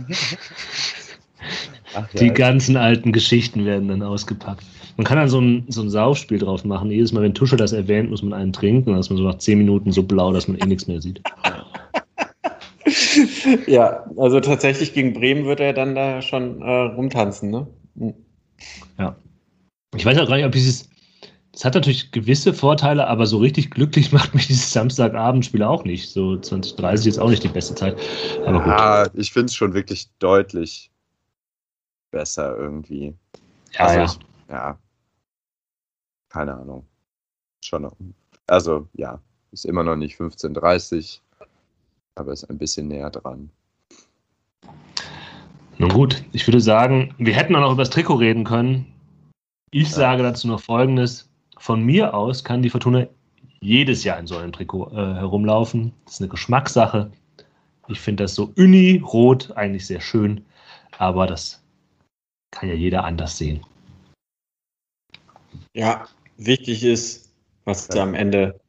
Ach, ja, die ganzen alten Geschichten werden dann ausgepackt. Man kann dann so ein, so ein Saufspiel drauf machen. Jedes Mal, wenn Tusche das erwähnt, muss man einen trinken. Dann ist man so nach zehn Minuten so blau, dass man eh nichts mehr sieht. ja, also tatsächlich gegen Bremen wird er dann da schon äh, rumtanzen, ne? Hm. Ja. Ich weiß auch gar nicht, ob dieses es hat natürlich gewisse Vorteile, aber so richtig glücklich macht mich dieses Samstagabendspiel auch nicht. So 2030 ist auch nicht die beste Zeit. Aber gut. Ja, ich finde es schon wirklich deutlich besser irgendwie. Ja, also ja. Ich, ja. Keine Ahnung. Schon. Also, ja, ist immer noch nicht 15.30, aber ist ein bisschen näher dran. Nun gut, ich würde sagen, wir hätten auch noch über das Trikot reden können. Ich ja. sage dazu noch Folgendes von mir aus kann die Fortuna jedes Jahr in so einem Trikot äh, herumlaufen. Das ist eine Geschmackssache. Ich finde das so uni-rot eigentlich sehr schön, aber das kann ja jeder anders sehen. Ja, wichtig ist, was sie am Ende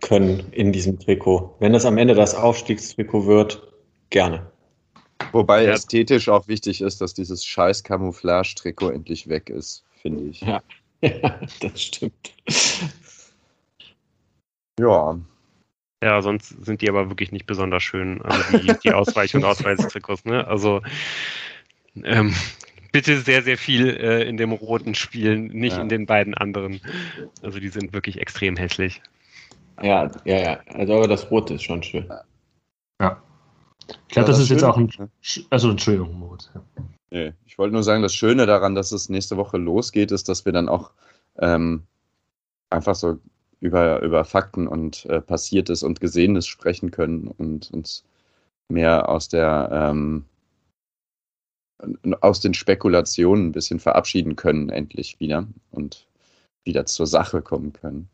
können in diesem Trikot. Wenn das am Ende das Aufstiegstrikot wird, gerne. Wobei ja. ästhetisch auch wichtig ist, dass dieses scheiß Camouflage-Trikot endlich weg ist, finde ich. Ja. Ja, das stimmt. Ja. Ja, sonst sind die aber wirklich nicht besonders schön, also die, die Ausweich- und Ausweistrikots, ne? Also ähm, bitte sehr, sehr viel äh, in dem roten spielen, nicht ja. in den beiden anderen. Also die sind wirklich extrem hässlich. Ja, ja, ja. Also aber das Rote ist schon schön. Ja. Ich glaube, ja, das, das, ist jetzt auch ein. Also Entschuldigung, Moritz. Nee, ich wollte nur sagen, das Schöne daran, dass es nächste Woche losgeht, ist, dass wir dann auch ähm, einfach so über, über Fakten und äh, Passiertes und Gesehenes sprechen können und uns mehr aus der ähm, aus den Spekulationen ein bisschen verabschieden können, endlich wieder und wieder zur Sache kommen können.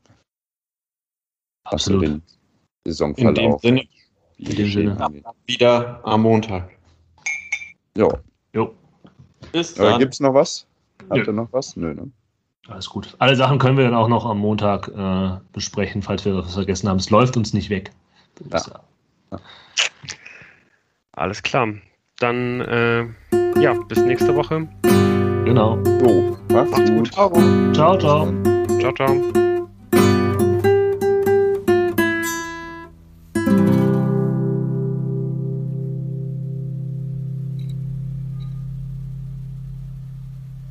Absolut. Den Saisonverlauf. In dem Sinne, in dem Sinne. wieder am Montag. Jo. Jo. Bis dann. Gibt es noch was? Habt ihr noch was? Nö, ne? Alles gut. Alle Sachen können wir dann auch noch am Montag äh, besprechen, falls wir das vergessen haben. Es läuft uns nicht weg. Ja. Ja. Alles klar. Dann äh, ja, bis nächste Woche. Genau. So, macht's, macht's gut. gut. Ciao, ciao. Ciao, ciao.